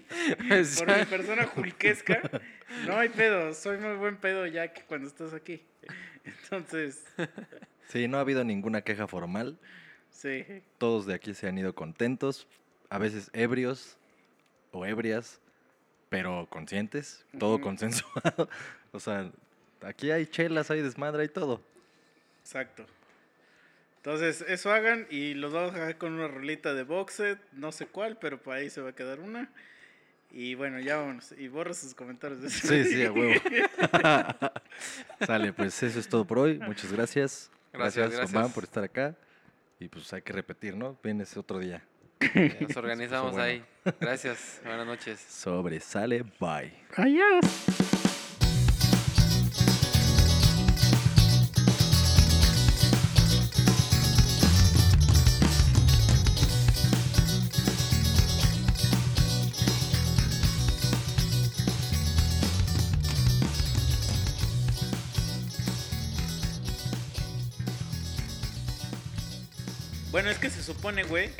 Speaker 1: Pues
Speaker 2: por
Speaker 1: ya.
Speaker 2: mi persona julquesca. No hay pedo. Soy muy buen pedo ya que cuando estás aquí. Entonces,
Speaker 3: Sí, no ha habido ninguna queja formal.
Speaker 2: sí.
Speaker 3: Todos de aquí se han ido contentos, a veces ebrios o ebrias, pero conscientes, todo
Speaker 2: Ujú.
Speaker 3: consensuado. O sea, aquí hay chelas, hay desmadre, hay todo.
Speaker 2: Exacto. Entonces, eso hagan y los vamos a dejar con una rolita de boxet, no sé cuál, pero por ahí se va a quedar una. Y bueno, ya vámonos. Y borra sus comentarios. de
Speaker 3: Sí, sí, a huevo. Sale, pues eso es todo por hoy. Muchas gracias.
Speaker 1: Gracias,
Speaker 3: Gracias,
Speaker 1: gracias.
Speaker 3: Omar, por estar acá. Y pues hay que repetir, ¿no? Vienes otro día.
Speaker 1: Nos organizamos
Speaker 3: bueno.
Speaker 1: ahí. Gracias. Buenas noches.
Speaker 3: Sobre, sale, bye.
Speaker 2: Bueno, que se supone, güey,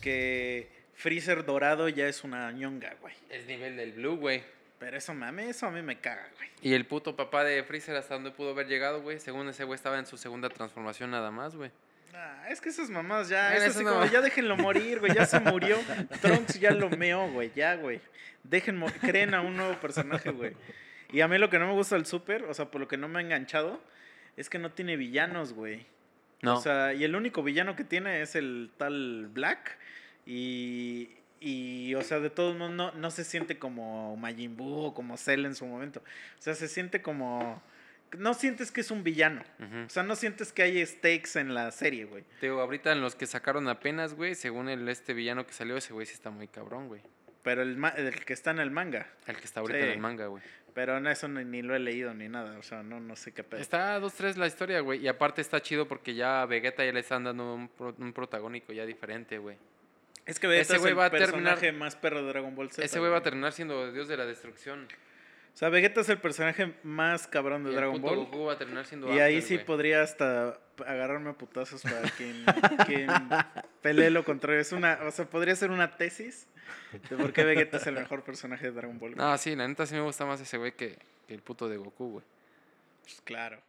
Speaker 2: que Freezer dorado ya es una ñonga, güey.
Speaker 1: Es nivel del blue, güey.
Speaker 2: Pero eso, mame, eso a mí me caga, güey.
Speaker 1: Y el puto papá de Freezer hasta donde pudo haber llegado, güey. Según ese güey estaba en su segunda transformación nada más, güey.
Speaker 2: Ah, es que esas mamás ya, es así como, ya déjenlo morir, güey, ya se murió. Trunks ya lo meó, güey, ya, güey. Dejen, creen a un nuevo personaje, güey. Y a mí lo que no me gusta del Super, o sea, por lo que no me ha enganchado, es que no tiene villanos, güey.
Speaker 1: No.
Speaker 2: O sea, y el único villano que tiene es el tal Black. Y, y o sea, de todos modos, no, no se siente como Majin Buu o como Cell en su momento. O sea, se siente como... No sientes que es un villano. O sea, no sientes que hay stakes en la serie, güey.
Speaker 1: Te digo, ahorita en los que sacaron apenas, güey, según el este villano que salió, ese güey sí está muy cabrón, güey.
Speaker 2: Pero el, el que está en el manga.
Speaker 1: El que está ahorita
Speaker 2: Sí.
Speaker 1: en el manga, güey.
Speaker 2: Pero no, eso ni, ni lo he leído ni nada. O sea, no, no sé qué pedo.
Speaker 1: Está dos, tres la historia, güey. Y aparte está chido porque ya a Vegeta ya le están dando un, pro- un protagónico ya diferente, güey.
Speaker 2: Es que Vegeta
Speaker 1: ese
Speaker 2: es el
Speaker 1: va a terminar-
Speaker 2: personaje más perro de Dragon Ball Z.
Speaker 1: Ese güey va a terminar siendo Dios de la Destrucción.
Speaker 2: O sea, Vegeta es el personaje más cabrón de
Speaker 1: Y el
Speaker 2: Dragon
Speaker 1: puto
Speaker 2: Ball.
Speaker 1: Goku va a terminar siendo
Speaker 2: Y ahí sí podría hasta agarrarme a putazos para quien, quien pelee lo contrario. Es una, o sea, podría ser una tesis de por qué Vegeta es el mejor personaje de Dragon Ball.
Speaker 1: No, sí, la neta sí me gusta más ese güey que, que el puto de Goku, güey.
Speaker 2: Pues claro.